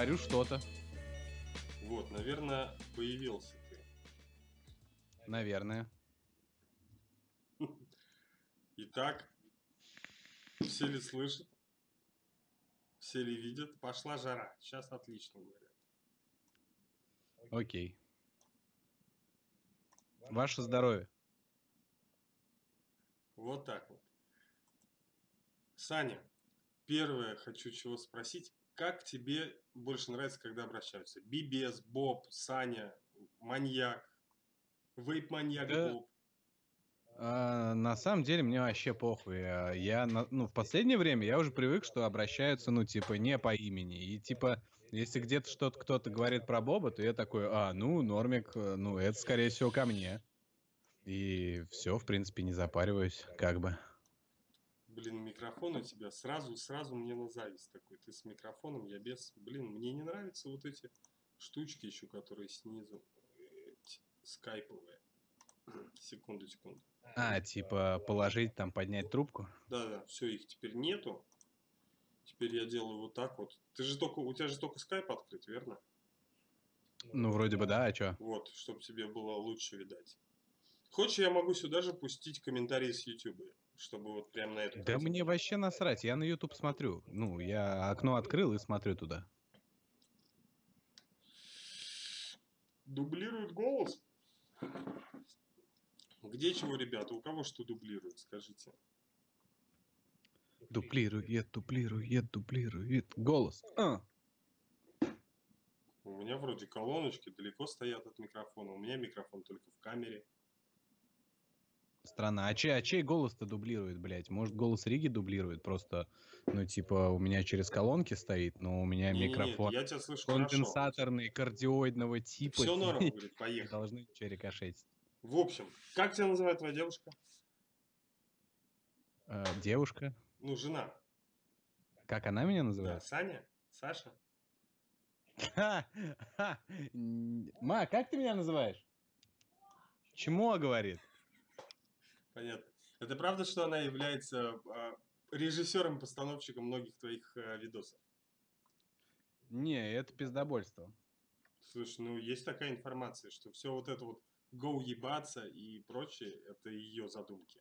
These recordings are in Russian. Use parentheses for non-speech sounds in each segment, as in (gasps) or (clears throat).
говорю что-то. Вот, наверное, появился ты. Наверное. Итак, все ли слышат? Все ли видят? Пошла жара. Сейчас отлично говорят. Окей. Ваше здоровье. Вот так вот. Саня, первое хочу чего спросить. Как тебе больше нравится, когда обращаются? Бибес, Боб, Саня, Маньяк, Вейп-маньяк Да. Боб. А, на самом деле мне вообще похуй. А, Я, ну, в последнее время я уже привык, что обращаются, ну, типа, не по имени. И, типа, если где-то что-то кто-то говорит про Боба, то я такой, а, ну, Нормик, э, ну, это, скорее всего, ко мне. И все, в принципе, не запариваюсь, как бы. Блин, микрофон у тебя сразу, сразу мне на зависть такой. Ты с микрофоном, я без. Блин, мне не нравятся вот эти штучки еще, которые снизу эти, скайповые. Секунду, секунду. А, типа, положить там, поднять трубку? Да-да, все, их теперь нету. Теперь я делаю вот так вот. Ты же только, у тебя же только скайп открыт, верно? Ну, вроде бы да, а чё? Вот, чтобы тебе было лучше видать. Хочешь, я могу сюда же пустить комментарии с YouTube, чтобы вот прям на эту Да картинку. мне вообще насрать, я на YouTube смотрю. Ну, я окно открыл и смотрю туда. Дублирует голос? Где чего, ребята? У кого что дублирует, скажите? Дуплирует, дуплирует, дуплирует. Голос. А. У меня вроде колоночки далеко стоят от микрофона. У меня микрофон только в камере. Странно. А чей, а чей голос-то дублирует, блядь? Может, голос Риги дублирует? Просто, ну, типа, у меня через колонки стоит, но у меня Не-не-не, микрофон я тебя слышу хорошо. конденсаторный, кардиоидного типа. Все норм, не говорит, поехали. Должны ничего рикошетить. В общем, как тебя называет твоя девушка? Э, девушка? Ну, жена. Как она меня Да, называет? Саня? Саша? Ма, как ты меня называешь? Чмо говорит. Понятно. Это правда, что она является а, режиссером-постановщиком многих твоих а, видосов? Не, это пиздобольство. Слушай, ну есть такая информация, что все вот это вот гоу ебаться и прочее, это ее задумки.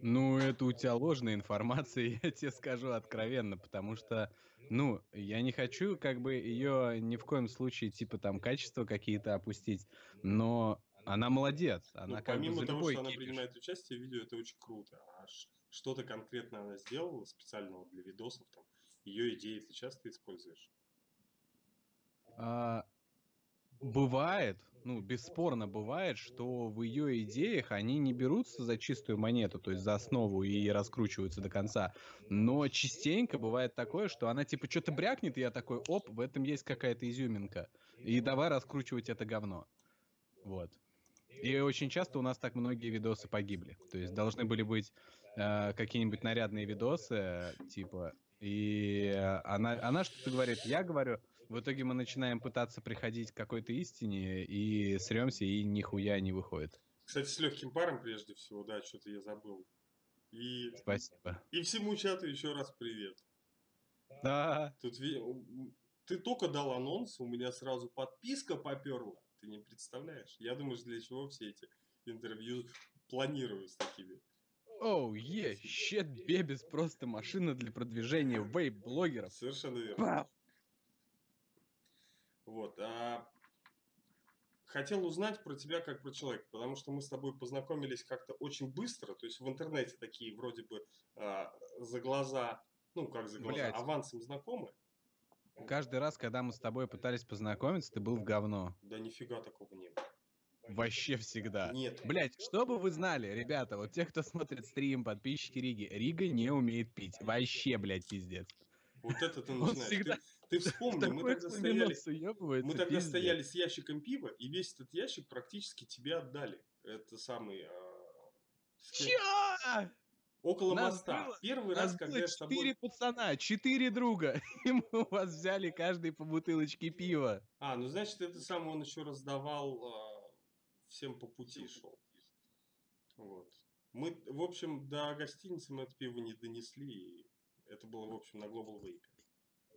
Ну, это у тебя ложная информация, (laughs) я тебе скажу откровенно, потому что, ну, я не хочу как бы ее ни в коем случае, типа, там, качества какие-то опустить, но она молодец, она Ну, как бы помимо того, что она кипиш. принимает участие в видео, это очень круто. А что-то конкретно она сделала специального для видосов, там, ее идеи ты часто используешь? А, бывает, ну, бесспорно бывает, что в ее идеях они не берутся за чистую монету, то есть за основу и раскручиваются до конца. Но частенько бывает такое, что она типа что-то брякнет, и я такой, оп, в этом есть какая-то изюминка. И давай раскручивать это говно. Вот. И очень часто у нас так многие видосы погибли. То есть должны были быть э, какие-нибудь нарядные видосы, типа, и она, она что-то говорит, я говорю, в итоге мы начинаем пытаться приходить к какой-то истине и сремся, и нихуя не выходит. Кстати, с легким паром прежде всего, да, что-то я забыл. И, Спасибо. и всему чату еще раз привет. Да. Тут ты только дал анонс, у меня сразу подписка поперла. Ты не представляешь? Я думаю, для чего все эти интервью планирую с такими. Оу, е, щет бебес просто машина для продвижения вейп-блогеров. Совершенно верно. Пау. Вот. А хотел узнать про тебя как про человека, потому что мы с тобой познакомились как-то очень быстро, то есть в интернете такие вроде бы а, за глаза, ну как за глаза, Блядь. авансом знакомы. Каждый раз, когда мы с тобой пытались познакомиться, ты был в говно. Да нифига такого не было. Вообще всегда. Нет. Блять, чтобы вы знали, ребята, вот те, кто смотрит стрим, подписчики Риги, Рига не умеет пить. Вообще, блядь, пиздец. Вот это ты (laughs) начинаешь. всегда Ты, ты вспомни, мы тогда стояли, мы тогда пиздец. стояли с ящиком пива, и весь этот ящик практически тебе отдали. Это самый... кем- Чё? Около Нас моста. было- Первый раз, когда я с тобой... четыре пацана, четыре друга, (laughs) и мы у вас взяли каждый по бутылочке пива. А, ну значит, это сам он еще раздавал, а, всем по пути шел. Вот. Мы, в общем, до гостиницы мы это пиво не донесли, и это было, в общем, на Global Vape.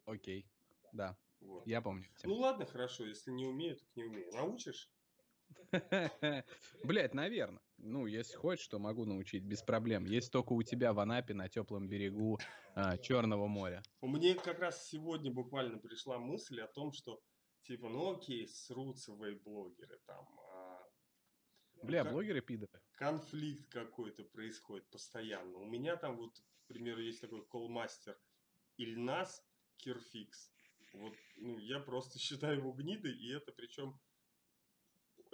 Окей. да. Вот. Я помню. Ну ладно, хорошо, если не умею, так не умею. Научишь? (laughs) Блять, наверное. Ну, если хочешь, то могу научить без проблем. Есть только у тебя в Анапе на теплом берегу а, Черного моря. У меня как раз сегодня буквально пришла мысль о том, что типа, ну окей, срутся вейблогеры там. А, Бля, ка- блогеры пидоры. конфликт какой-то происходит постоянно. У меня там вот, к примеру, есть такой колмастер Ильнас Кирфикс. Вот, ну, я просто (laughs) считаю его гнидой, и это причем,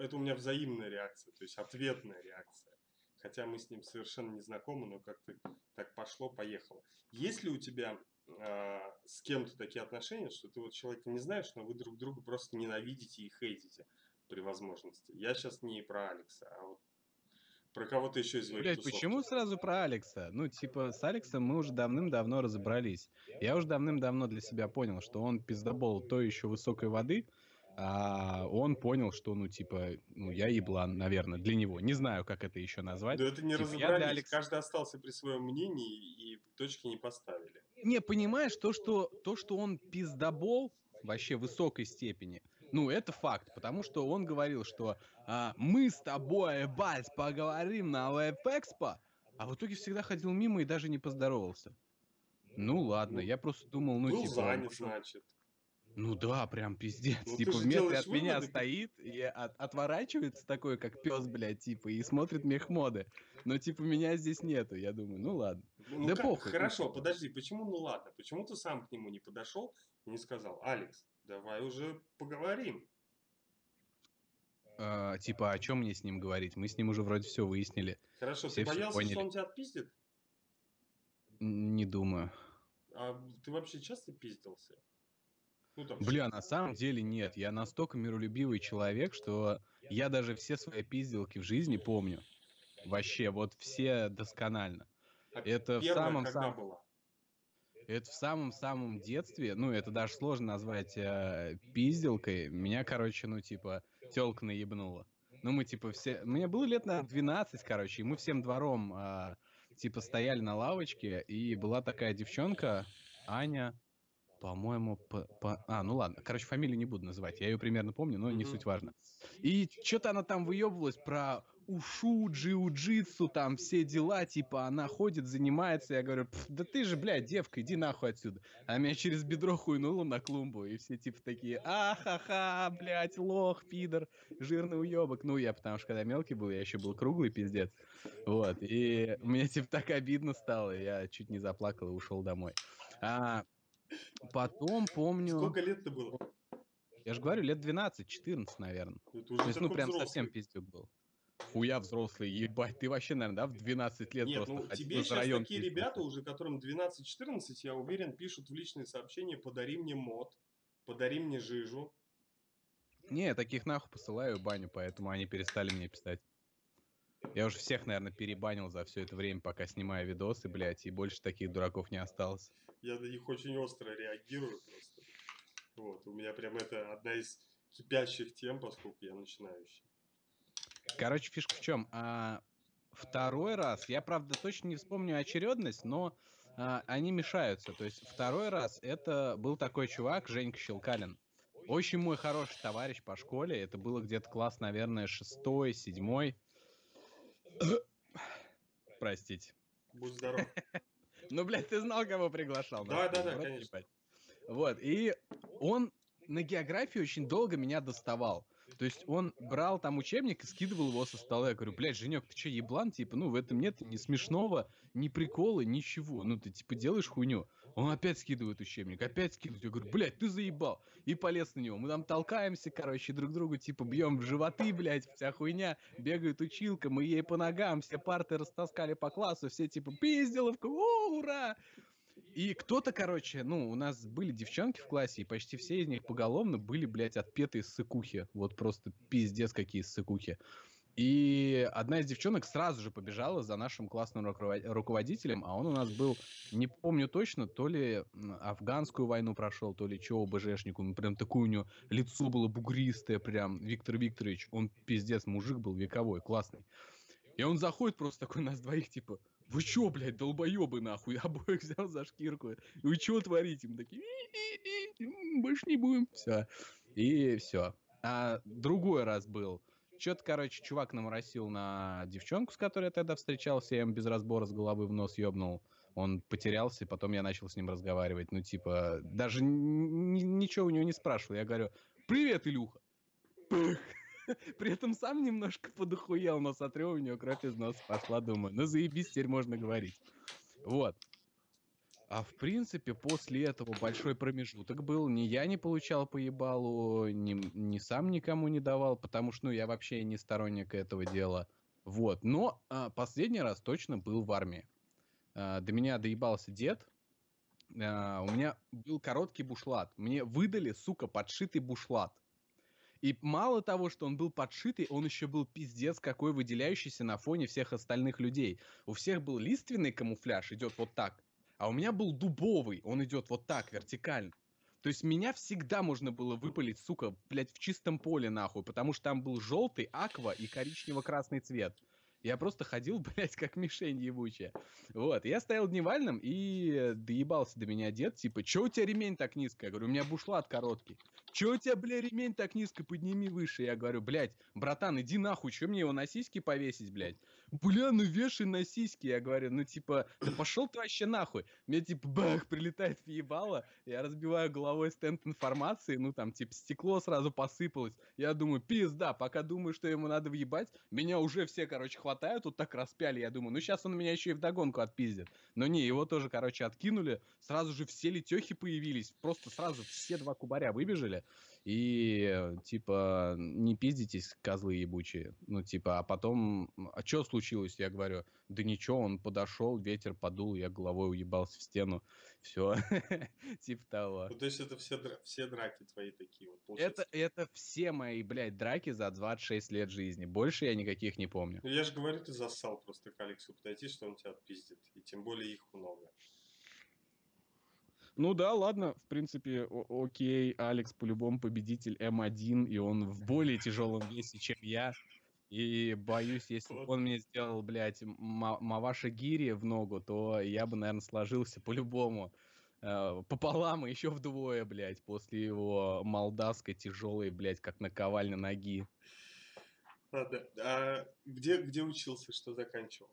это у меня взаимная реакция, то есть ответная реакция. Хотя мы с ним совершенно не знакомы, но как-то так пошло, поехало. Есть ли у тебя а, с кем-то такие отношения, что ты вот человека не знаешь, но вы друг друга просто ненавидите и хейтите при возможности? Я сейчас не про Алекса, а вот про кого-то еще из Блять, тусовки. почему сразу про Алекса? Ну, типа, с Алексом мы уже давным-давно разобрались. Я уже давным-давно для себя понял, что он пиздобол той еще высокой воды, а он понял, что, ну, типа, ну, я еблан, наверное, для него. Не знаю, как это еще назвать. Да это не Типа, разобрались, Алекса- каждый остался при своем мнении и точки не поставили. Не, понимаешь, то, что, то, что он пиздобол, вообще высокой степени, ну, это факт, потому что он говорил, что а, мы с тобой, ебать, поговорим на Веб-Экспо, а в итоге всегда ходил мимо и даже не поздоровался. Ну ладно, Ну, я просто думал, ну Был типа... занят, может, значит. Ну да, прям пиздец. Ну, типа в метре от меня выводы. стоит и от- отворачивается такой, как пес, блядь, типа, и смотрит мехмоды. Но типа меня здесь нету. Я думаю, ну ладно. Ну, Да как- похуй, ну Хорошо, типа. подожди, почему ну ладно? Почему ты сам к нему не подошел и не сказал, Алекс, давай уже поговорим? А, типа, о чем мне с ним говорить? Мы с ним уже вроде все выяснили. Хорошо, Все ты боялся, поняли. что он тебя отпиздит? Не думаю. А ты вообще часто пиздился? Ну, там, Бля, на самом деле нет. Я настолько миролюбивый человек, что я даже все свои пизделки в жизни помню. Вообще, вот все досконально. а это в самом когда сам- была? Это в самом-самом детстве, ну, это даже сложно назвать э, пизделкой. Меня, короче, ну, типа, тёлка наебнула. Ну, мы, типа, все... Мне было лет, на 12, короче, и мы всем двором, а, типа, стояли на лавочке, и была такая девчонка, Аня, по-моему, по, по- А, ну ладно, короче, фамилию не буду называть, я ее примерно помню, но не Мгм. суть важно. И что-то она там выебывалась про ушу, джиу-джитсу, там все дела, типа, она ходит, занимается, я говорю, «Пф, да ты же, блядь, девка, иди нахуй отсюда. А меня через бедро хуйнуло на клумбу, и все типа такие, ахаха, блядь, лох, пидор, жирный уебок. Ну, я потому что когда мелкий был, я еще был круглый пиздец. Вот, и мне типа так обидно стало, я чуть не заплакал и ушел домой. А потом помню, Сколько лет ты было? я же говорю, лет 12-14, наверное. Это уже То есть, ну, прям взрослый. совсем пиздюк был. Фу, я взрослый, ебать, ты вообще, наверное, да, в 12 лет Нет, просто ну тебе сейчас район такие пиздил. ребята уже, которым 12-14, я уверен, пишут в личные сообщения «подари мне мод», «подари мне жижу». Не, я таких нахуй посылаю в баню, поэтому они перестали мне писать. Я уже всех, наверное, перебанил за все это время, пока снимаю видосы, блядь, и больше таких дураков не осталось. Я на них очень остро реагирую просто. Вот, у меня прям это одна из кипящих тем, поскольку я начинающий. Короче, фишка в чем? А, второй раз, я, правда, точно не вспомню очередность, но а, они мешаются. То есть второй раз это был такой чувак, Женька Щелкалин. Очень мой хороший товарищ по школе. Это было где-то класс, наверное, шестой, седьмой. Простите. Будь здоров. (laughs) Ну, блядь, ты знал, кого приглашал. Да, да, да, конечно. Вот, и он на географии очень долго меня доставал. То есть он брал там учебник и скидывал его со стола. Я говорю, блядь, Женек, ты что, еблан? Типа, ну, в этом нет ни смешного, ни прикола, ничего. Ну, ты, типа, делаешь хуйню. Он опять скидывает учебник, опять скидывает. Я говорю, блядь, ты заебал. И полез на него. Мы там толкаемся, короче, друг другу, типа, бьем в животы, блядь, вся хуйня. Бегает училка, мы ей по ногам, все парты растаскали по классу, все, типа, пизделовка, ура! И кто-то, короче, ну, у нас были девчонки в классе, и почти все из них поголовно были, блядь, отпетые ссыкухи. Вот просто пиздец какие ссыкухи. И одна из девчонок сразу же побежала за нашим классным руководителем, а он у нас был, не помню точно, то ли афганскую войну прошел, то ли чего ОБЖшнику. Ну, прям такое у него лицо было бугристое, прям Виктор Викторович. Он пиздец, мужик был вековой, классный. И он заходит просто такой нас двоих, типа, вы чё, блядь, долбоёбы нахуй, (laughs) обоих взял за шкирку, вы чё творите? Мы такие, больше не будем, все, и все. А другой раз был, что-то, короче, чувак наморосил на девчонку, с которой я тогда встречался, я ему без разбора с головы в нос ёбнул. Он потерялся, и потом я начал с ним разговаривать. Ну, типа, даже ничего у него не спрашивал. Я говорю, привет, Илюха. (laughs) (laughs) При этом сам немножко подохуел, но смотрю, у него кровь из носа пошла, думаю, ну заебись, теперь можно говорить. Вот. А в принципе, после этого большой промежуток был. Ни я не получал по ебалу, ни, ни сам никому не давал, потому что, ну, я вообще не сторонник этого дела. Вот. Но а, последний раз точно был в армии. А, до меня доебался дед. А, у меня был короткий бушлат. Мне выдали, сука, подшитый бушлат. И мало того, что он был подшитый, он еще был пиздец какой выделяющийся на фоне всех остальных людей. У всех был лиственный камуфляж, идет вот так. А у меня был дубовый, он идет вот так, вертикально. То есть меня всегда можно было выпалить, сука, блядь, в чистом поле нахуй, потому что там был желтый, аква и коричнево-красный цвет. Я просто ходил, (laughs) блядь, как мишень ебучая. Вот, я стоял дневальным и доебался до меня дед, типа, чё у тебя ремень так низко? Я говорю, у меня бушлат короткий. Чё у тебя, бля, ремень так низко, подними выше. Я говорю, блядь, братан, иди нахуй, чё мне его на сиськи повесить, блядь? Бля, ну вешай на сиськи. Я говорю, ну типа, да (clears throat) пошел ты вообще нахуй. Мне типа, бах, прилетает в ебало, я разбиваю головой стенд информации, ну там типа стекло сразу посыпалось. Я думаю, пизда, пока думаю, что ему надо въебать, меня уже все, короче, хватают, вот так распяли. Я думаю, ну сейчас он меня еще и вдогонку отпиздит. Но не, его тоже, короче, откинули. Сразу же все летехи появились. Просто сразу все два кубаря выбежали. И, типа, не пиздитесь, козлы ебучие. Ну, типа, а потом, а что случилось? Я говорю, да ничего, он подошел, ветер подул, я головой уебался в стену. Все, (laughs) типа того. Ну, то есть это все, все драки твои такие вот, Это, это все мои, блядь, драки за 26 лет жизни. Больше я никаких не помню. Ну, я же говорю, ты зассал просто к Алексу подойти, что он тебя отпиздит. И тем более их много. Ну да, ладно, в принципе, окей, Алекс по-любому победитель М1, и он в более тяжелом весе, чем я. И боюсь, если бы он мне сделал, блядь, Маваша Гири в ногу, то я бы, наверное, сложился по-любому э, пополам и еще вдвое, блядь, после его молдавской тяжелой, блядь, как наковальня ноги. Ладно, а где, где учился, что заканчивал?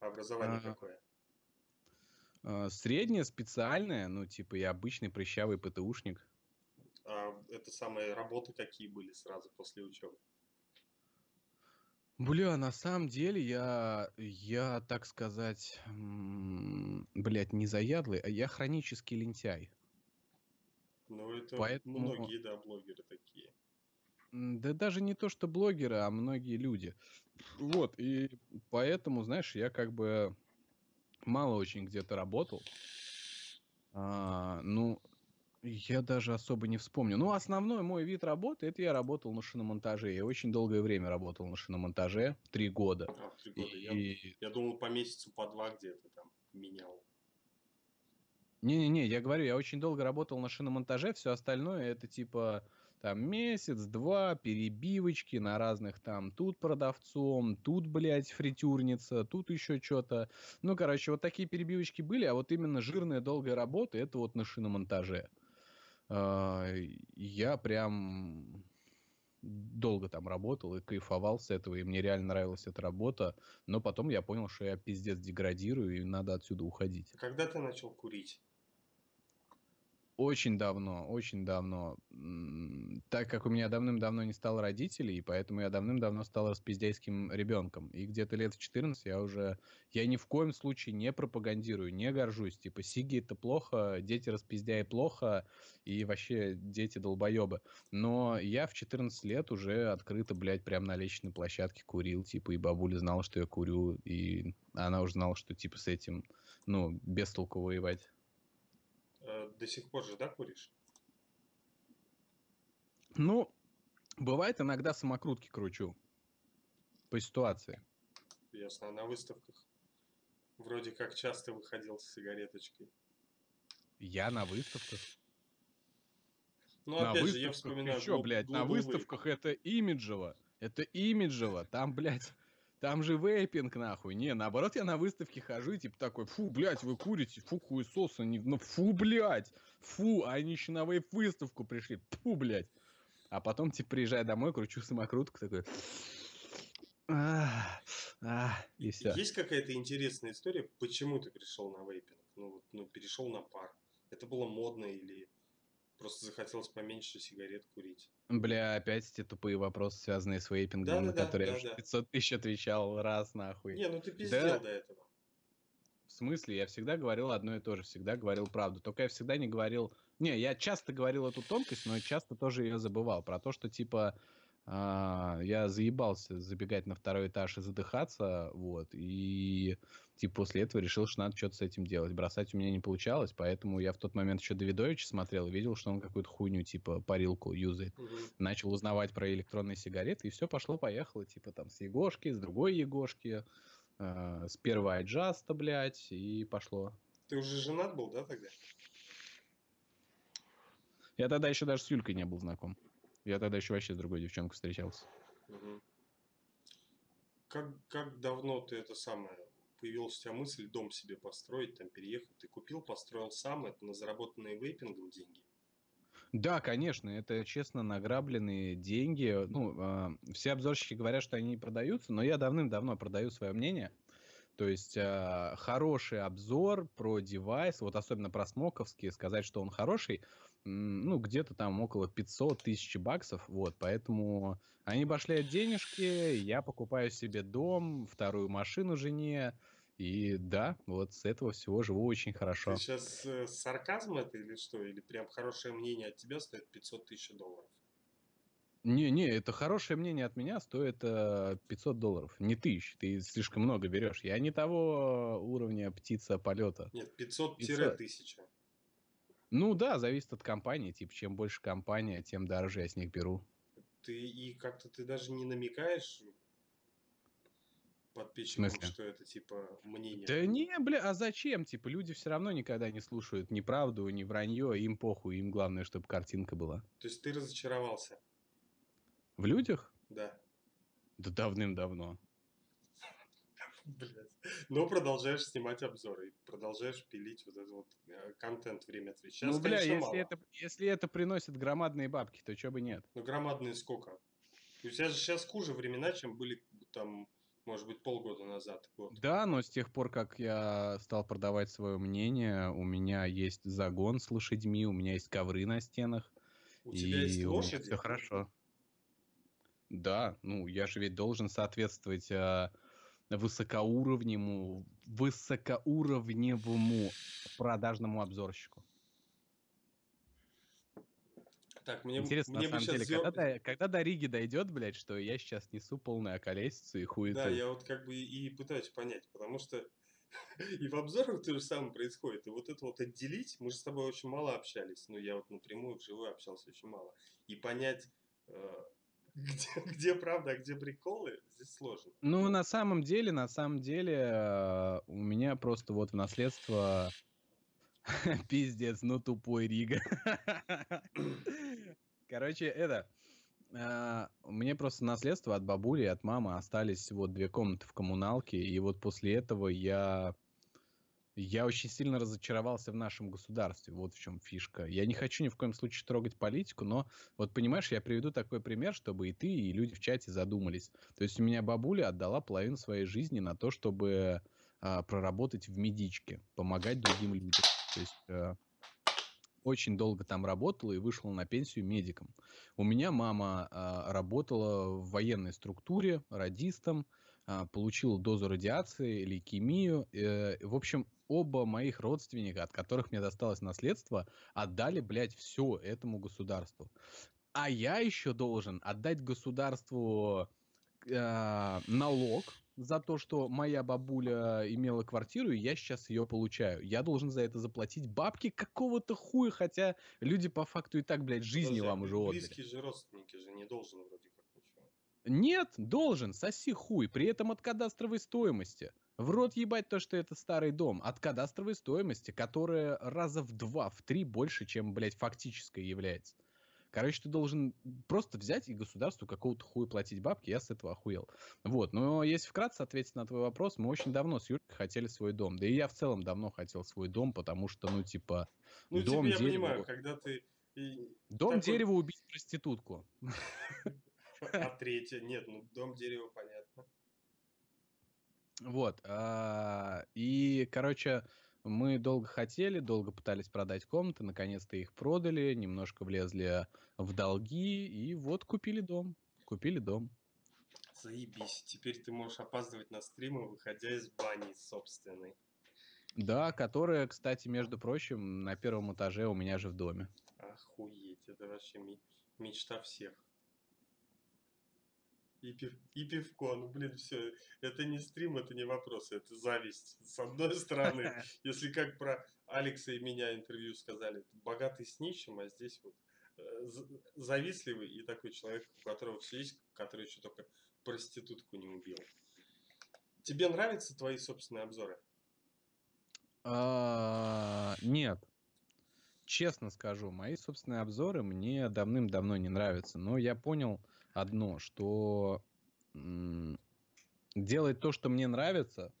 Образование а, какое? А, средняя, специальная, ну, типа, я обычный прыщавый ПТУшник. А это самые работы какие были сразу после учебы? Бля, на самом деле я, я, так сказать, блядь, не заядлый, а я хронический лентяй. Ну, это Поэтому... многие, да, блогеры такие. Да даже не то, что блогеры, а многие люди. Вот, и поэтому, знаешь, я как бы мало очень где-то работал. А, ну, я даже особо не вспомню. Ну, основной мой вид работы, это я работал на шиномонтаже. Я очень долгое время работал на шиномонтаже, три года. А, три года. И... Я, я думал, по месяцу, по два где-то там менял. Не-не-не, я говорю, я очень долго работал на шиномонтаже, все остальное это типа там месяц-два, перебивочки на разных там, тут продавцом, тут, блядь, фритюрница, тут еще что-то. Ну, короче, вот такие перебивочки были, а вот именно жирная долгая работа, это вот на шиномонтаже. А, я прям долго там работал и кайфовал с этого, и мне реально нравилась эта работа, но потом я понял, что я пиздец деградирую, и надо отсюда уходить. Когда ты начал курить? Очень давно, очень давно. Так как у меня давным-давно не стало родителей, поэтому я давным-давно стал распиздяйским ребенком. И где-то лет в 14 я уже... Я ни в коем случае не пропагандирую, не горжусь. Типа, сиги это плохо, дети распиздяи плохо, и вообще дети долбоебы. Но я в 14 лет уже открыто, блядь, прям на личной площадке курил, типа, и бабуля знала, что я курю, и она уже знала, что, типа, с этим, ну, без толку воевать. Э, до сих пор же, да, куришь? Ну, бывает иногда самокрутки кручу. По ситуации. Ясно. А на выставках вроде как часто выходил с сигареточкой. Я на выставках? Ну, на опять выставках, же, я вспоминаю... Чё, блядь, на выставках это имиджево. Это имиджево. Там, блядь, Там же вейпинг, нахуй. Не, наоборот, я на выставке хожу и типа такой, фу, блядь, вы курите, фу, хуесосы, не... ну фу, блядь, фу, они еще на вейп-выставку пришли, фу, блядь. А потом, типа, приезжаю домой, кручу самокрутку, такой, а, а, и все. Есть какая-то интересная история, почему ты пришел на вейпинг? Ну, вот, ну, перешел на пар. Это было модно или просто захотелось поменьше сигарет курить? Бля, опять эти тупые вопросы, связанные с вейпингом, на Да-да-да, которые я уже да-да. 500 тысяч отвечал раз, нахуй. Не, ну ты пиздел до этого. В смысле? Я всегда говорил одно и то же, всегда говорил правду. Только я всегда не говорил... Не, я часто говорил эту тонкость, но часто тоже ее забывал. Про то, что, типа, а, я заебался забегать на второй этаж и задыхаться, вот, и, типа, после этого решил, что надо что-то с этим делать. Бросать у меня не получалось, поэтому я в тот момент еще Давидовича смотрел и видел, что он какую-то хуйню, типа, парилку юзает. Мгм. Начал узнавать про электронные сигареты, и все пошло-поехало, типа, там, с Егошки, с другой Егошки, а, с первого Айджаста, блядь, и пошло. Ты уже женат был, да, тогда? Я тогда еще даже с Юлькой не был знаком. Я тогда еще вообще с другой девчонкой встречался. Как, как давно ты это самое, появилась у тебя мысль дом себе построить, там переехать? Ты купил, построил сам, это на заработанные вейпингом деньги? Да, конечно, это честно награбленные деньги. Ну, а, все обзорщики говорят, что они не продаются, но я давным-давно продаю свое мнение. То есть а, хороший обзор про девайс, вот особенно про смоковский, сказать, что он хороший, ну, где-то там около 500 тысяч баксов, вот, поэтому они башляют денежки, я покупаю себе дом, вторую машину жене, и да, вот с этого всего живу очень хорошо. Ты сейчас э, сарказм это или что? Или прям хорошее мнение от тебя стоит 500 тысяч долларов? Не-не, это хорошее мнение от меня стоит э, 500 долларов, не тысяч, ты слишком много берешь. Я не того уровня птица полета. Нет, 500. 500-1000. Ну да, зависит от компании, типа, чем больше компания, тем дороже я с них беру. Ты и как-то ты даже не намекаешь подписчикам, что это типа мнение. Да не, бля, а зачем? Типа, люди все равно никогда не слушают ни правду, ни вранье, им похуй, им главное, чтобы картинка была. То есть ты разочаровался, В людях? да. Да давным-давно. Блядь. Но продолжаешь снимать обзоры и продолжаешь пилить вот этот вот э, контент время от времени. Сейчас, ну, бля, конечно, если мало. это, если это приносит громадные бабки, то чё бы нет? Но громадные сколько? У тебя же сейчас хуже времена, чем были там, может быть, полгода назад. Год. Да, но с тех пор, как я стал продавать свое мнение, у меня есть загон с лошадьми, у меня есть ковры на стенах. У тебя есть лошади? Все хорошо. Да, ну я же ведь должен соответствовать а, высокоуровневому, высокоуровневому продажному обзорщику. Так, мне, Интересно, мне на самом деле, когда, до, когда до Риги дойдет, блядь, что я сейчас несу полную околесицу и хуету. Да, я вот как бы и пытаюсь понять, потому что (laughs) и в обзорах то же самое происходит. И вот это вот отделить, мы же с тобой очень мало общались. Ну, я вот напрямую, вживую общался очень мало. И понять, э, где, где правда, а где приколы, здесь сложно. Ну, на самом деле, на самом деле, э, у меня просто вот в наследство (laughs) пиздец, ну тупой Рига. (laughs) Короче, это, э, мне просто наследство от бабули и от мамы остались вот две комнаты в коммуналке, и вот после этого я я очень сильно разочаровался в нашем государстве. Вот в чем фишка. Я не хочу ни в коем случае трогать политику, но вот понимаешь, я приведу такой пример, чтобы и ты, и люди в чате задумались. То есть у меня бабуля отдала половину своей жизни на то, чтобы а, проработать в медичке, помогать другим людям. То есть а, очень долго там работала и вышла на пенсию медиком. У меня мама а, работала в военной структуре, радистом, а, получила дозу радиации, лейкемию. Э, в общем, оба моих родственника, от которых мне досталось наследство, отдали, блядь, все этому государству. А я еще должен отдать государству э, налог за то, что моя бабуля имела квартиру, и я сейчас ее получаю. Я должен за это заплатить бабки какого-то хуя, хотя люди по факту и так, блядь, жизни Подожди, а вам уже отдали. Близкие же родственники же не должен вроде как ничего. Нет, должен, соси хуй, при этом от кадастровой стоимости. В рот ебать то, что это старый дом. От кадастровой стоимости, которая раза в два, в три больше, чем, блядь, фактическая является. Короче, ты должен просто взять и государству какого-то хуя платить бабки, я с этого охуел. Вот, но если вкратце ответить на твой вопрос, мы очень давно с Юркой хотели свой дом. Да и я в целом давно хотел свой дом, потому что, ну, типа, Ну, дом, типа, я дерево... понимаю, когда ты... Дом, такой- дерево, убить проститутку. (laughs) А третье? Нет, ну, дом, дерево, понятно. Вот. а, И, короче, мы долго хотели, долго пытались продать комнаты, наконец-то их продали, немножко влезли в долги, и вот купили дом. Купили дом. Заебись. Теперь ты можешь опаздывать на стримы, выходя из бани собственной. Да, которая, кстати, между прочим, на первом этаже у меня же в доме. Охуеть, это вообще мечта всех. И, пив- и пивко, ну блин, все, это не стрим, это не вопрос, это зависть. С одной (laughs) стороны, если как про Алекса и меня интервью сказали, богатый с нищим, а здесь вот э, завистливый и такой человек, у которого все есть, который еще только проститутку не убил. Тебе нравятся твои собственные обзоры? А, Нет. Честно скажу, мои собственные обзоры мне давным-давно не нравятся. Но я понял одно, что делать то, что мне нравится,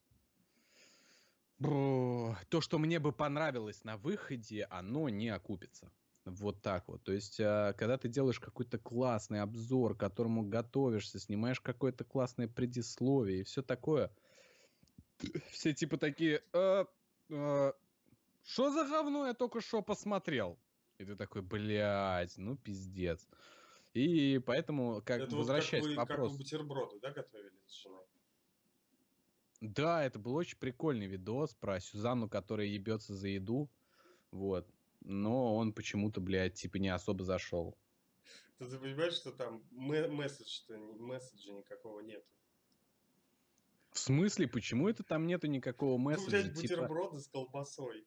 то, что мне бы понравилось на выходе, оно не окупится. Вот так вот. То есть, а, когда ты делаешь какой-то классный обзор, к которому готовишься, снимаешь какое-то классное предисловие и все такое, все типа такие, что за говно я только что посмотрел? И ты такой, блядь, ну пиздец. И поэтому, как это вот как возвращаясь вы, к как вы бутерброды, да, готовили с женой? Да, это был очень прикольный видос про Сюзанну, которая ебется за еду. Вот. Но он почему-то, блядь, типа не особо зашел. Ты, ты понимаешь, что там ме- месседж-то, месседжа никакого нет. В смысле, почему это там нету никакого Ну, месседжа? блядь, Типа, бутерброды с колбасой.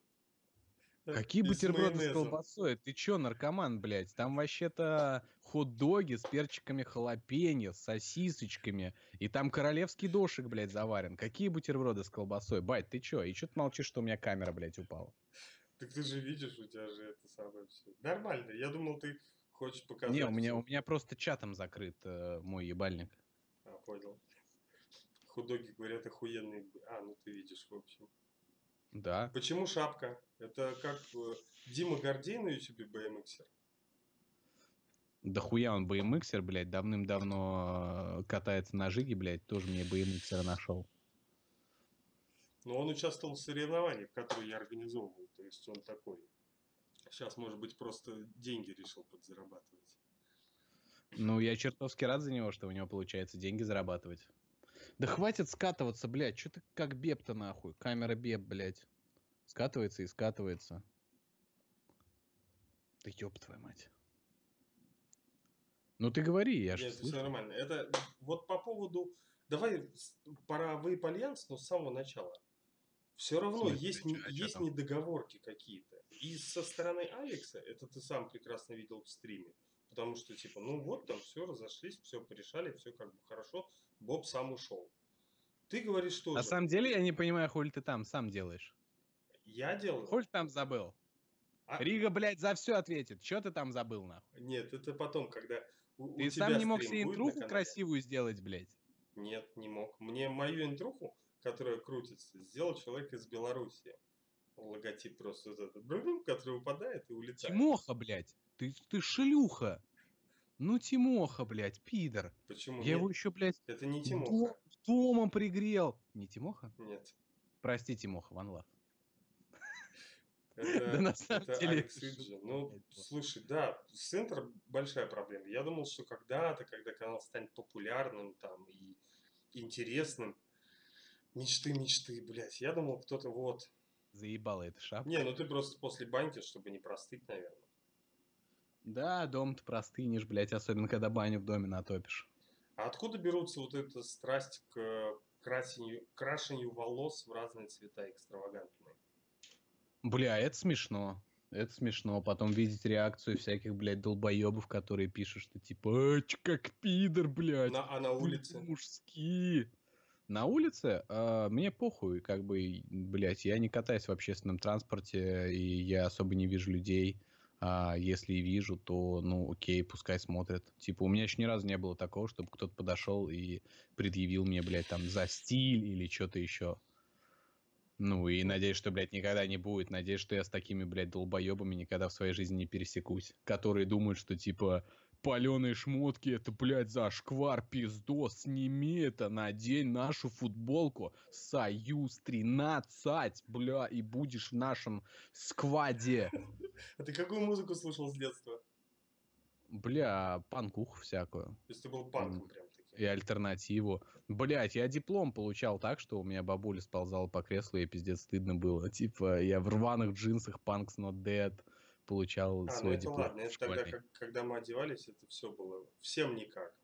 Э, какие бутерброды с колбасой? Ты чё, наркоман, блядь? Там вообще-то хот-доги с перчиками халапеньо, с сосисочками. И там королевский дошик, блядь, заварен. Какие бутерброды с колбасой? Бать, ты чё? И чё ты молчишь, что у меня камера, блядь, упала? Так ты же видишь, у тебя же это самое все. Нормально. Я думал, ты хочешь показать. Не, у меня, у меня просто чатом закрыт э, мой ебальник. А, понял. Худоги говорят охуенные. А, ну ты видишь, в общем. Да. Почему шапка? Это как э, Дима Гордей на ютубе BMXер. Да хуя он BMXер, блядь, давным-давно э, катается на жиге, блядь, тоже мне BMXера нашел. Но он участвовал в соревнованиях, которые я организовывал. То есть он такой. Сейчас, может быть, просто деньги решил подзарабатывать. Ну, я чертовски рад за него, что у него получается деньги зарабатывать. Да хватит скатываться, блядь, что ты как беб-то нахуй? Камера беб, блядь. Скатывается и скатывается. Да ёб твою мать. Ну ты говори, я же Нет, все нормально. Это вот по поводу... Давай пора альянс, но с самого начала. Все равно смысле, есть, не- а есть там? недоговорки какие-то. И со стороны Алекса, это ты сам прекрасно видел в стриме, потому что типа, ну вот там все разошлись, все порешали, все как бы хорошо, Боб сам ушел. Ты говоришь, что На самом деле я не понимаю, хули ты там сам делаешь. я делаю. Хули ты там забыл? А- Рига, блядь, за все ответит. Что ты там забыл, нахуй? Нет, это потом, когда у, у Ты тебя сам не мог себе интруху красивую сделать, блядь. Нет, не мог. Мне мою интруху, которая крутится, сделал человек из Беларуси. Логотип просто вот этот, который выпадает и улетает. Тимоха, блядь. Ты, ты шлюха. Ну, Тимоха, блядь, пидор. Почему Я нет? его еще, блядь, Это не Тимоха. домом пригрел. Не Тимоха? Нет. Прости, Тимоха, Ван Лав. Это, (laughs) Да на самом это деле Алекс (laughs) это Риджи. Ну, была. слушай, да, с Интер большая проблема. Я думал, что когда-то, когда канал станет популярным там и интересным, мечты, мечты, блядь. Я думал, кто-то вот. Заебала эта шапка. Не, ну ты просто после баньки, чтобы не простыть, наверное. Да, дом-то простынешь, блядь, особенно когда баню в доме натопишь. А откуда берутся вот эта страсть к красению, крашению волос в разные цвета экстравагантные? Бля, это смешно. Это смешно. Потом видеть реакцию всяких, блядь, долбоебов, которые пишут, что типа, «А, чё, как пидор, блядь. На, а на улице? Мужские. На улице а, мне похуй, как бы, блядь, я не катаюсь в общественном транспорте, и я особо не вижу людей. А если и вижу, то, ну, окей, пускай смотрят. Типа, у меня еще ни разу не было такого, чтобы кто-то подошел и предъявил мне, блядь, там, за стиль или что-то еще. Ну, и надеюсь, что, блядь, никогда не будет. Надеюсь, что я с такими, блядь, долбоебами никогда в своей жизни не пересекусь. Которые думают, что, типа, паленые шмотки, это, блядь, зашквар, пиздос, сними это, надень нашу футболку, Союз 13, бля, и будешь в нашем скваде. А ты какую музыку слушал с детства? Бля, панкуху всякую. То есть ты был панком прям и альтернативу. Блять, я диплом получал так, что у меня бабуля сползала по креслу, и пиздец стыдно было. Типа, я в рваных джинсах Punks Not Dead получал а, свой ну диплом. Ладно, это тогда, как, когда мы одевались, это все было всем никак.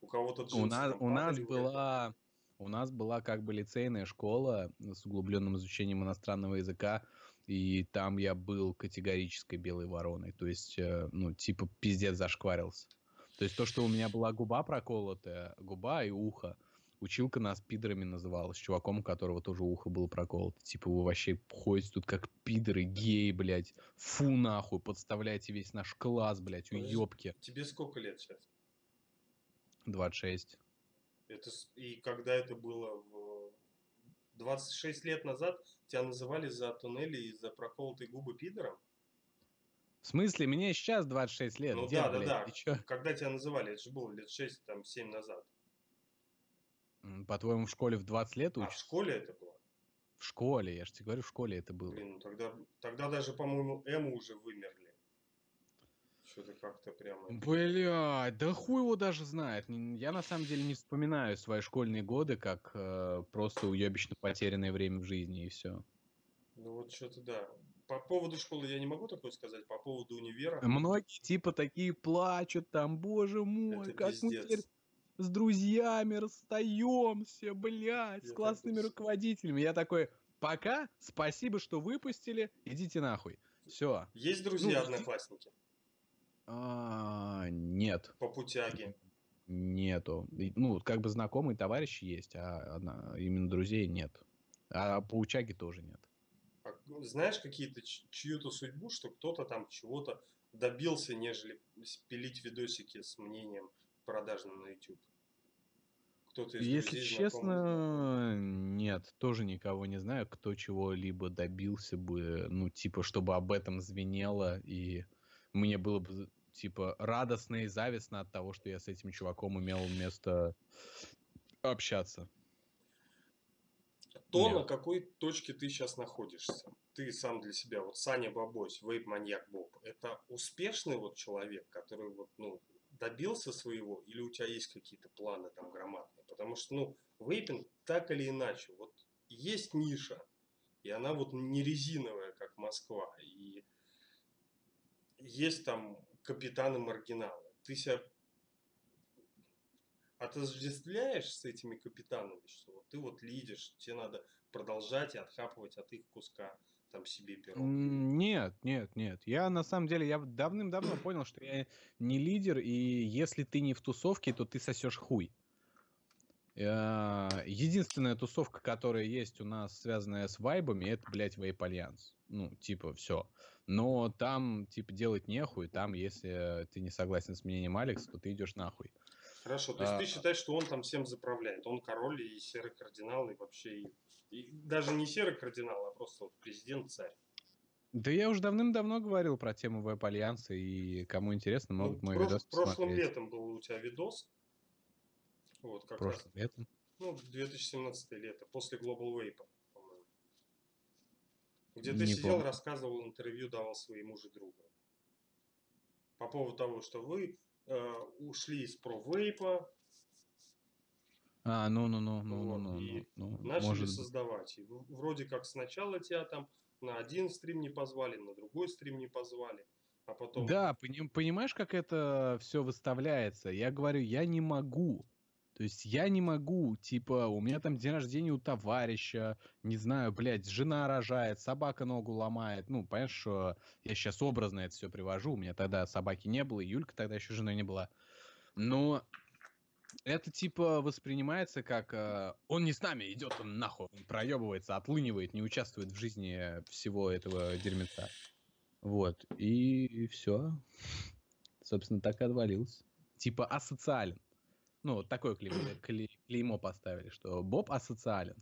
У кого-то джинсы У нас, у нас была... У нас была как бы лицейная школа с углубленным изучением иностранного языка, и там я был категорической белой вороной. То есть, э, ну, типа, пиздец зашкварился. То есть то, что у меня была губа проколотая, губа и ухо, училка нас пидорами называла, с чуваком, у которого тоже ухо было проколото. Типа вы вообще ходите тут как пидоры, геи, блядь. Фу нахуй, подставляете весь наш класс, блядь, уёбки. Тебе сколько лет сейчас? 26. Это, и когда это было в 26 лет назад, тебя называли за туннели и за проколотые губы пидором? В смысле, мне сейчас 26 лет. Ну Где, да, блядь, да, да. Когда тебя называли, это же было лет 6, там, 7 назад. По-твоему, в школе в 20 лет учишься? А в школе это было? В школе, я же тебе говорю, в школе это было. Блин, ну тогда, тогда даже, по-моему, Эму уже вымерли. Что-то как-то прямо... Блядь, да хуй его даже знает. Я на самом деле не вспоминаю свои школьные годы как э, просто уебищно потерянное время в жизни и все. Ну вот что-то да. По поводу школы я не могу такое сказать, по поводу универа. Многие типа такие плачут там, боже мой, Это как пиздец. мы теперь с друзьями расстаемся, блядь, с классными руководителями. Я такой, пока, спасибо, что выпустили, идите нахуй. Все. Есть друзья, ну, одноклассники? А, нет. По путяге? Нету. Ну, как бы знакомые товарищи есть, а именно друзей нет. А по учаге тоже нет. Ну, знаешь какие-то чью-то судьбу, что кто-то там чего-то добился, нежели пилить видосики с мнением продажным на YouTube? Кто-то из Если друзей, честно, нет, тоже никого не знаю, кто чего-либо добился бы, ну, типа, чтобы об этом звенело, и мне было бы, типа, радостно и завистно от того, что я с этим чуваком имел место общаться. То, Нет. на какой точке ты сейчас находишься ты сам для себя, вот Саня Бабось, вейп-маньяк Боб, это успешный вот человек, который вот, ну, добился своего, или у тебя есть какие-то планы там громадные? Потому что, ну, вейпинг так или иначе, вот есть ниша, и она вот не резиновая, как Москва, и есть там капитаны-маргиналы. Ты себя отождествляешь с этими капитанами, что вот ты вот лидишь, тебе надо продолжать и отхапывать от их куска там себе пирог? Нет, нет, нет. Я на самом деле, я давным-давно понял, что я не лидер, и если ты не в тусовке, то ты сосешь хуй. Э, единственная тусовка, которая есть у нас, связанная с вейпами, это, блядь, Вейп Альянс. Ну, типа, все. Но там, типа, делать нехуй. Там, если ты не согласен с мнением Алекс, то ты идешь нахуй. Хорошо, то есть а... ты считаешь, что он там всем заправляет? Он король и серый кардинал, и вообще и и даже не серый кардинал, а просто вот президент-царь. Да я уже давным-давно говорил про тему веб-альянса, и кому интересно, могут ну, мой прош- видос посмотреть. Прошлым летом был у тебя видос. Вот как Прошлым раз. летом? Ну, 2017 лето, после Global Wave, по-моему. Где ты не сидел, помню. рассказывал интервью, давал своему же другу. По поводу того, что вы э, ушли из про вейпа, а, ну, ну, ну, ну, вот, ну, и ну, ну, начали может... создавать. И вроде как сначала тебя там на один стрим не позвали, на другой стрим не позвали, а потом... Да, понимаешь, как это все выставляется? Я говорю, я не могу. То есть я не могу, типа, у меня там день рождения у товарища, не знаю, блядь, жена рожает, собака ногу ломает. Ну, понимаешь, что я сейчас образно это все привожу, у меня тогда собаки не было, и Юлька тогда еще женой не была. Но это типа воспринимается как э, он не с нами, идет он нахуй, он проебывается, отлынивает, не участвует в жизни всего этого дерьмеца. Вот, и все. Собственно, так и отвалился. Типа асоциален. Ну, вот такое клеймо, клеймо поставили, что Боб асоциален.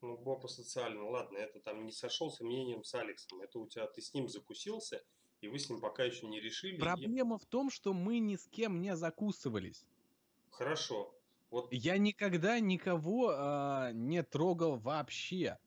Ну, Боб асоциален, ладно, это там не сошелся мнением с Алексом. Это у тебя, ты с ним закусился, и вы с ним пока еще не решили. Проблема и... в том, что мы ни с кем не закусывались. Хорошо. Вот. Я никогда никого э, не трогал вообще.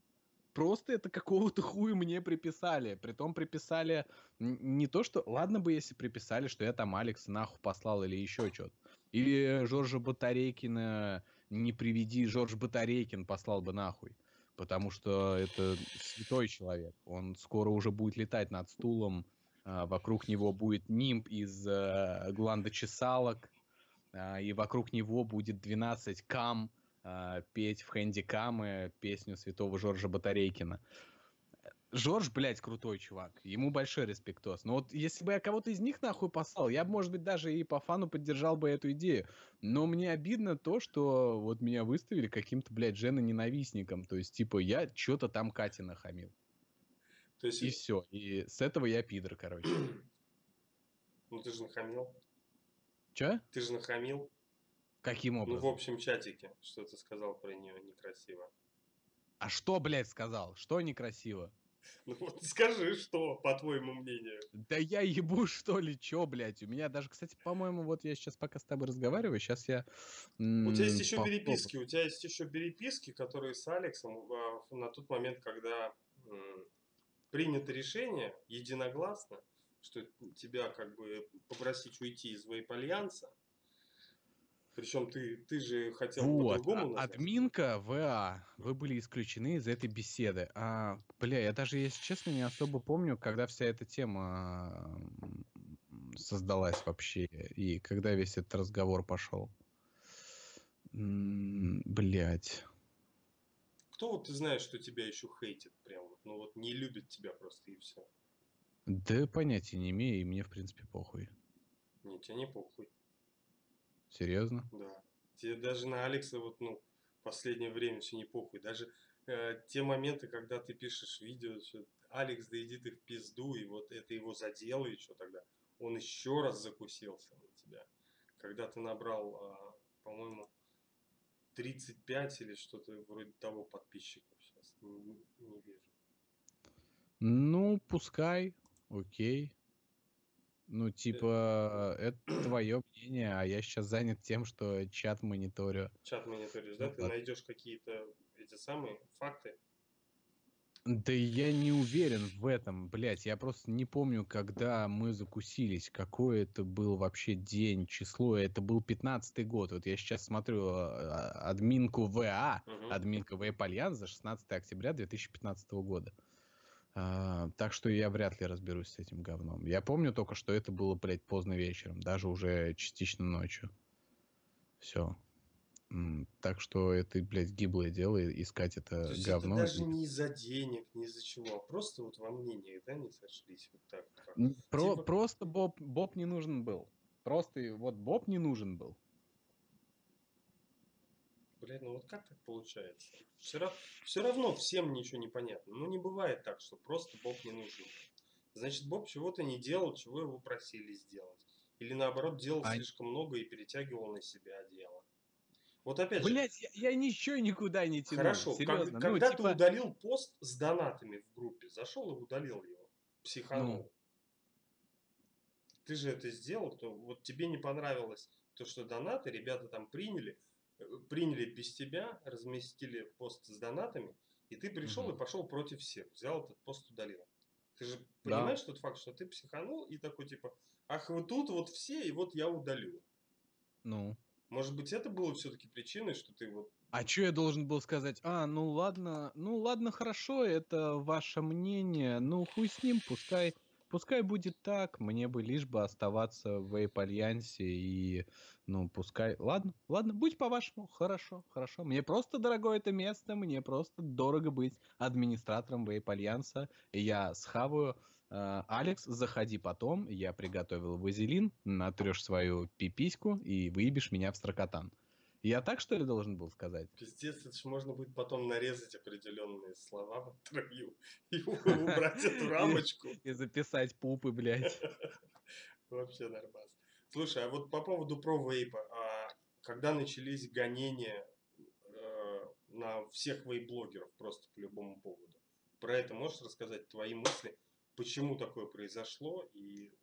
Просто это какого-то хуя мне приписали. Притом приписали не то, что... Ладно бы, если приписали, что я там Алекс нахуй послал или еще что-то. Или Жоржа Батарейкина не приведи, Жорж Батарейкин послал бы нахуй. Потому что это святой человек. Он скоро уже будет летать над стулом. А, вокруг него будет нимб из а, гландочесалок. А, и вокруг него будет 12 кам петь в хэндикамы песню святого Жоржа Батарейкина. Жорж, блядь, крутой чувак. Ему большой респектос. Но вот если бы я кого-то из них нахуй послал, я бы, может быть, даже и по фану поддержал бы эту идею. Но мне обидно то, что вот меня выставили каким-то, блядь, жена-ненавистником. То есть, типа, я что-то там Кате нахамил. То есть... И все. И с этого я пидор, короче. (clears throat) Ну ты же нахамил. Че? Ты же нахамил. Каким образом? Ну, в общем чатике, что ты сказал про нее некрасиво. А что, блядь, сказал? Что некрасиво? (laughs) Ну вот скажи, что, по твоему мнению. Да я ебу, (laughs) что ли, чё, блядь. У меня даже, кстати, по-моему, вот я сейчас пока с тобой разговариваю, сейчас я... У тебя есть еще переписки, у тебя есть еще переписки, которые с Алексом а, на тот момент, когда принято решение единогласно, что тебя как бы попросить уйти из Вейп-Альянса, причем ты, ты же хотел вот. по-другому а, Админка ВА, вы были исключены из этой беседы. А, бля, я даже, если честно, не особо помню, когда вся эта тема создалась вообще, и когда весь этот разговор пошел. Блять. Кто вот ты знаешь, что тебя еще хейтит прям вот, ну вот не любит тебя просто и все? Да понятия не имею, и мне в принципе похуй. Не, тебе не похуй. Серьезно? Да. Тебе даже на Алекса вот, ну, последнее время все не похуй. Даже э, те моменты, когда ты пишешь видео, что Алекс, да иди ты в пизду, и вот это его задело, что тогда? Он еще раз закусился на тебя. Когда ты набрал, э, по-моему, 35 или что-то вроде того подписчиков сейчас. Не, не вижу. Ну, пускай, окей. Ну, типа, это твое мнение, а я сейчас занят тем, что чат мониторю. Чат мониторишь, да? Ну, Ты найдешь какие-то эти самые факты? Да я не уверен в этом, блядь. Я просто не помню, когда мы закусились, какой это был вообще день, число. Это был 15-й год. Вот я сейчас смотрю а, админку ВА, угу. админка ВА Альянс за 16 октября 2015 года. А, так что я вряд ли разберусь с этим говном. Я помню только, что это было, блядь, поздно вечером, даже уже частично ночью. Все. Так что это, блядь, гиблое дело искать это То говно. Это даже не из-за денег, не из-за чего, а просто вот во мнениях, да, не сошлись вот так. Про, типа... Просто Боб, Боб не нужен был. Просто вот Боб не нужен был. Блядь, ну вот как так получается? Все, равно, все равно всем ничего не понятно. Ну не бывает так, что просто Боб не нужен. Значит, Боб чего-то не делал, чего его просили сделать. Или наоборот, делал а... слишком много и перетягивал на себя дело. Вот опять же. Блять, я, я ничего никуда не тянул. Хорошо, серьезно. Как, ну, когда типа... ты удалил пост с донатами в группе, зашел и удалил его, психанул. Ну. Ты же это сделал, то вот тебе не понравилось то, что донаты ребята там приняли, приняли без тебя, разместили пост с донатами, и ты пришел угу. и пошел против всех, взял этот пост удалил. Ты же понимаешь да. тот факт, что ты психанул и такой типа, ах, вот тут вот все, и вот я удалю. Ну. Может быть, это было все-таки причиной, что ты вот... А что я должен был сказать? А, ну ладно, ну ладно, хорошо, это ваше мнение, ну хуй с ним, пускай Пускай будет так, мне бы лишь бы оставаться в Вейп-альянсе и, ну, пускай... Ладно, ладно, будь по-вашему, хорошо, хорошо. Мне просто дорого это место, мне просто дорого быть администратором Вейп-альянса. Я схаваю. Э, Алекс, заходи потом, я приготовил вазелин, натрешь свою пипиську и выебешь меня в строкотан. Я так, что ли, должен был сказать? Пиздец, это же можно будет потом нарезать определенные слова в интервью (laughs) и убрать эту рамочку. И записать пупы, блядь. (laughs) Вообще нормально. Слушай, а вот по поводу про вейпа, а когда начались гонения э, на всех вейп-блогеров просто по любому поводу, про это можешь рассказать твои мысли, почему такое произошло и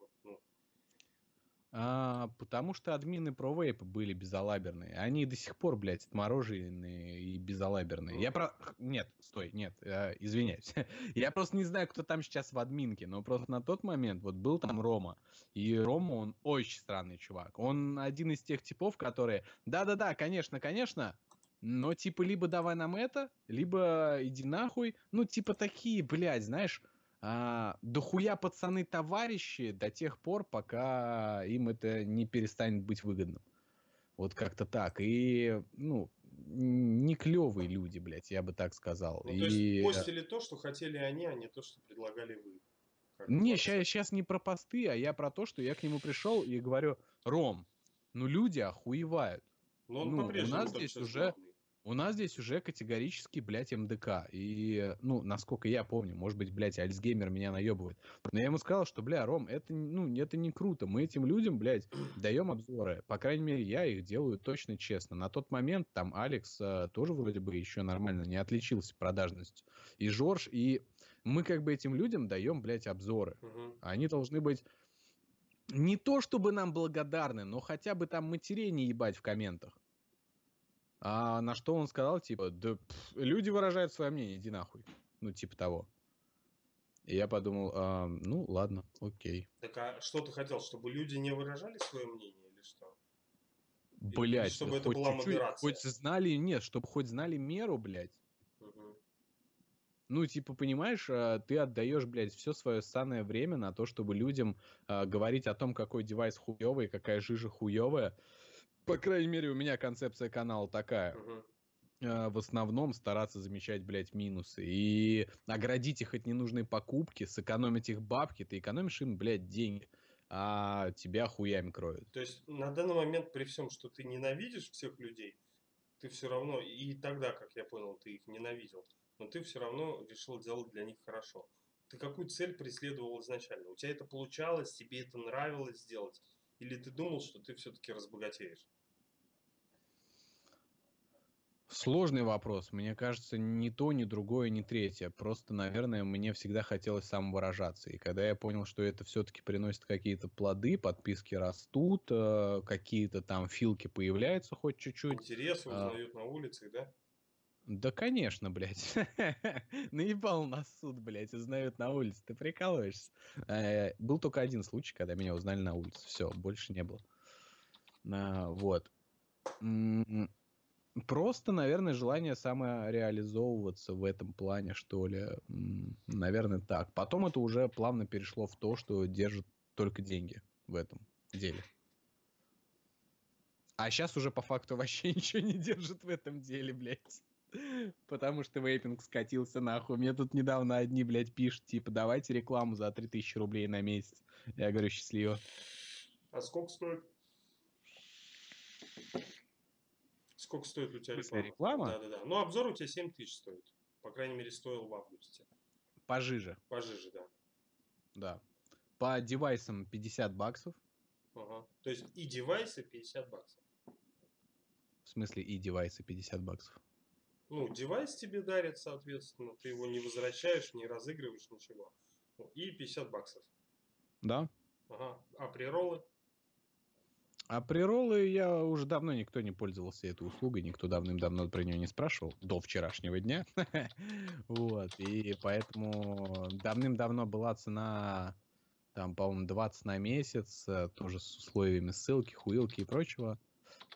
А, потому что админы ProVape были безалаберные. Они до сих пор, блядь, отмороженные и безалаберные. Я про... Нет, стой, нет, э, извиняюсь. (laughs) Я просто не знаю, кто там сейчас в админке, но просто на тот момент вот был там Рома. И Рома, он очень странный чувак. Он один из тех типов, которые... Да-да-да, конечно, конечно, но типа либо давай нам это, либо иди нахуй. Ну, типа такие, блядь, знаешь, а, дохуя пацаны товарищи до тех пор, пока им это не перестанет быть выгодным. Вот как-то так. И, ну, не клевые люди, блядь, я бы так сказал. ну, то есть постили то, что хотели они, а не то, что предлагали вы. Не, вас. сейчас не про посты, а я про то, что я к нему пришел и говорю, Ром, ну люди охуевают. Но он ну, у нас здесь уже- главный. У нас здесь уже категорически, блядь, МДК. И, ну, насколько я помню, может быть, блядь, Альцгеймер меня наебывает. Но я ему сказал, что, бля, Ром, это, ну, это не круто. Мы этим людям, блядь, даем обзоры. По крайней мере, я их делаю точно честно. На тот момент там Алекс э, тоже вроде бы еще нормально не отличился продажностью. И Жорж, и мы как бы этим людям даем, блядь, обзоры. Мгм. Они должны быть не то чтобы нам благодарны, но хотя бы там матерей не ебать в комментах. А на что он сказал, типа, да пф, люди выражают свое мнение, иди нахуй. Ну, типа того. И я подумал, «А, ну, ладно, окей. Так а что ты хотел, чтобы люди не выражали свое мнение или что? Блять, чтобы это была модерация. хоть знали, нет, чтобы хоть знали меру, блядь. Ну, типа, понимаешь, а, ты отдаешь, блядь, все свое станное время на то, чтобы людям а, говорить о том, какой девайс хуевый, какая жижа хуевая. По крайней мере, у меня концепция канала такая. А, в основном стараться замечать, блядь, минусы. И оградить их от ненужной покупки, сэкономить их бабки, ты экономишь им, блядь, деньги, а тебя хуями кроют. То есть на данный момент, при всем, что ты ненавидишь всех людей, ты все равно, и тогда, как я понял, ты их ненавидел, но ты все равно решил делать для них хорошо. Ты какую цель преследовал изначально? У тебя это получалось, тебе это нравилось сделать? Или ты думал, что ты все-таки разбогатеешь? Сложный вопрос. Мне кажется, ни то, ни другое, ни третье. Просто, наверное, мне всегда хотелось самовыражаться. И когда я понял, что это все-таки приносит какие-то плоды, подписки растут, э, какие-то там филки появляются хоть чуть-чуть. Интересы а- узнают на улице, да? Да, конечно, блядь. (laughs) Наебал нас суд, блядь, узнают на улице. Ты прикалываешься? Э, Был только один случай, когда меня узнали на улице. Все, больше не было. А, Вот. Просто, наверное, желание самореализовываться в этом плане, что ли. Наверное, так. Потом это уже плавно перешло в то, что держит только деньги в этом деле. А сейчас уже по факту (laughs) вообще ничего не держит в этом деле, блядь. Потому что вейпинг скатился нахуй. Мне тут недавно одни, блядь, пишут, типа, давайте рекламу за 3000 рублей на месяц. Я говорю, счастливо. А сколько стоит? Сколько стоит у тебя реклама? реклама? Да-да-да. Ну, обзор у тебя 7 тысяч стоит. По крайней мере, стоил в августе. Пожиже, Пожиже, да. да. По девайсам 50 баксов. Ага. То есть и девайсы 50 баксов. В смысле, и девайсы 50 баксов. Ну, девайс тебе дарят, соответственно, ты его не возвращаешь, не разыгрываешь, ничего. Ну, И 50 баксов. Да. Ага. А приролы? А приролы я уже давно никто не пользовался этой услугой, никто давным-давно про нее не спрашивал, до вчерашнего дня. (laughs) Вот, и поэтому давным-давно была цена, там, по-моему, 20 на месяц, э, тоже с условиями ссылки, хуилки и прочего.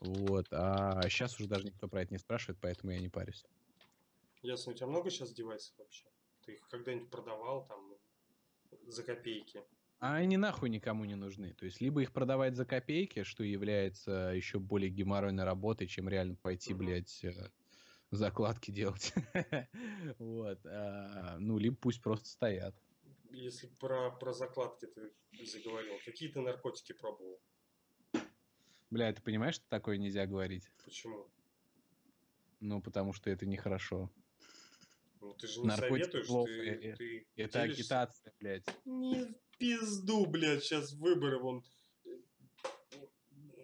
Вот, а сейчас уже даже никто про это не спрашивает, поэтому я не парюсь. Ясно, у тебя много сейчас девайсов вообще? Ты их когда-нибудь продавал там за копейки? А они нахуй никому не нужны. То есть, либо их продавать за копейки, что является еще более геморройной работой, чем реально пойти, Мгм. блядь, э, закладки делать. (laughs) Вот. а, Ну, либо пусть просто стоят. Если про, про закладки ты заговорил, какие ты наркотики пробовал? Бля, ты понимаешь, что такое нельзя говорить? Почему? Ну, потому что это нехорошо. Ну, ты же не Наркотики советуешь, плохо, ты, ты Это агитация, блядь. Не в пизду, блядь, сейчас выборы вон.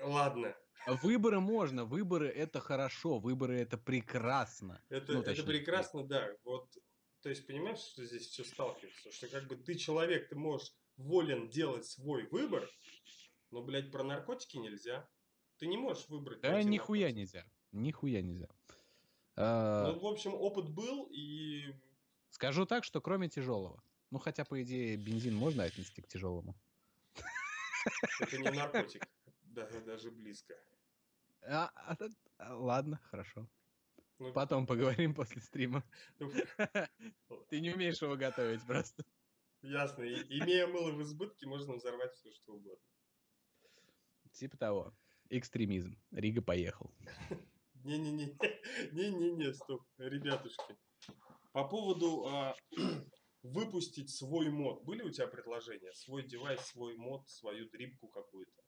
Ладно, Выборы можно, выборы это хорошо, выборы это прекрасно. это, Ну, это точнее, прекрасно, да. Вот, то есть, понимаешь, что здесь все сталкивается? Что как бы ты человек, ты можешь волен делать свой выбор, но, блядь, про наркотики нельзя. Ты не можешь выбрать. Да нихуя наркотики. нельзя. Нихуя нельзя. А, Ну, в общем, опыт был, и Скажу так, что кроме тяжелого. Ну, хотя, по идее, бензин можно отнести к тяжелому. это не наркотик. Да, даже близко. А, а, а, ладно, хорошо. Ну, Потом поговорим после стрима. ну, (laughs) Ты не умеешь его готовить просто. Ясно. И- имея мыло в избытке, можно взорвать все, что угодно. Типа того. Экстремизм. Рига поехал. (laughs) Не-не-не, (laughs) не-не-не, стоп, ребятушки. По поводу а, (clears throat) выпустить свой мод. Были у тебя предложения? Свой девайс, свой мод, свою дрипку какую-то?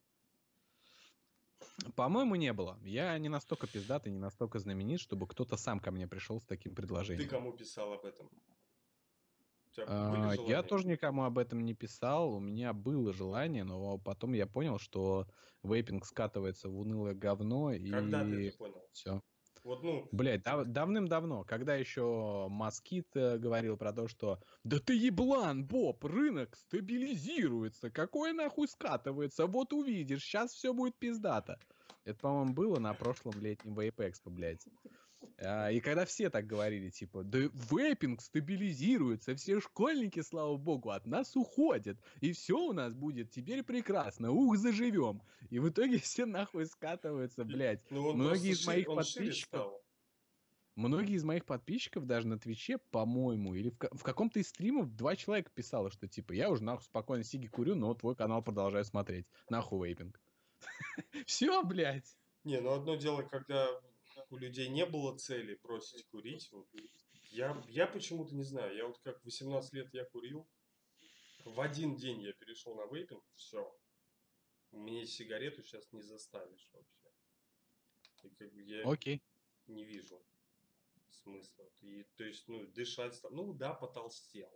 По-моему, не было. Я не настолько пиздатый, не настолько знаменит, чтобы кто-то сам ко мне пришел с таким Ты предложением. кому писал об этом? А, Я тоже никому об этом не писал. У меня было желание, но потом я понял, что вейпинг скатывается в унылое говно Когда ты и это понял? все. Вот, ну, Блять, давным-давно, когда еще Москит э, говорил про то, что да ты еблан, Боб, рынок стабилизируется, какой нахуй скатывается, вот увидишь, сейчас все будет пиздато. Это, по-моему, было на прошлом летнем Vape Expo, блядь. А, И когда все так говорили, типа, да вейпинг стабилизируется, все школьники, слава богу, от нас уходят, и все у нас будет теперь прекрасно, ух, заживем. И в итоге (laughs) все нахуй скатываются, блядь. ну Многие из моих подписчиков. Многие из моих подписчиков даже на Твиче, по-моему, или в, в каком-то из стримов два человека писало, что типа я уже нахуй спокойно сиги курю, но твой канал продолжаю смотреть. Нахуй вейпинг. (laughs) Все, блядь. Не, ну одно дело, когда у людей не было цели бросить курить. вот Я, я почему-то не знаю. Я вот как в 18 лет я курил. В один день я перешел на вейпинг. Все. Мне сигарету сейчас не заставишь вообще. И как бы я Окей. не вижу смысла. И, то есть, ну, дышать. Ну да, потолстел.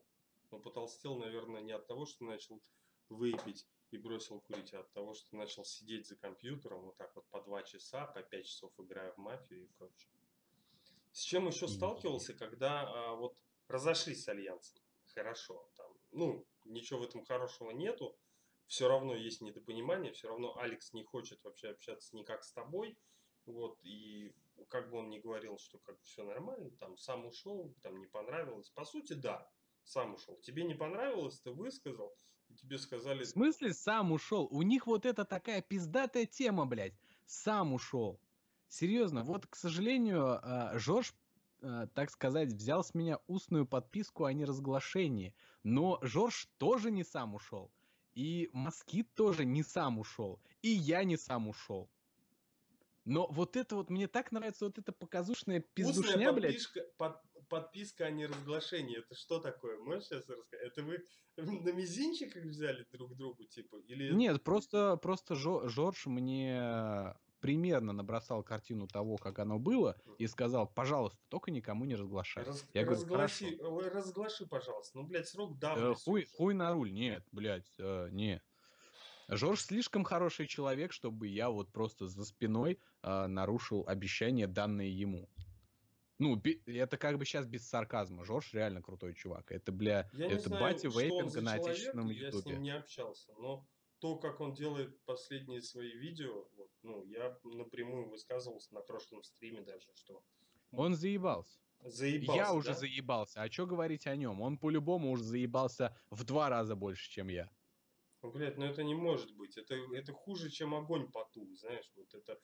Но потолстел, наверное, не от того, что начал выпить и бросил курить, а от того, что начал сидеть за компьютером вот так вот по два часа, по пять часов играя в мафию и прочее. С чем еще сталкивался, когда а, вот разошлись с альянсом? Хорошо, там, ну, ничего в этом хорошего нету, все равно есть недопонимание, все равно Алекс не хочет вообще общаться никак с тобой, вот, и как бы он ни говорил, что как все нормально, там, сам ушел, там, не понравилось, по сути, да, сам ушел. Тебе не понравилось, ты высказал, тебе сказали, В смысле сам ушел? У них вот это такая пиздатая тема, блядь. Сам ушел. Серьезно, вот, к сожалению, а, Жорж, а, так сказать, взял с меня устную подписку о неразглашении. Но Жорж тоже не сам ушел. И Москит тоже не сам ушел. И я не сам ушел. Но вот это вот, мне так нравится вот эта показушная пиздушня, Устная блядь. под- подписка о неразглашении. Это что такое? Можешь сейчас рассказать? Это вы на мизинчиках взяли друг другу, типа? Или Нет, просто, просто Жо- Жорж мне примерно набросал картину того, как оно было, и сказал, пожалуйста, только никому не разглашай. раз- Я говорю, разгласи, ой, разглаши, пожалуйста. Ну, блядь, срок «Э, давности. хуй, уже. хуй на руль, нет, блядь, э, нет. Жорж слишком хороший человек, чтобы я вот просто за спиной э, нарушил обещание, данное ему. Ну, би- это как бы сейчас без сарказма. Жорж реально крутой чувак. Это, бля, Я это знаю, батя вейпинга на отечественном я с ютубе. ним не общался, но то, как он делает последние свои видео, вот, ну, я напрямую высказывался на прошлом стриме даже, что Он заебался. заебался, я уже да? заебался. А что говорить о нем? Он по-любому уже заебался в два раза больше, чем я. Ну, блядь, ну это не может быть. Это, это хуже, чем огонь потух, знаешь, вот это.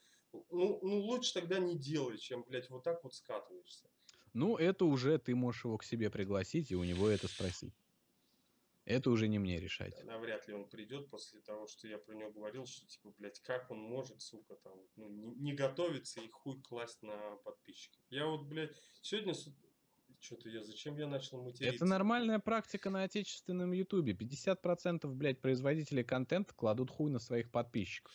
Ну, ну, лучше тогда не делай, чем, блядь, вот так вот скатываешься. Ну, это уже ты можешь его к себе пригласить и у него это спросить. Это уже не мне решать. Навряд ли он придет после того, что я про него говорил, что, типа, блядь, как он может, сука, там, ну, не, не готовиться и хуй класть на подписчиков. Я вот, блядь, сегодня... Что-то я... Зачем я начал материться? Это нормальная практика на отечественном ютубе. 50% блядь, производителей контента кладут хуй на своих подписчиков.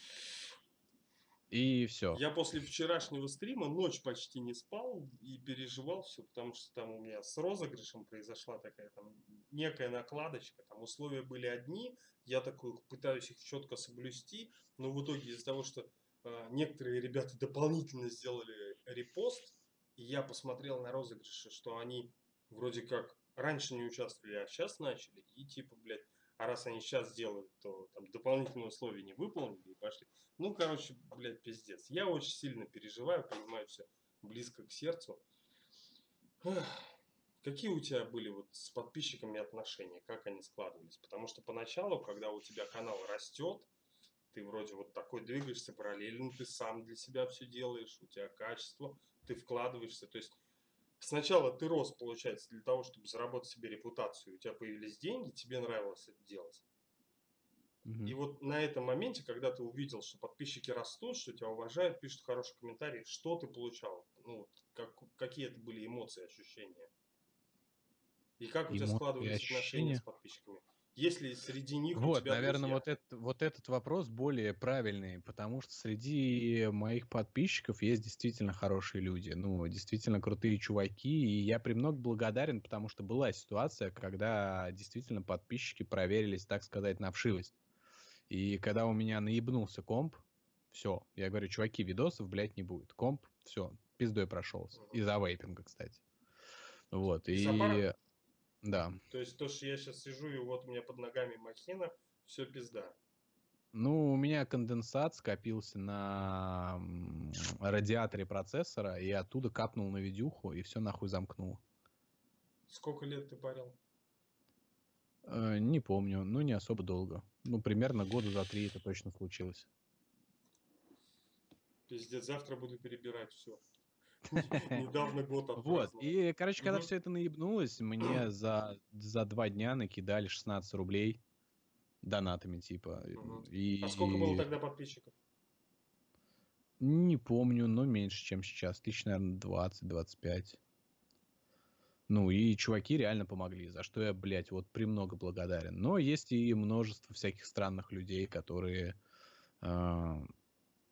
И все. Я после вчерашнего стрима ночь почти не спал и переживал все, потому что там у меня с розыгрышем произошла такая там некая накладочка, там условия были одни, я такой пытаюсь их четко соблюсти, но в итоге из-за того, что э, некоторые ребята дополнительно сделали репост, и я посмотрел на розыгрыши, что они вроде как раньше не участвовали, а сейчас начали, и типа, блядь, а раз они сейчас делают, то там дополнительные условия не выполнили и пошли. Ну, короче, блядь, пиздец. Я очень сильно переживаю, понимаю все близко к сердцу. Какие у тебя были вот с подписчиками отношения, как они складывались? Потому что поначалу, когда у тебя канал растет, ты вроде вот такой двигаешься параллельно, ты сам для себя все делаешь, у тебя качество, ты вкладываешься. То есть сначала ты рос, получается, для того, чтобы заработать себе репутацию, у тебя появились деньги, тебе нравилось это делать. Угу. И вот на этом моменте, когда ты увидел, что подписчики растут, что тебя уважают, пишут хорошие комментарии, что ты получал? Ну, как, какие это были эмоции, ощущения? И как у тебя складывались отношения с подписчиками? Если среди них вот, наверное, вот, это, вот этот вопрос более правильный, потому что среди моих подписчиков есть действительно хорошие люди, ну, действительно крутые чуваки, и я премного благодарен, потому что была ситуация, когда действительно подписчики проверились, так сказать, на вшивость. И когда у меня наебнулся комп, все, я говорю, чуваки, видосов, блядь, не будет. Комп, все, пиздой прошелся. Из-за вейпинга, кстати. Вот, и... Да. То есть то, что я сейчас сижу, и вот у меня под ногами махина, все пизда. Ну, у меня конденсат скопился на радиаторе процессора, и оттуда капнул на видюху, и все нахуй замкнуло. Сколько лет ты парил? Э, не помню, ну не особо долго. Ну, примерно года за три это точно случилось. Пиздец, завтра буду перебирать все. (laughs) Недавно год Вот, и, короче, когда все это наебнулось, мне (clears throat) за, два дня накидали 16 рублей донатами, типа. И... А сколько было тогда подписчиков? Не помню, но меньше, чем сейчас. Тысяч, наверное, 20-25. Ну, и чуваки реально помогли, за что я, блядь, вот премного благодарен. Но есть и множество всяких странных людей, которые э,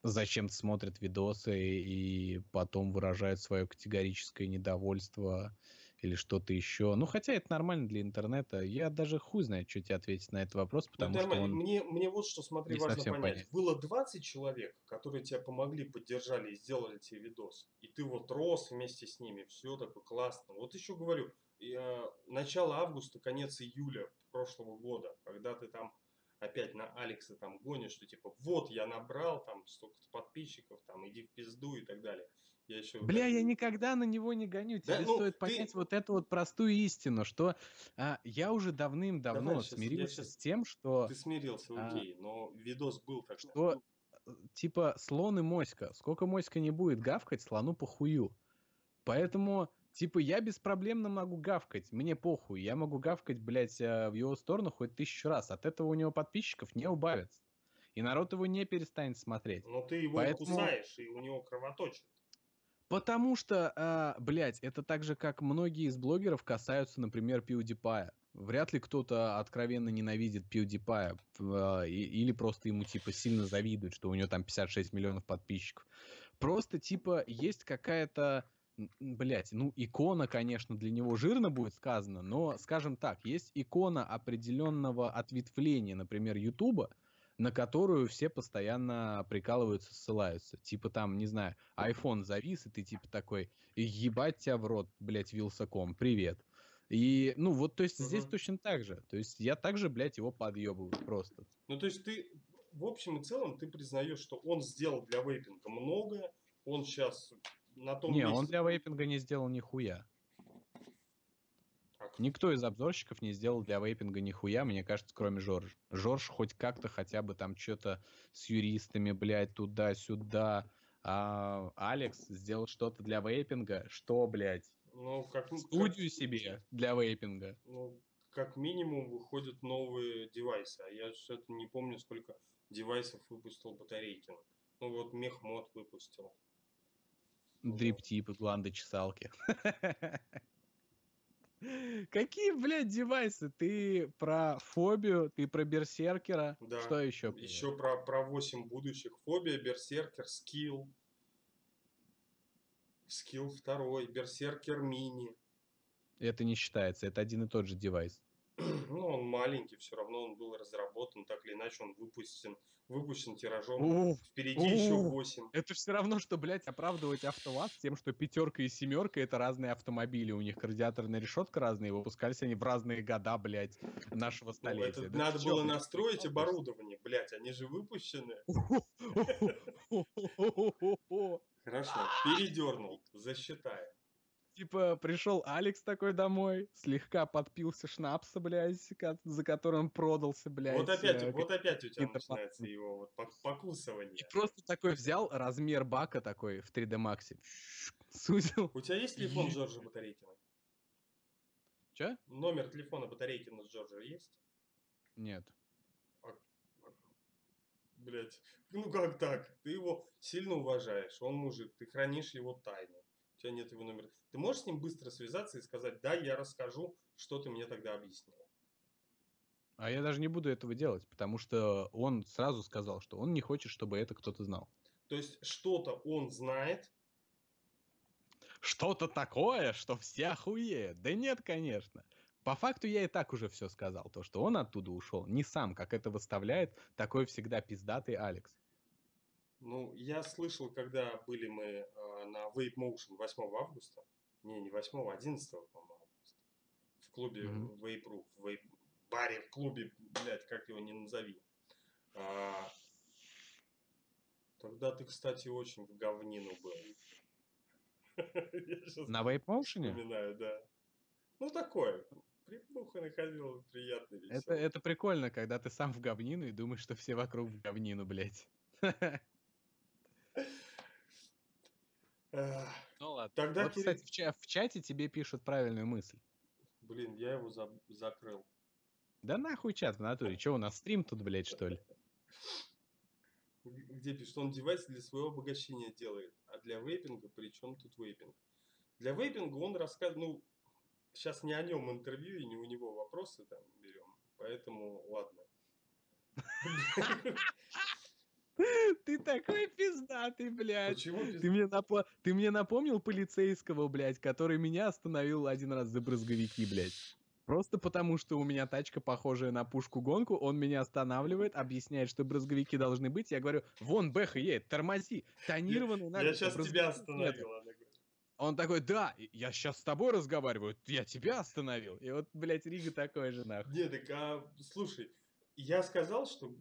зачем-то смотрят видосы и потом выражают свое категорическое недовольство или что-то еще. Ну, хотя это нормально для интернета. Я даже хуй знает, что тебе ответить на этот вопрос, ну, потому ну, что он мне, мне вот что, смотри, важно понять. понять. Было 20 человек, которые тебя помогли, поддержали и сделали тебе видос. И ты вот рос вместе с ними. Все такое классно. Вот еще говорю, я, начало августа, конец июля прошлого года, когда ты там опять на Алекса там гонишь, что типа вот я набрал там столько-то подписчиков, там иди в пизду и так далее. Я еще... Бля, я никогда на него не гоню. Тебе да, ну, стоит понять ты... вот эту вот простую истину, что а, я уже давным-давно Давай, смирился сейчас... с тем, что... Ты смирился, а, окей, а, но видос был тогда. Что, э, типа, слон и моська. Сколько моська не будет гавкать, слону похую. Поэтому Типа, я беспроблемно могу гавкать, мне похуй. Я могу гавкать, блядь, э, в его сторону хоть тысячу раз. От этого у него подписчиков не убавится. И народ его не перестанет смотреть. Но ты его Поэтому... кусаешь, и у него кровоточит. Потому что, э, блядь, это так же, как многие из блогеров касаются, например, PewDiePie. Вряд ли кто-то откровенно ненавидит PewDiePie э, или просто ему, типа, сильно завидует, что у него там 56 миллионов подписчиков. Просто, типа, есть какая-то Блять, ну икона, конечно, для него жирно будет сказано, но, скажем так, есть икона определенного ответвления, например, Ютуба, на которую все постоянно прикалываются, ссылаются. Типа там, не знаю, iPhone завис, и ты типа такой, ебать тебя в рот, блядь, Вилсаком, привет. И, ну, вот, то есть, угу. здесь точно так же. То есть, я также, блядь, его подъебываю просто. Ну, то есть, ты, в общем и целом, ты признаешь, что он сделал для вейпинга многое, он сейчас на том Не, месте. он для вейпинга не сделал нихуя. Так. Никто из обзорщиков не сделал для вейпинга нихуя, мне кажется, кроме Жорж. Жорж хоть как-то хотя бы там что-то с юристами, блядь, туда-сюда. А Алекс сделал что-то для вейпинга. Что, блядь? Ну, как, Студию как, себе для вейпинга. Ну, как минимум выходят новые девайсы. А я что-то не помню, сколько девайсов выпустил Батарейкин. Ну вот Мехмод выпустил. Дрип-типы, гланды, чесалки. Какие, блядь, девайсы? Ты про фобию, ты про берсеркера. Да. Что еще? Еще про, про 8 будущих. Фобия, берсеркер, скилл. Скилл второй, берсеркер мини. Это не считается, это один и тот же девайс. (clears throat) Ну, он маленький, все равно он был разработан, так или иначе он выпущен, выпущен тиражом. Уф, Впереди еще уф. 8. Это все равно, что, блядь, оправдывать АвтоВАЗ тем, что пятерка и семерка это разные автомобили, у них радиаторная решетка разные, выпускались они в разные года, блядь, нашего Ну, столетия. это Да надо было блядь, настроить оборудование. Блять, они же выпущены. (laughs) Хорошо, передернул, засчитаем. Типа, пришел Алекс такой домой, слегка подпился шнапса, блядь, за которым продался, блядь. Вот опять, э, вот опять у тебя начинается его вот пок- покусывание. И просто такой взял размер бака такой в 3D Max, сузил. У тебя есть телефон Джорджа Батарейкина? Че? Номер телефона Батарейкина Джорджа есть? Нет. Блять, ну как так? Ты его сильно уважаешь, он мужик, ты хранишь его тайну. У тебя нет его номера. Ты можешь с ним быстро связаться и сказать, да, я расскажу, что ты мне тогда объяснил. А я даже не буду этого делать, потому что он сразу сказал, что он не хочет, чтобы это кто-то знал. То есть что-то он знает, Что-то такое, что все охуеют. Да нет, конечно. По факту я и так уже все сказал. То, что он оттуда ушел, не сам, как это выставляет такой всегда пиздатый Алекс. Ну, я слышал, когда были мы э, на Vape Motion 8 августа, не, не 8, а 11, по-моему, августа, в клубе Мгм. Vape.ru, в Vape баре, в клубе, блядь, как его не назови. А, тогда ты, кстати, очень в говнину был. (laughs) На Vape Motion? вспоминаю, да. Ну, такое. Припуха находил приятный Это, веселый. это прикольно, когда ты сам в говнину и думаешь, что все вокруг в говнину, блядь. (laughs) Ну ладно. Тогда, вот, Кирилл- кстати, в, ча- в чате тебе пишут правильную мысль. Блин, я его заб- закрыл. Да нахуй чат в натуре. Че, у нас стрим тут, блядь, что ли? Где пишет, он девайс для своего обогащения делает, а для вейпинга при чем тут вейпинг? Для вейпинга он рассказывает, ну, сейчас не о нем интервью и не у него вопросы там берем, поэтому ладно. (laughs) (laughs) (laughs) (laughs) Ты такой пиздатый, блядь. Почему без- Ты мне, напо- ты мне напомнил полицейского, блядь, который меня остановил один раз за брызговики, блядь. Просто потому, что у меня тачка похожая на пушку-гонку, он меня останавливает, объясняет, что брызговики должны быть. Я говорю, вон Бэха едет, тормози, тонированный надо. Я сейчас тебя остановил. Он такой, да, я сейчас с тобой разговариваю, я тебя остановил. И вот, блядь, Рига такой же, нахуй. Не, так, а, слушай, я сказал, что,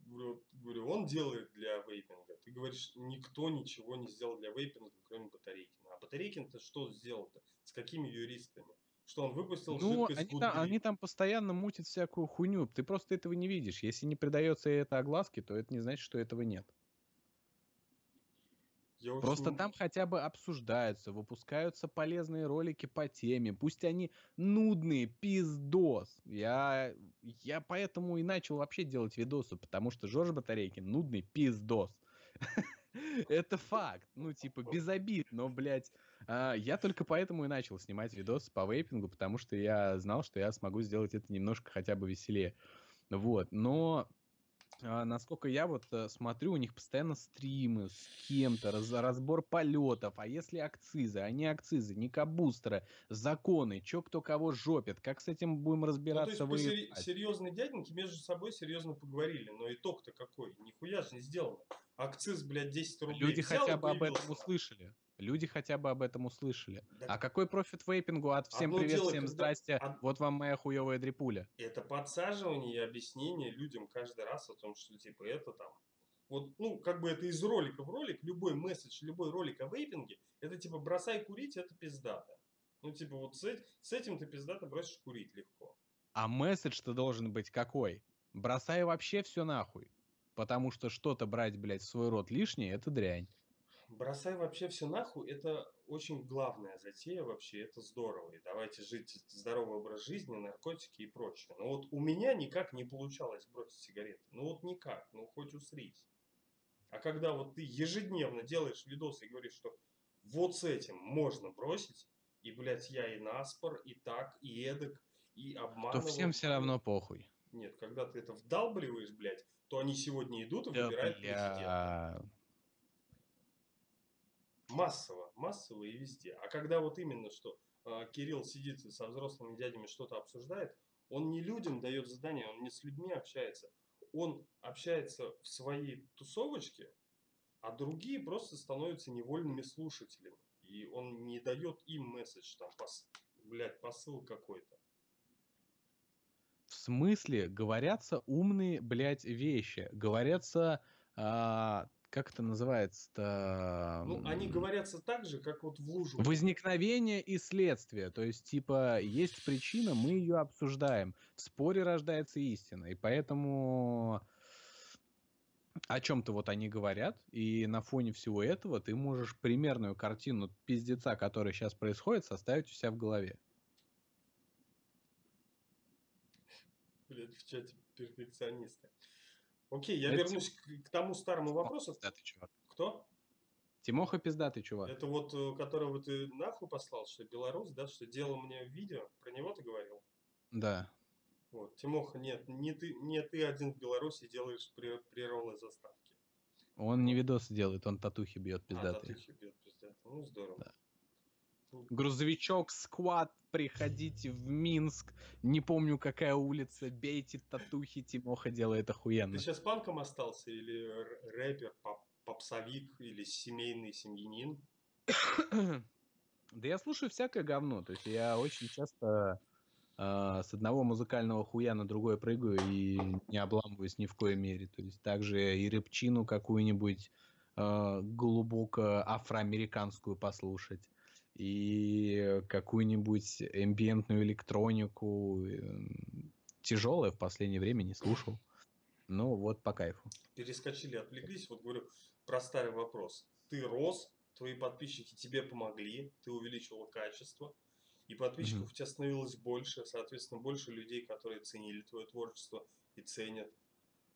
говорю, он делает для вейпинга. Ты говоришь, никто ничего не сделал для вейпинга, кроме Батарейкина. А Батарейкин-то что сделал-то? С какими юристами? Что он выпустил Ну, жидкость они там, они там постоянно мутят всякую хуйню. Ты просто этого не видишь. Если не придается это огласке, то это не значит, что этого нет. Я Просто там хотя бы обсуждаются, выпускаются полезные ролики по теме. Пусть они нудные, пиздос. Я, я поэтому и начал вообще делать видосы, потому что Жорж Батарейкин нудный пиздос. (laughs) Это факт. Ну, типа, без обид. Но, блядь, а, я только поэтому и начал снимать видосы по вейпингу, потому что я знал, что я смогу сделать это немножко хотя бы веселее. Вот. Но насколько я вот э, смотрю, у них постоянно стримы с кем-то, раз- разбор полетов, а если акцизы, а не акцизы, не кабустеры, законы, чё кто кого жопит, как с этим будем Ну, то есть разбираться вы? серьезные дяденьки между собой серьезно поговорили, но итог-то какой? Нихуя же не сделано. Акциз, блядь, 10 рублей Люди взял хотя бы об этом услышали. Люди хотя бы об этом услышали. Так А какой профит вейпингу от всем Одно привет, дело, всем когда- здрасте, од- вот вам моя хуевая дрипуля. Это подсаживание и объяснение людям каждый раз о том, что типа это там. Вот, ну, как бы это из ролика в ролик, любой месседж, любой ролик о вейпинге, это типа бросай курить, это пиздато. Ну, типа вот с, с этим ты пиздато бросишь курить легко. А месседж-то должен быть какой? Бросай вообще все нахуй. Потому что что-то брать, блядь, в свой рот лишнее, это дрянь. Бросай вообще все нахуй, это очень главная затея вообще, это здорово. И давайте жить здоровый образ жизни, наркотики и прочее. Но вот у меня никак не получалось бросить сигареты. Ну вот никак, ну хоть усрись. А когда вот ты ежедневно делаешь видосы и говоришь, что вот с этим можно бросить, И, блядь, я и наспор, и так, и эдак, и То обманывал. всем все равно похуй. Нет, когда ты это вдалбливаешь, блядь, то они сегодня идут и Да, выбирают президента. бля. Массово, массово и везде. А когда вот именно что а, Кирилл сидит со взрослыми дядями что-то обсуждает, он не людям дает задания, он не с людьми общается. Он общается в своей тусовочке, а другие просто становятся невольными слушателями. И он не дает им месседж, там, пос, блядь, посыл какой-то. В смысле, говорятся умные, блядь, вещи. Говорятся, а, как это называется-то? Ну, они говорятся так же, как вот в лужу. Возникновение и следствие. То есть, типа, есть причина, мы ее обсуждаем. В споре рождается истина. И поэтому о чем-то вот они говорят, и на фоне всего этого ты можешь примерную картину пиздеца, который сейчас происходит, составить у себя в голове. Блядь, в чате перфекционисты. Окей, я Это вернусь к, к тому старому Тимоха вопросу. пиздатый чувак. Кто? Тимоха пиздатый чувак. Это вот, э, которого ты нахуй послал, что Беларусь, да, что делал мне видео, про него ты говорил? Да. Вот, Тимоха, нет, не ты, не ты один в Беларуси делаешь при, приролы заставки. Он не видосы делает, он татухи бьет А, пиздатые. татухи бьет пиздатые. Ну, здорово. Да. Грузовичок, сквад, приходите в Минск. Не помню, какая улица. Бейте татухи, Тимоха делает охуенно. Ты сейчас панком остался или рэпер, поп- попсовик или семейный семьянин? Да я слушаю всякое говно. То есть я очень часто а, с одного музыкального хуя на другой прыгаю и не обламываюсь ни в коей мере. То есть также и рэпчину какую-нибудь а, глубоко афроамериканскую послушать. И какую-нибудь эмбиентную электронику. Тяжелое в последнее время не слушал. Ну вот по кайфу. Перескочили, отвлеклись. Вот говорю про старый вопрос. Ты рос, твои подписчики тебе помогли, ты увеличивал качество, и подписчиков Мгм. у тебя становилось больше, соответственно, больше людей, которые ценили твое творчество и ценят.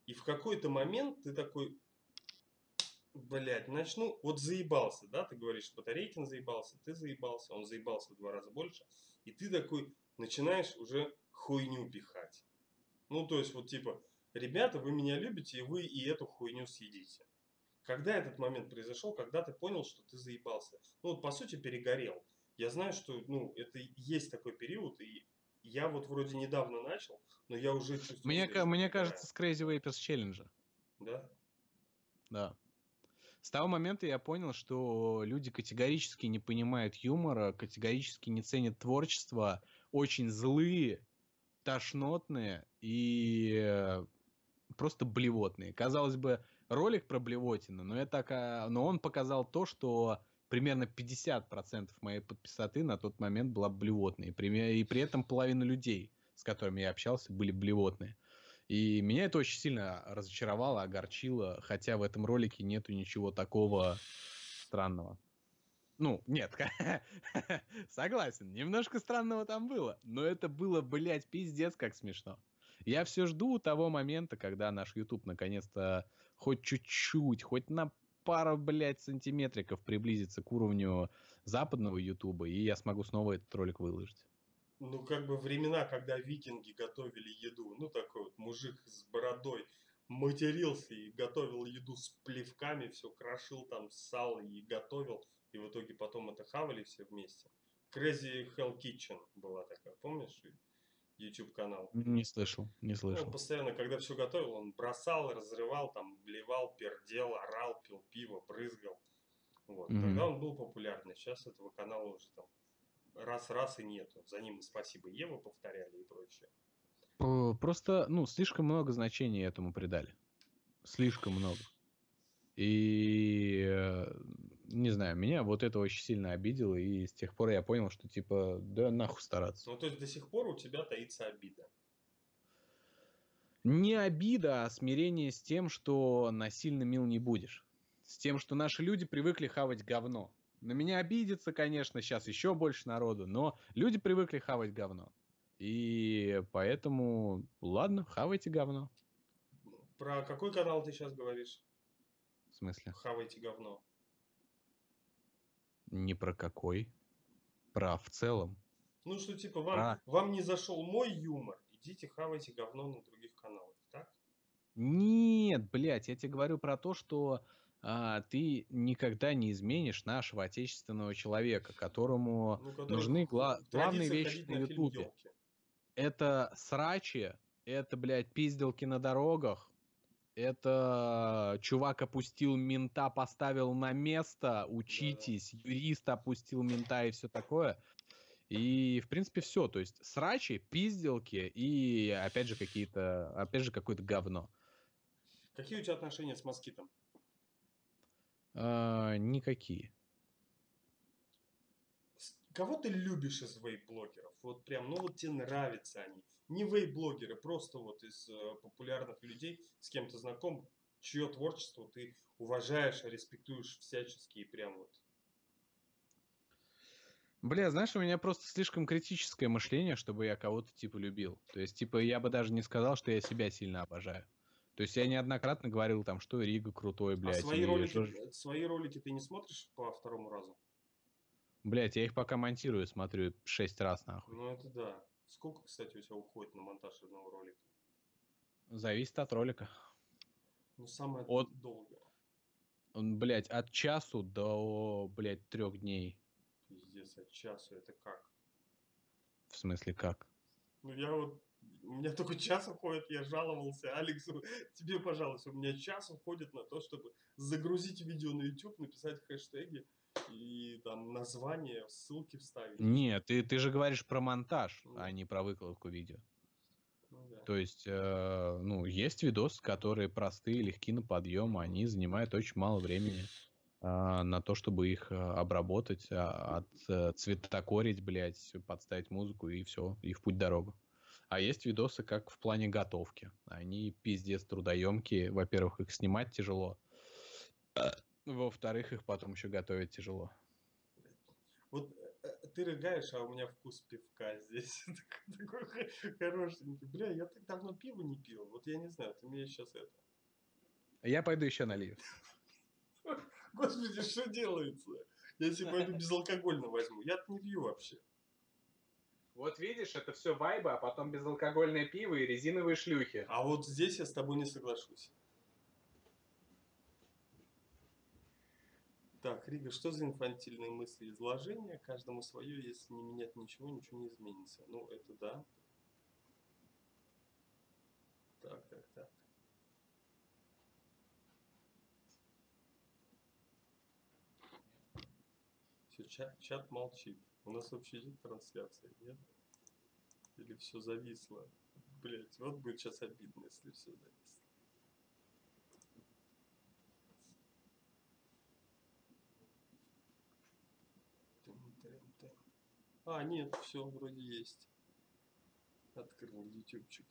И в какой-то момент ты такой, блядь, начну, вот заебался, да, ты говоришь, Батарейкин заебался, ты заебался, он заебался в два раза больше, и ты такой начинаешь уже хуйню пихать. Ну, то есть, вот типа, ребята, вы меня любите, и вы и эту хуйню съедите. Когда этот момент произошел, когда ты понял, что ты заебался? Ну, вот, по сути, перегорел. Я знаю, что, ну, это есть такой период, и я вот вроде недавно начал, но я уже чувствую... Мне, мне кажется, с Crazy Vapers челленджа. Да? Да. С того момента я понял, что люди категорически не понимают юмора, категорически не ценят творчество, очень злые, тошнотные и э, просто блевотные. Казалось бы, ролик про блевотину, но, так, а, но он показал то, что примерно 50% моей подписоты на тот момент была блевотной. И при этом половина людей, с которыми я общался, были блевотные. И меня это очень сильно разочаровало, огорчило, хотя в этом ролике нету ничего такого странного. Ну, нет, (laughs) согласен, немножко странного там было, но это было, блядь, пиздец как смешно. Я все жду того момента, когда наш YouTube наконец-то хоть чуть-чуть, хоть на пару, блядь, сантиметриков приблизится к уровню западного YouTube, и я смогу снова этот ролик выложить. Ну, как бы времена, когда викинги готовили еду. Ну, такой вот мужик с бородой матерился и готовил еду с плевками, все крошил там сало и готовил. И в итоге потом это хавали все вместе. Crazy Hell Kitchen была такая, помнишь? YouTube канал. Не слышал, не Ну, слышал. он постоянно, когда все готовил, он бросал, разрывал, там, блевал, пердел, орал, пил пиво, брызгал. Вот. Мгм. Тогда он был популярный. Сейчас этого канала уже там раз-раз и нету. За ним спасибо Ева повторяли и прочее. Э, Просто, ну, слишком много значения этому придали. Слишком много. И, э, не знаю, меня вот это очень сильно обидело, и с тех пор я понял, что, типа, да нахуй стараться. Ну, то есть до сих пор у тебя таится обида. Не обида, а смирение с тем, что насильно мил не будешь. С тем, что наши люди привыкли хавать говно. На меня обидится, конечно, сейчас еще больше народу, но люди привыкли хавать говно. И поэтому, ладно, хавайте говно. Про какой канал ты сейчас говоришь? В смысле? Хавайте говно. Ни про какой. Про в целом. Ну, что типа вам, Про... вам не зашел мой юмор, идите хавайте говно на других каналах, так? Нет, блядь, я тебе говорю про то, что а, ты никогда не изменишь нашего отечественного человека, которому Ну, нужны гла- главные вещи на Ютубе. Это срачи, это, блядь, пизделки на дорогах, это чувак опустил мента, поставил на место, учитесь, юрист опустил мента и все такое. И, в принципе, все. То есть срачи, пизделки и, опять же, какие-то, опять же, какое-то говно. Какие у тебя отношения с москитом? А, никакие. Кого ты любишь из вейп-блогеров? Вот прям, ну вот тебе нравятся они. Не вейп-блогеры, просто вот из э, популярных людей, с кем ты знаком, чье творчество ты уважаешь, респектуешь всячески и прям вот. Бля, знаешь, у меня просто слишком критическое мышление, чтобы я кого-то типа любил. То есть, типа, я бы даже не сказал, что я себя сильно обожаю. То есть я неоднократно говорил там, что Рига крутой, А блядь. свои или ролики, что э, свои ролики ты не смотришь по второму разу? Блядь, я их пока монтирую, смотрю шесть раз нахуй. Ну это да. Сколько, кстати, у тебя уходит на монтаж одного ролика? Зависит от ролика. Ну самое От- долгое. Он, блядь, от часу до, блядь, трех дней. Пиздец, от часу. Это как? В смысле, как? Ну я вот, у меня только час уходит, я жаловался Алексу, (laughs) тебе, пожалуйста, у меня час уходит на то, чтобы загрузить видео на YouTube, написать хэштеги и там название, ссылки вставить. Нет, ты, ты же говоришь про монтаж, Ну. а не про выкладку видео. Ну да. То есть, э, ну, есть видосы, которые простые, легки на подъем, они занимают очень мало времени а, на то, чтобы их а, обработать, а, от, э, цветокорить, блядь, подставить музыку и все, и в путь дорогу. А есть видосы, как в плане готовки. Они пиздец трудоемкие. Во-первых, их снимать тяжело. Во-вторых, их потом еще готовить тяжело. Вот э, э, ты рыгаешь, а у меня вкус пивка здесь. (laughs) Такой хорошенький. Бля, я так давно пиво не пил. Вот я не знаю, ты мне сейчас это... Я пойду еще налью. (laughs) Господи, что делается? Я себе пойду (laughs) безалкогольно возьму. Я не пью вообще. Вот видишь, это все вайба, а потом безалкогольное пиво и резиновые шлюхи. А вот здесь я с тобой не соглашусь. Так, Рига, что за инфантильные мысли изложения? Каждому свое, если не менять ничего, ничего не изменится. Ну, это да. Так, так, так. Все, чат, чат молчит. У нас вообще идет трансляция, нет? Или все зависло? Блять, вот будет сейчас обидно, если все зависло. А, нет, все вроде есть. Открыл ютубчик.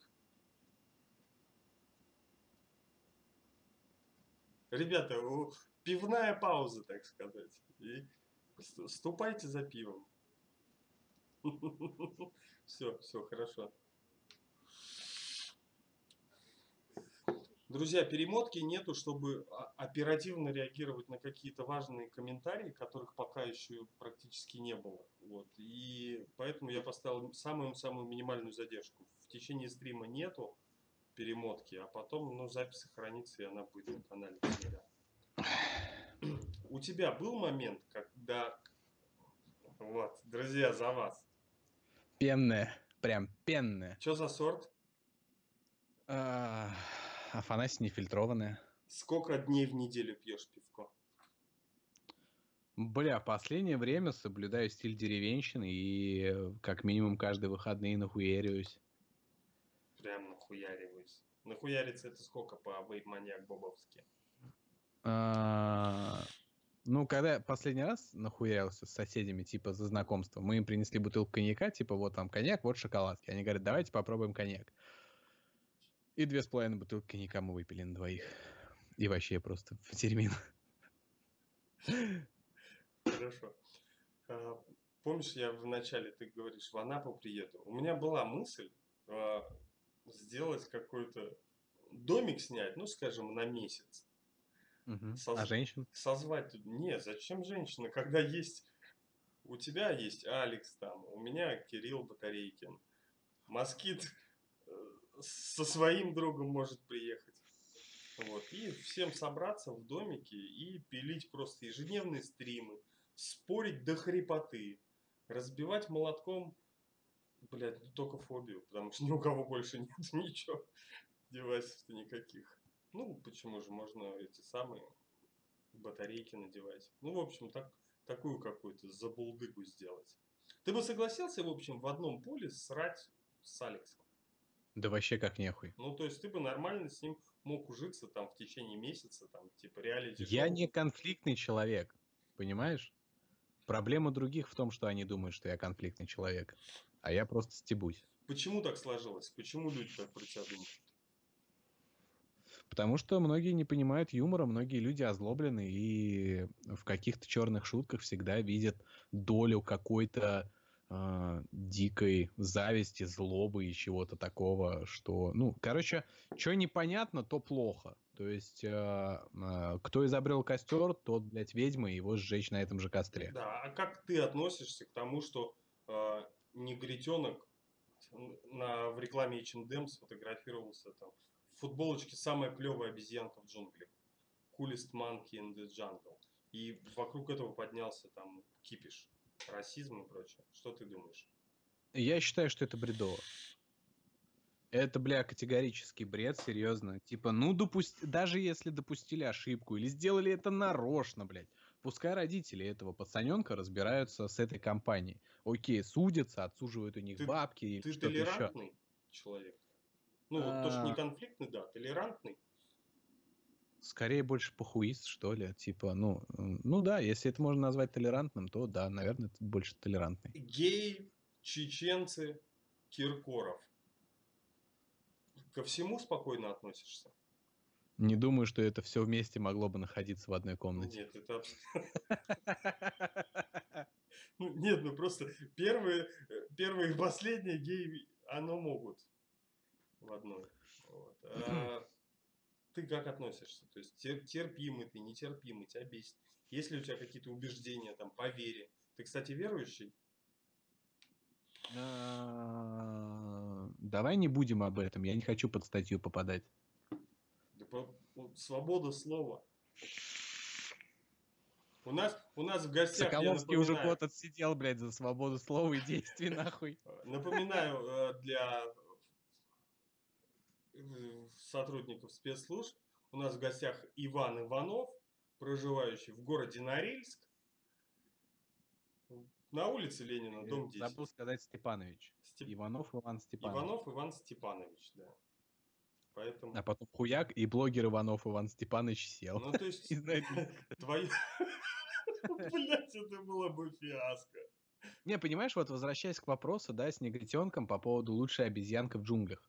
Ребята, пивная пауза, так сказать. И ст- ступайте за пивом. (laughs) Все, все, хорошо. Друзья, перемотки нету, чтобы оперативно реагировать на какие-то важные комментарии, которых пока еще практически не было. Вот. И поэтому я поставил самую-самую минимальную задержку. В течение стрима нету перемотки, а потом ну, запись сохранится, и она будет на канале. У тебя был момент, когда... Вот, друзья, за вас. Пенная, прям пенная. Что за сорт? А, Афанасий нефильтрованная. Сколько дней в неделю пьешь пивко? Бля, в последнее время соблюдаю стиль деревенщины и как минимум каждые выходные нахуяриваюсь. Прям нахуяриваюсь. Нахуяриться это сколько по вейп-маньяк бобовски? А, Ну, когда я последний раз нахуярился с соседями, типа, за знакомство, мы им принесли бутылку коньяка, типа, вот там коньяк, вот шоколадки. Они говорят, давайте попробуем коньяк. И две с половиной бутылки коньяка мы выпили на двоих. И вообще просто в термин. Хорошо. А, Помнишь, я вначале, ты говоришь, в Анапу приеду. У меня была мысль а, сделать какой-то домик снять, ну, скажем, на месяц. Мгм. Соз- А женщин? Созвать... тут- Не, зачем женщина, когда есть у тебя есть Алекс там, у меня Кирилл Батарейкин. Москит э, со своим другом может приехать. Вот. И всем собраться в домике и пилить просто ежедневные стримы, спорить до хрипоты, разбивать молотком, блядь, ну, только фобию, потому что ни у кого больше (laughs) нет ничего, девайсов-то никаких. Ну, почему же, можно эти самые батарейки надевать. Ну, в общем, так, такую какую-то забулдыгу сделать. Ты бы согласился, в общем, в одном поле срать с Алексом? Да вообще как нехуй. Ну, то есть ты бы нормально с ним мог ужиться там в течение месяца, там, типа реалити Я не конфликтный человек, понимаешь? Проблема других в том, что они думают, что я конфликтный человек, а я просто стебусь. Почему так сложилось? Почему люди так про тебя думают? Потому что многие не понимают юмора, многие люди озлоблены и в каких-то черных шутках всегда видят долю какой-то э, дикой зависти, злобы и чего-то такого, что, ну, короче, что непонятно, то плохо. То есть, э, э, кто изобрел костер, тот, блядь, ведьма, и его сжечь на этом же костре. Да, а как ты относишься к тому, что э, негритенок на, в рекламе H&M сфотографировался там футболочке самая клевая обезьянка в джунглях. Coolest monkey in the jungle. И вокруг этого поднялся там кипиш, расизм и прочее. Что ты думаешь? Я считаю, что это бредово. Это, бля, категорический бред, серьезно. Типа, ну, допусть... даже если допустили ошибку или сделали это нарочно, блядь, пускай родители этого пацаненка разбираются с этой компанией. Окей, судятся, отсуживают у них ты, бабки и ты что-то еще. человек? Ну, вот тоже не а. конфликтный, да, толерантный. Скорее больше похуист, что ли. Типа, ну, ну да, если это можно назвать толерантным, то да, наверное, это больше толерантный. Геи, чеченцы, Киркоров. Ко всему спокойно относишься? Не думаю, что это все вместе могло бы находиться в одной комнате. Нет, это (laughs) ну, Нет, ну просто первые, э, первые и последние геи, оно могут в одной. Вот. (clears throat) А ты как относишься? То есть терпимый ты, нетерпимый, тебя бесит. Есть ли у тебя какие-то убеждения там по вере? Ты, кстати, верующий? А, давай не будем об этом. Я не хочу под статью попадать. свобода слова. У нас, у нас в гостях... Соколовский уже год отсидел, блядь, за свободу слова и действий, нахуй. Напоминаю э, для сотрудников спецслужб. У нас в гостях Иван Иванов, проживающий в городе Норильск. На улице Ленина, дом 10. Забыл сказать Степанович. Степ... Иванов Иван Степанович. Иванов Иван Степанович, да. Поэтому... А потом хуяк, и блогер Иванов Иван Степанович сел. Ну, то есть, (laughs) (laughs) твои... (laughs) Блять, это было бы фиаско. Не, понимаешь, вот возвращаясь к вопросу, да, с негритенком по поводу лучшей обезьянка в джунглях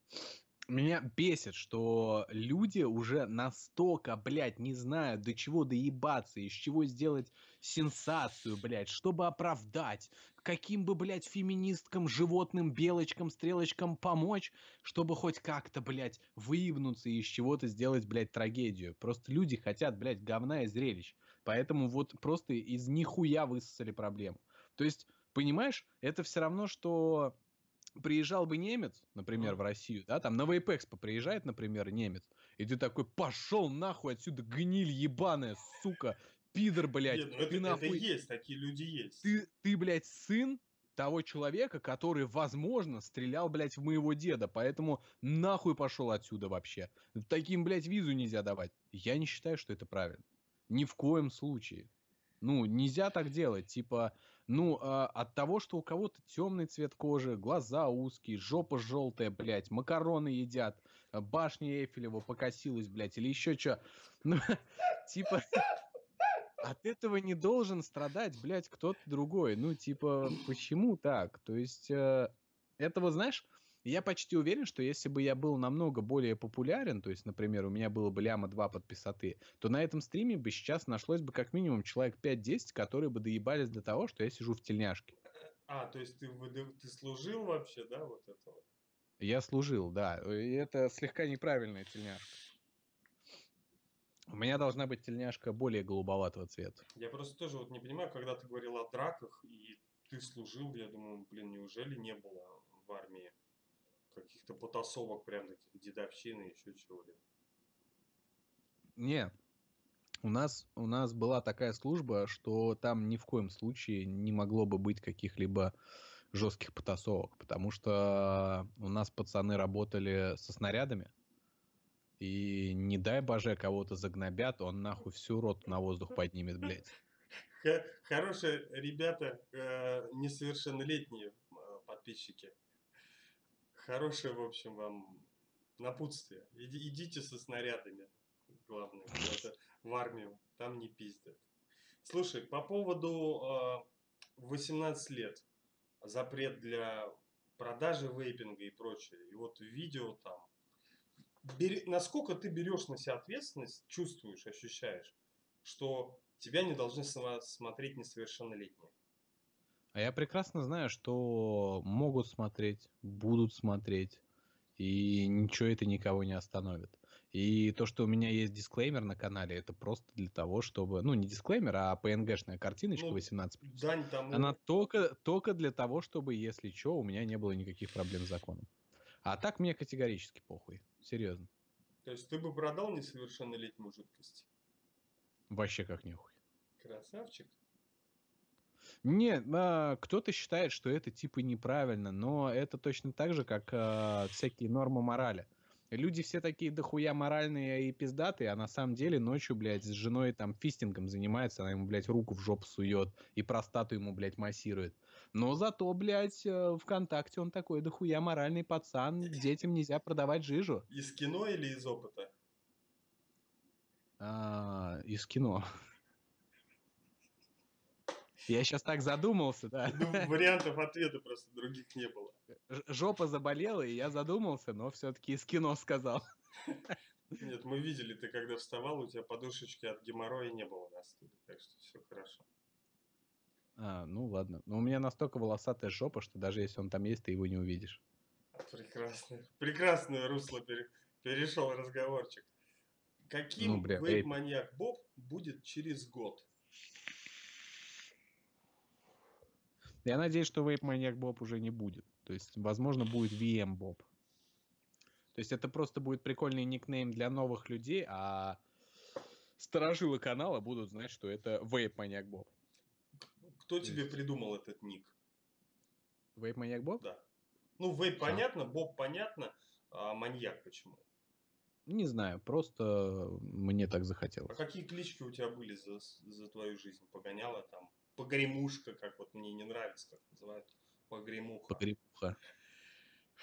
меня бесит, что люди уже настолько, блядь, не знают, до чего доебаться, из чего сделать сенсацию, блядь, чтобы оправдать, каким бы, блядь, феминисткам, животным, белочкам, стрелочкам помочь, чтобы хоть как-то, блядь, выебнуться и из чего-то сделать, блядь, трагедию. Просто люди хотят, блядь, говна и зрелищ. Поэтому вот просто из нихуя высосали проблему. То есть, понимаешь, это все равно, что приезжал бы немец, например, в Россию, да, там на Вейпэкспо приезжает, например, немец, и ты такой, пошел нахуй отсюда, гниль ебаная, сука, пидор, блядь. Нет, ну ты это, нахуй... это есть, такие люди есть. Ты, ты, блядь, сын того человека, который, возможно, стрелял, блядь, в моего деда, поэтому нахуй пошел отсюда вообще. Таким, блядь, визу нельзя давать. Я не считаю, что это правильно. Ни в коем случае. Ну, нельзя так делать. Типа, ну, э, от того, что у кого-то темный цвет кожи, глаза узкие, жопа желтая, блядь, макароны едят, а, башня Эйфелева покосилась, блядь, или еще что. (laughs) Ну, типа, от этого не должен страдать, блядь, кто-то другой. Ну, типа, почему так? То есть, э, этого, знаешь, я почти уверен, что если бы я был намного более популярен, то есть, например, у меня было бы ляма 2 подписоты, то на этом стриме бы сейчас нашлось бы как минимум человек 5-10, которые бы доебались до того, что я сижу в тельняшке. А, то есть ты, ты служил вообще, да, вот это вот? Я служил, да. И это слегка неправильная тельняшка. У меня должна быть тельняшка более голубоватого цвета. Я просто тоже вот не понимаю, когда ты говорил о драках и ты служил, я думаю, блин, неужели не было в армии каких-то потасовок, прям таких дедовщины, еще чего-либо? Не, у нас, у нас была такая служба, что там ни в коем случае не могло бы быть каких-либо жестких потасовок, потому что у нас пацаны работали со снарядами, и не дай боже кого-то загнобят, он нахуй всю роту на воздух поднимет, блядь. Хорошие ребята, э, несовершеннолетние подписчики. Хорошее, в общем, вам напутствие. Идите со снарядами, главное, в армию, там не пиздят. Слушай, по поводу 18 э, лет, запрет для продажи вейпинга и прочее, и вот видео там, бери, насколько ты берешь на себя ответственность, чувствуешь, ощущаешь, что тебя не должны смотреть несовершеннолетние. А я прекрасно знаю, что могут смотреть, будут смотреть, и ничего это никого не остановит. И то, что у меня есть дисклеймер на канале, это просто для того, чтобы... Ну, не дисклеймер, а PNG-шная картиночка ну, 18+. Дань тому... Она только, только для того, чтобы, если что, у меня не было никаких проблем с законом. А так мне категорически похуй. Серьезно. То есть ты бы продал несовершеннолетнюю жидкость? Вообще как нихуй. Красавчик. Не, а, кто-то считает, что это типа неправильно, но это точно так же, как а, всякие нормы морали. Люди все такие дохуя моральные и пиздатые, а на самом деле ночью, блядь, с женой там фистингом занимается, она ему, блядь, руку в жопу сует и простату ему, блядь, массирует. Но зато, блядь, э, ВКонтакте он такой дохуя моральный пацан, детям нельзя продавать жижу. Из кино или из опыта? А, из кино. Я сейчас так задумался, да. Ну, вариантов ответа просто других не было. Жопа заболела, и я задумался, но все-таки из кино сказал. Нет, мы видели, ты когда вставал, у тебя подушечки от геморроя не было на стуле, так что все хорошо. А, ну ладно. Но у меня настолько волосатая жопа, что даже если он там есть, ты его не увидишь. Прекрасно. Прекрасное русло пере... перешел разговорчик. Каким ну, вейп-маньяк Боб будет через год? Я надеюсь, что Vape Maniac Bob уже не будет. То есть, возможно, будет VM Bob. То есть это просто будет прикольный никнейм для новых людей, а сторожилы канала будут знать, что это Vape Maniac Bob. Кто То тебе есть... придумал этот ник? Vape Maniac Bob? Да. Ну, Vape понятно, Боб понятно, а маньяк почему? Не знаю, просто мне так захотелось. А какие клички у тебя были за, за твою жизнь? Погоняла там? Погремушка, как вот мне не нравится, как называют. Погремуха. Погремуха.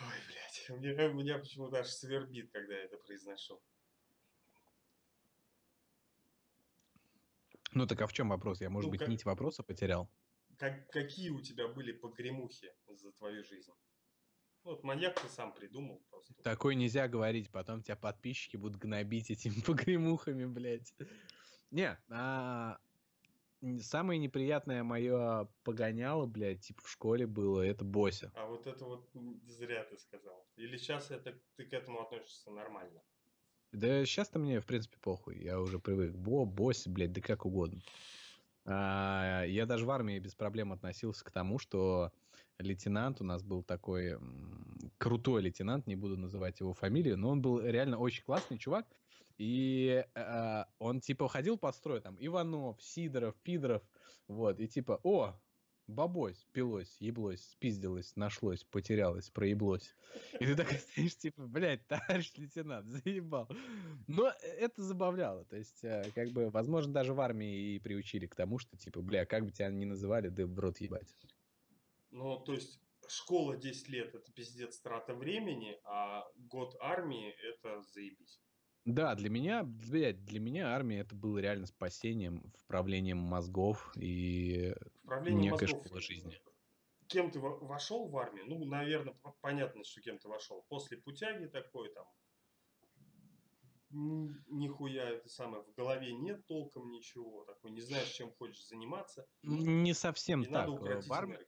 Ой, блядь, меня, меня почему-то аж свербит, когда я это произношу. Ну так а в чем вопрос? Я, может ну, быть, как... нить вопроса потерял? Как, какие у тебя были погремухи за твою жизнь? Вот маньяк ты сам придумал просто. Такой нельзя говорить, потом тебя подписчики будут гнобить этими (laughs) погремухами, блядь. Не, а, самое неприятное мое погоняло, блядь, типа в школе было, это Бося. А вот это вот зря ты сказал. Или сейчас это, ты к этому относишься нормально? Да сейчас-то мне, в принципе, похуй. Я уже привык. Бо, Боси, блядь, да как угодно. А, я даже в армии без проблем относился к тому, что лейтенант у нас был такой крутой лейтенант, не буду называть его фамилию, но он был реально очень классный чувак. И э, он типа ходил по строю, там, Иванов, Сидоров, Пидоров, вот, и типа, о, бабось, пилось, еблось, спиздилось, нашлось, потерялось, проеблось. И ты так стоишь, типа, блядь, товарищ лейтенант, заебал. Но это забавляло, то есть, э, как бы, возможно, даже в армии и приучили к тому, что, типа, бля, как бы тебя ни называли, да в рот ебать. Ну, то есть, школа 10 лет это пиздец трата времени, а год армии это заебись. Да, для меня, блядь, для меня армия это было реально спасением, вправлением мозгов и Вправление некой мозгов. школы жизни. Кем ты вошел в армию? Ну, наверное, понятно, что кем ты вошел. После путяги такой там, нихуя это самое, в голове нет толком ничего, такой, не знаешь, чем хочешь заниматься. Не совсем так. Надо в, арми...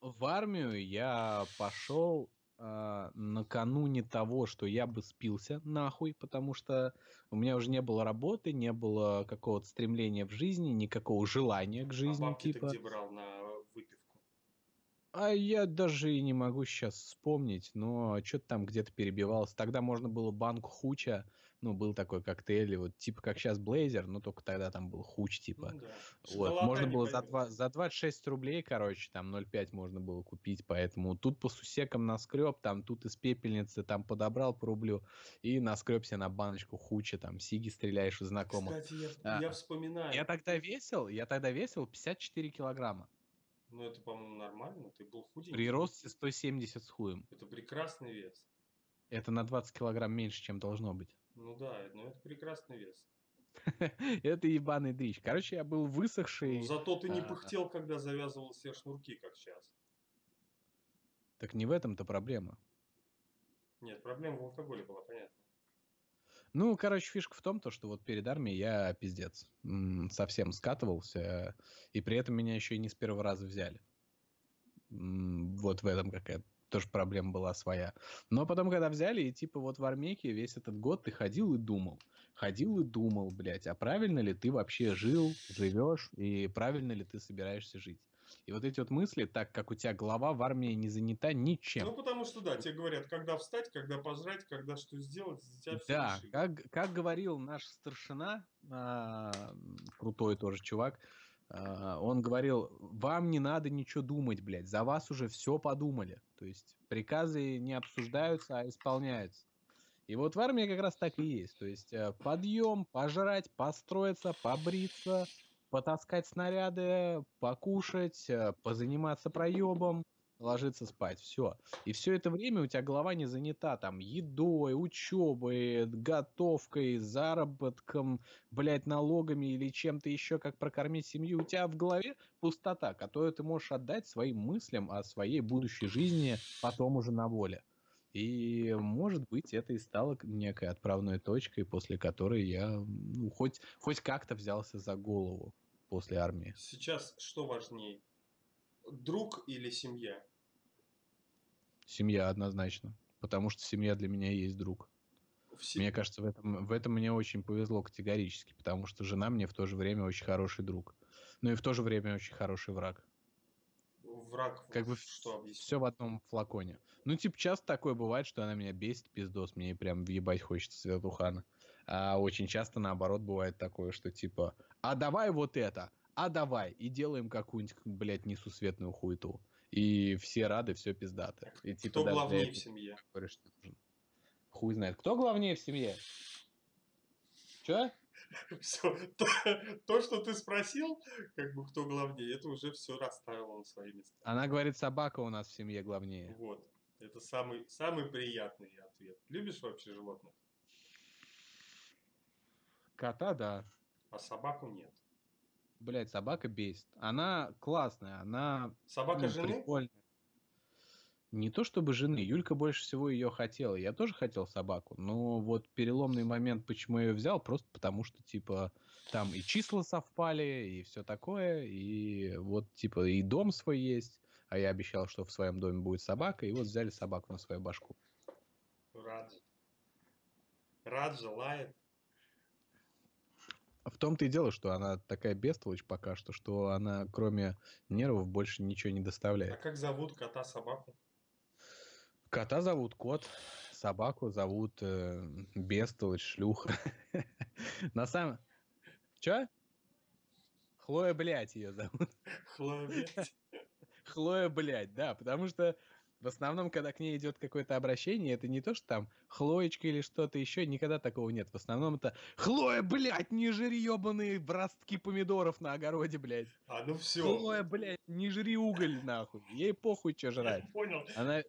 в армию я пошел э, накануне того, что я бы спился нахуй, потому что у меня уже не было работы, не было какого-то стремления в жизни, никакого желания к а жизни. А бабки типа. ты где брал на выпивку? А я даже и не могу сейчас вспомнить, но что-то там где-то перебивалось. Тогда можно было банку хуча, ну, был такой коктейль, вот типа как сейчас Блейзер, но только тогда там был хуч, типа. Ну да. Вот, можно было за, поймешь. два, за 26 рублей, короче, там 0,5 можно было купить, поэтому тут по сусекам наскреб, там тут из пепельницы, там подобрал по рублю и наскреб себе на баночку хуча, там сиги стреляешь у знакомых. Кстати, я, А, я вспоминаю. Я тогда весил, я тогда весил 54 килограмма. Ну, это, по-моему, нормально. Ты был худенький. При росте 170 с хуем. Это прекрасный вес. Это на 20 килограмм меньше, чем должно быть. Ну да, но это прекрасный вес. (laughs) Это ебаный дрищ. Короче, я был Ну, высохший. зато ты не пыхтел, когда завязывал все шнурки, как сейчас. Так не в этом-то проблема. Нет, проблема в алкоголе была, понятно. Ну, короче, фишка в том, то, что вот перед армией я пиздец. Совсем скатывался. И при этом меня еще и не с первого раза взяли. Вот в этом какая-то тоже проблема была своя. Но потом, когда взяли, и типа вот в армейке весь этот год ты ходил и думал. Ходил и думал, блядь, а правильно ли ты вообще жил, живешь, и правильно ли ты собираешься жить. И вот эти вот мысли, так как у тебя голова в армии не занята ничем. Ну, потому что, да, тебе говорят, когда встать, когда пожрать, когда что сделать, за тебя все Да, решили. как, как говорил наш старшина, а, крутой тоже чувак, он говорил, вам не надо ничего думать, блядь, за вас уже все подумали. То есть приказы не обсуждаются, а исполняются. И вот в армии как раз так и есть. То есть э, подъем, пожрать, построиться, побриться, потаскать снаряды, покушать, э, позаниматься проебом, ложиться спать. Все. И все это время у тебя голова не занята там едой, учебой, готовкой, заработком, блядь, налогами или чем-то еще, как прокормить семью. У тебя в голове пустота, которую ты можешь отдать своим мыслям о своей будущей жизни потом уже на воле. И, может быть, это и стало некой отправной точкой, после которой я ну, хоть, хоть как-то взялся за голову после армии. Сейчас что важнее? Друг или семья? Семья однозначно. Потому что семья для меня есть друг. В се- Мне кажется, в этом, в этом мне очень повезло категорически, потому что жена мне в то же время очень хороший друг. Ну и в то же время очень хороший враг. Враг, Как бы что объяснить? все в одном флаконе. Ну, типа, часто такое бывает, что она меня бесит, пиздос, мне прям въебать хочется Светухана. А очень часто, наоборот, бывает такое, что типа, а давай вот это, а давай, и делаем какую-нибудь, блядь, несусветную хуету. И все рады, все пиздато. И, типа, Кто для главнее в семье? говоришь. Хуй знает. Кто главнее в семье? Че? (laughs) Все, то, то, что ты спросил, как бы кто главнее, это уже все расставило на свои места. Она говорит, собака у нас в семье главнее. Вот. Это самый, самый приятный ответ. Любишь вообще животных? Кота, да. А собаку нет. Блять, собака бесит. Она классная, она Собака ну, жены? прикольная. Не то чтобы жены, Юлька больше всего ее хотела. Я тоже хотел собаку, но вот переломный момент, почему я ее взял, просто потому что, типа, там и числа совпали, и все такое, и вот, типа, и дом свой есть, а я обещал, что в своем доме будет собака, и вот взяли собаку на свою башку. Раджа. Раджа лает. В том-то и дело, что она такая бестолочь пока что, что она кроме нервов больше ничего не А доставляет. как зовут кота собаку? Кота зовут Кот, собаку зовут э, Бестолочь, шлюха. (laughs) На самом... Чё? Хлоя, блядь, ее зовут. Хлоя, блядь. (laughs) Хлоя, блядь, да, потому что в основном, когда к ней идет какое-то обращение, это не то, что там Хлоечка или что-то еще, никогда такого нет. В основном это Хлоя, блядь, не жри ебаные ростки помидоров на огороде, блядь. А, ну все. Хлоя, блядь, не жри уголь, нахуй. Ей похуй, что жрать. (laughs) Понял. Она...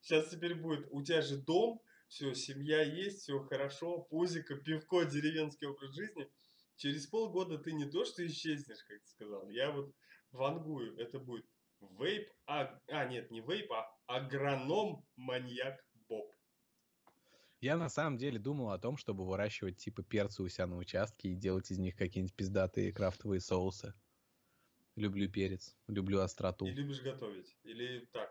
Сейчас теперь будет. У тебя же дом, все, семья есть, все хорошо, пузико, пивко, деревенский образ жизни. Через полгода ты не то, что исчезнешь, как ты сказал. Я вот вангую. Это будет вейп, а, а нет, не вейп, а агроном-маньяк Боб. Я на самом деле думал о том, чтобы выращивать типа перцы у себя на участке и делать из них какие-нибудь пиздатые крафтовые соусы. Люблю перец, люблю остроту. И любишь готовить? Или так?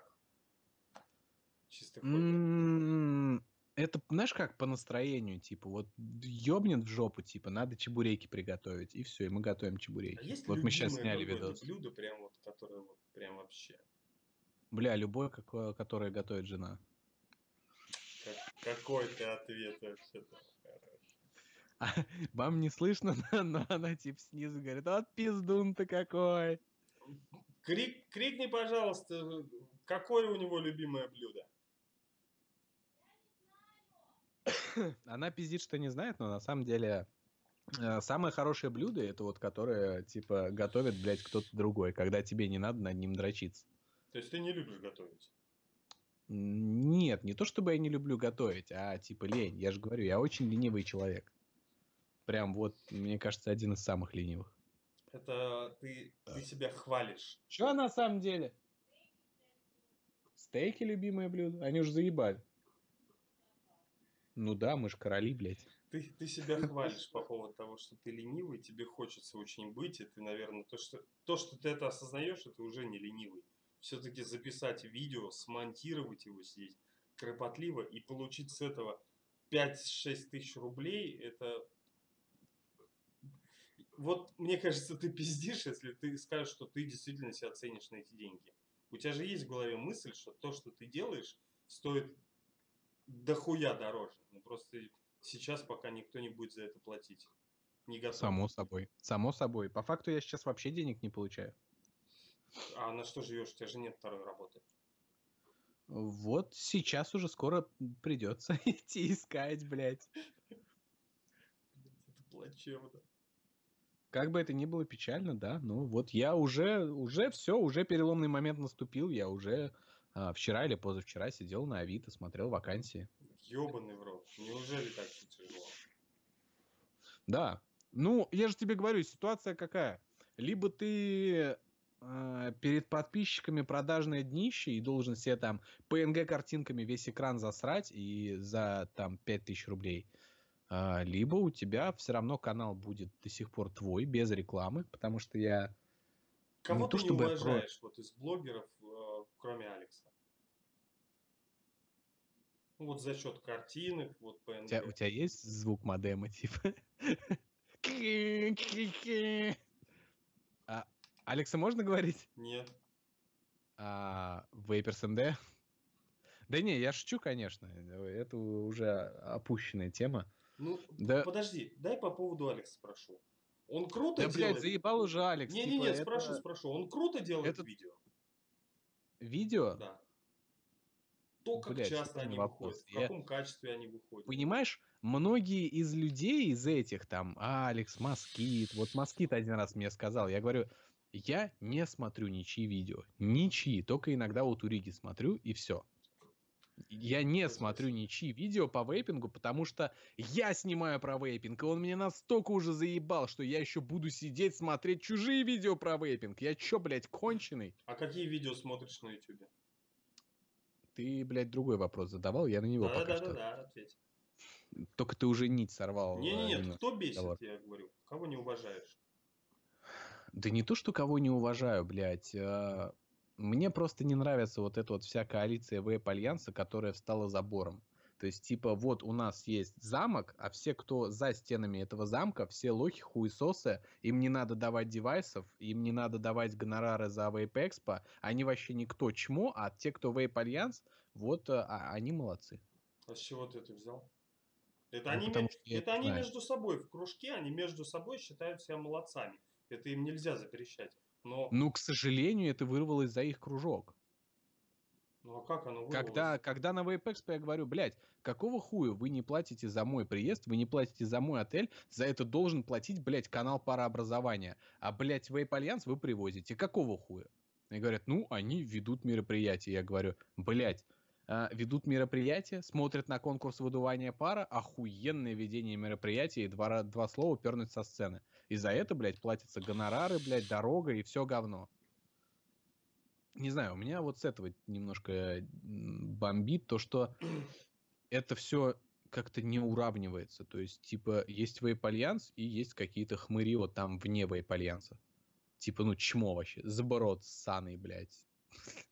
Чисто хобби. М, Это, знаешь, как по настроению, типа, вот ёбнет в жопу, типа, надо чебуреки приготовить, и все, и мы готовим А чебуреки. есть Вот мы сейчас сняли видос. блюдо, прям вот, которое вот, прям вообще. Бля, любой, какой, который готовит жена. Как, какой ты ответ вообще-то? А, вам не слышно, (laughs) но она типа снизу говорит, вот пиздун ты какой. Крик, крикни, пожалуйста, какое у него любимое блюдо? (coughs) Она пиздит, что не знает, но на самом деле э, самое хорошее блюдо это вот которое типа готовит, блядь, кто-то другой, когда тебе не надо над ним дрочиться. То есть ты не любишь готовить? Нет, не то чтобы я не люблю готовить, а типа лень. Я же говорю, я очень ленивый человек. Прям вот, мне кажется, один из самых ленивых. Это ты, ты себя хвалишь. Что на самом деле? Стейки любимое блюдо? Они уже заебали. Ну да, мы же короли, блядь. Ты, ты себя хвалишь по поводу того, что ты ленивый, тебе хочется очень быть, и ты, наверное, то, что, то, что ты это осознаешь, это уже не ленивый. Все-таки записать видео, смонтировать его здесь кропотливо и получить с этого 5-6 тысяч рублей, это... Вот, мне кажется, ты пиздишь, если ты скажешь, что ты действительно себя ценишь на эти деньги. У тебя же есть в голове мысль, что то, что ты делаешь, стоит дохуя дороже. Ну, просто сейчас пока никто не будет за это платить. Не готов. Само собой. Само собой. По факту я сейчас вообще денег не получаю. А на что живешь? У тебя же нет второй работы. Вот сейчас уже скоро придется (laughs) идти искать, блядь. Это плачевно. Как бы это ни было печально, да, ну вот я уже, уже все, уже переломный момент наступил, я уже а, вчера или позавчера сидел на Авито, смотрел вакансии. Ёбаный в рот, неужели так все тяжело? Да, ну я же тебе говорю, ситуация какая? Либо ты э, перед подписчиками продажное днище и должен себе там PNG картинками весь экран засрать и за там 5000 рублей, э, либо у тебя все равно канал будет до сих пор твой, без рекламы, потому что я... Кого не ты то, не уважаешь про... вот из блогеров, э, кроме Алекса? Ну, вот за счет картинок, вот PNG. У тебя, у тебя есть звук модема, типа? (laughs) Алекса можно говорить? Нет. А, Vapers MD? Да не, я шучу, конечно. Это уже опущенная тема. Ну, да... подожди, дай по поводу Алекса спрошу. Он круто да, делает... блядь, заебал уже Алекс. Не-не-не, типа, спрошу, это... спрошу. Он круто делает это... видео? Видео? Да. То, как Блядь, часто они вопрос. выходят, в каком Я... качестве они выходят. Понимаешь, многие из людей, из этих там, Алекс, Москит, вот Москит один раз мне сказал, я говорю, я не смотрю ничьи видео, ничьи, только иногда вот у Риги смотрю и все. Я не смотрю ничьи видео по вейпингу, потому что я снимаю про вейпинг, и он меня настолько уже заебал, что я еще буду сидеть смотреть чужие видео про вейпинг. Я чё, блядь, конченый? А какие видео смотришь на ютубе? Ты, блядь, другой вопрос задавал, я на него да, пока да, что... Да, да, ответь. Только ты уже нить сорвал. Не-не-нет, э, кто бесит, разговор. я говорю? Кого не уважаешь? Да не то, что кого не уважаю, блядь. А... Мне просто не нравится вот эта вот вся коалиция вейп-альянса, которая встала забором. То есть, типа, вот у нас есть замок, а все, кто за стенами этого замка, все лохи, хуесосы, им не надо давать девайсов, им не надо давать гонорары за Vape Expo, они вообще никто чмо, а те, кто Vape Альянс, вот а, а, они молодцы. А с чего ты это взял? Это ну, они, потому, это они между собой в кружке, они между собой считают себя молодцами. Это им нельзя запрещать. Но... Ну, к сожалению, это вырвалось за их кружок. Ну а как оно Когда, когда на Vape Expo я говорю, блядь, какого хуя вы не платите за мой приезд, вы не платите за мой отель, за это должен платить, блядь, канал парообразования. А, блядь, Vape Альянс вы привозите. Какого хуя? И говорят, ну, они ведут мероприятие. Я говорю, блядь, ведут мероприятие, смотрят на конкурс выдувания пара, охуенное ведение мероприятия и два, два слова пернуть со сцены. И за это, блядь, платятся гонорары, блядь, дорога и все говно не знаю, у меня вот с этого немножко бомбит то, что (clears throat) это все как-то не уравнивается. То есть, типа, есть вейп-альянс и есть какие-то хмыри вот там вне вейп-альянса. Типа, ну, чмо вообще. Забор этот ссаный, блядь. (laughs)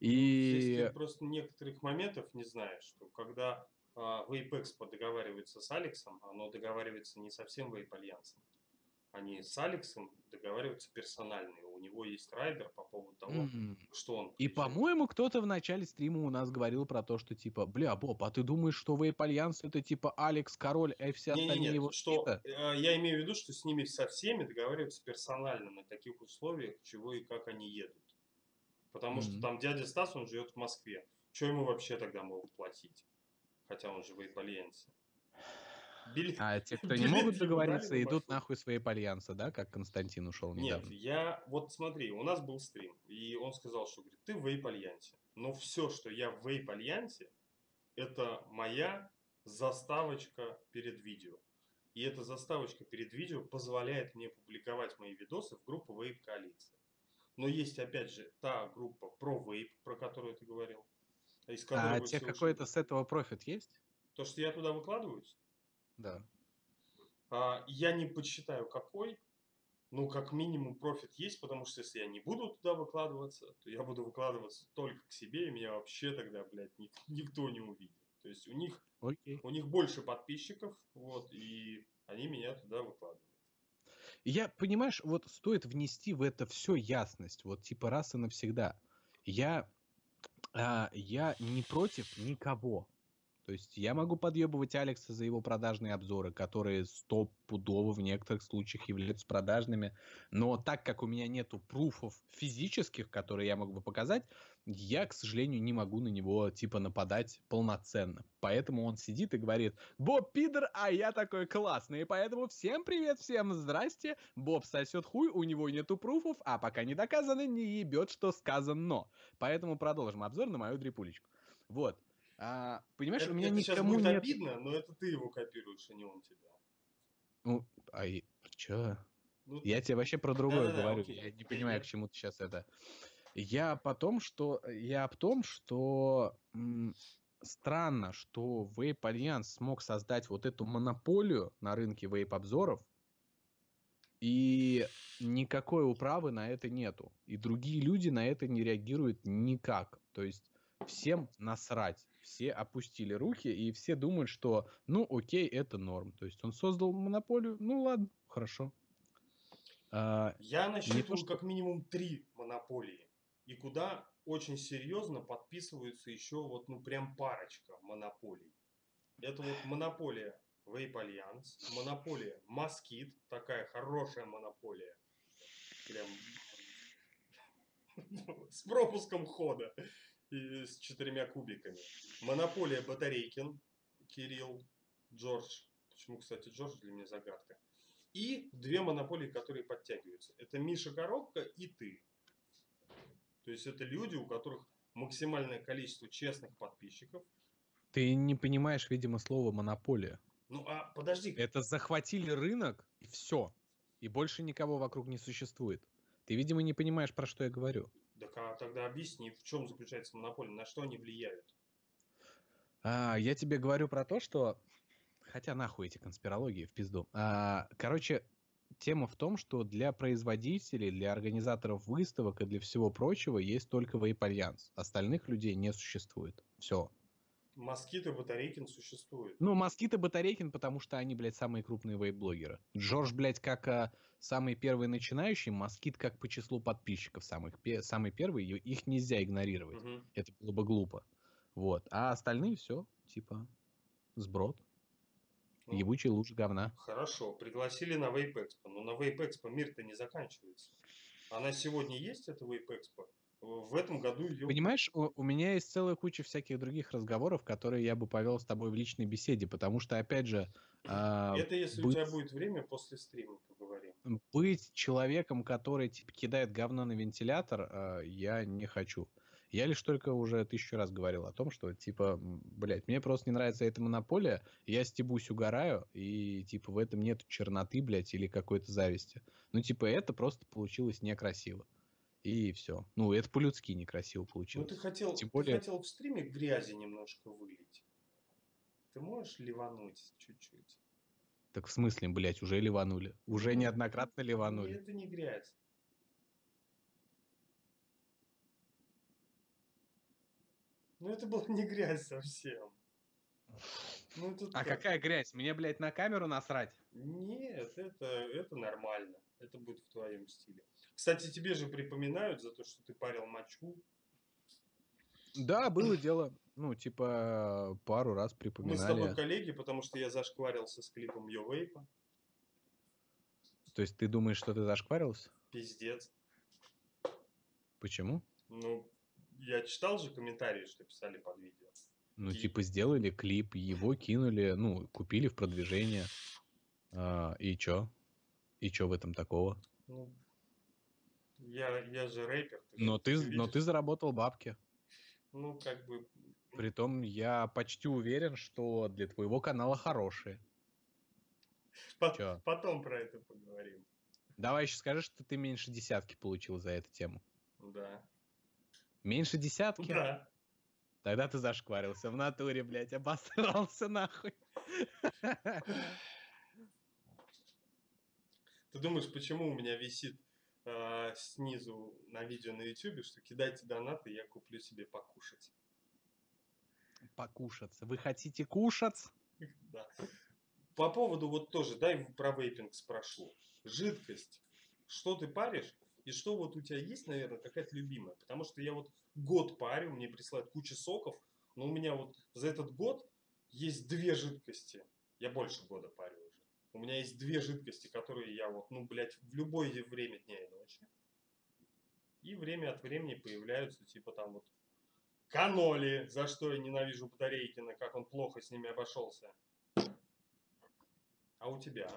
Ну, и... Здесь ты просто некоторых моментов не знаешь, что когда а, Vape Expo договаривается с Алексом, оно договаривается не со всем Vape Альянсом. Они с Алексом договариваются персонально. У него есть райдер по поводу того, М. что он И, включает. по-моему, кто-то в начале стрима у нас говорил про то, что типа, бля, Боб, а ты думаешь, что Вейп Альянс это типа Алекс, Король, а все Не, не, остальные нет, его что э, я имею в виду, что с ними со всеми договариваются персонально на каких условиях, чего и как они едут. Потому что Мгм. там дядя Стас, он живет в Москве. Что ему вообще тогда могут платить? Хотя он же в Альянсе. Билет- А те, кто не могут договориться, идут нахуй с Вейп Альянса, да, как Константин ушел Нет, недавно. я, вот смотри, у нас был стрим, и он сказал, что, говорит, ты в Вейп Альянсе. Но все, что я в Вейп Альянсе, это моя заставочка перед видео. И эта заставочка перед видео позволяет мне публиковать мои видосы в группу Вейп Коалиция. Но есть, опять же, та группа про вейп, про которую ты говорил. Из А тебе какой-то с этого профит есть? То, что я туда выкладываюсь, Да. А, Я не подсчитаю какой, ну, как минимум профит есть, потому что если я не буду туда выкладываться, то я буду выкладываться только к себе, и меня вообще тогда, блядь, ник- (laughs) никто не увидит. То есть у них, Окей. у них больше подписчиков, вот, и они меня туда выкладывают. Я, понимаешь, вот стоит внести в это все ясность, вот типа раз и навсегда. Я, а, я не против никого. То есть я могу подъебывать Алекса за его продажные обзоры, которые стопудово в некоторых случаях являются продажными. Но так как у меня нету пруфов физических, которые я мог бы показать, я, к сожалению, не могу на него типа нападать полноценно. Поэтому он сидит и говорит, Боб пидор, а я такой классный. И поэтому всем привет, всем здрасте. Боб сосет хуй, у него нету пруфов, а пока не доказано, не ебет, что сказано. Поэтому продолжим обзор на мою дрипулечку. Вот. А, понимаешь, это у меня это сейчас никому будет нет... обидно, но это ты его копируешь, а не он тебя. Ну, а и- чё? Ну, Я тебе вообще про другое Да-да-да, говорю. окей. Я не понимаю, к чему ты сейчас это. Я потом, что я об том, что м, странно, что Vape Alliance смог создать вот эту монополию на рынке вейп-обзоров, и никакой управы на это нету. И другие люди на это не реагируют никак. То есть всем насрать. Все опустили руки, и все думают, что, ну, окей, это норм. То есть он создал монополию, ну, ладно, хорошо. А, Я насчитываю что- как минимум три монополии. И куда очень серьезно подписываются еще вот, ну, прям парочка монополий. Это вот монополия Vape Alliance, монополия Москит, такая хорошая монополия. Прям (laughs) с пропуском хода и с четырьмя кубиками. Монополия Батарейкин, Кирилл, Джордж. Почему, кстати, Джордж для меня загадка. И две монополии, которые подтягиваются. Это Миша Коробка и ты. То есть это люди, у которых максимальное количество честных подписчиков. ты не понимаешь, видимо, слово монополия. Ну а подожди, Это захватили рынок, и все. И больше никого вокруг не существует. Ты, видимо, не понимаешь, про что я говорю. так а тогда объясни, в чем заключается монополия, на что они влияют. А, я тебе говорю про то, что... Хотя нахуй эти конспирологии в пизду. А, короче, тема в том, что для производителей, для организаторов выставок и для всего прочего есть только Alliance. Остальных людей не существует. Все. Москит и Батарейкин существуют. Ну, Москит и Батарейкин, потому что они, блядь, самые крупные вейп-блогеры. Джордж, блядь, как а, самый первый начинающий, Москит как по числу подписчиков самых, пе- самый первый, их нельзя игнорировать. Мгм. Это было бы глупо. Вот. А остальные все, типа, сброд. Ну, Ебучий луч говна. Хорошо, пригласили на Vape Expo, но на Vape Expo мир-то не заканчивается. Она сегодня есть, эта Vape Expo? В этом году ее... Понимаешь, у, у меня есть целая куча всяких других разговоров, которые я бы повел с тобой в личной беседе, потому что, опять же, (clears throat) а, Это если у быть- тебя будет время, после стрима поговорим. быть человеком, который типа, кидает говно на вентилятор, а, я не хочу. Я лишь только уже тысячу раз говорил о том, что, типа, блядь, мне просто не нравится эта монополия, я стебусь, угораю, и, типа, в этом нет черноты, блядь, или какой-то зависти. Ну, типа, это просто получилось некрасиво. И все. Ну, это по-людски некрасиво Ну, получилось. ты хотел, Тем ты более- хотел в стриме грязи немножко вылить. Ты можешь ливануть чуть-чуть? Так в смысле, блядь, уже ливанули? Уже Ну, неоднократно ливанули. Это не грязь. Ну, это была не грязь совсем. Ну, это А так. какая грязь? Мне, блядь, на камеру насрать? Нет, это, это нормально. Это будет в твоем стиле. Кстати, тебе же припоминают за то, что ты парил мочу. Да, было дело. Ну, типа, пару раз Мы с тобой припоминали. коллеги, потому что я зашкварился с клипом Йо Вейпа. То есть ты думаешь, что ты зашкварился? Пиздец. Почему? Ну, я читал же комментарии, что писали под видео. Ну, И- типа, сделали клип, его кинули, ну, купили в продвижение. А, и чё? И чё в этом такого? Ну, я, я же рэпер. ты Но же- ты, же но ты заработал бабки. Ну, как бы... Притом я почти уверен, что для твоего канала хорошие. по- чё? потом про это поговорим. Давай еще скажи, что ты меньше десятки получил за эту тему. Да. Меньше десятки? Да. Тогда ты зашкварился в натуре, блядь, обосрался нахуй. Ты думаешь, почему у меня висит э, снизу на видео на YouTube, что кидайте донаты, я куплю себе покушать. Покушаться. Вы хотите кушать? Да. По поводу вот тоже, дай про вейпинг спрошу. Жидкость. Что ты паришь? И что вот у тебя есть, наверное, какая-то любимая? Потому что я вот год парю, мне присылают кучу соков, но у меня вот за этот год есть две жидкости. Я больше года парю уже. У меня есть две жидкости, которые я вот, ну, блядь, в любое время дня и ночи. И время от времени появляются, типа там вот каноли, за что я ненавижу Батарейкина, как он плохо с ними обошелся. А у тебя?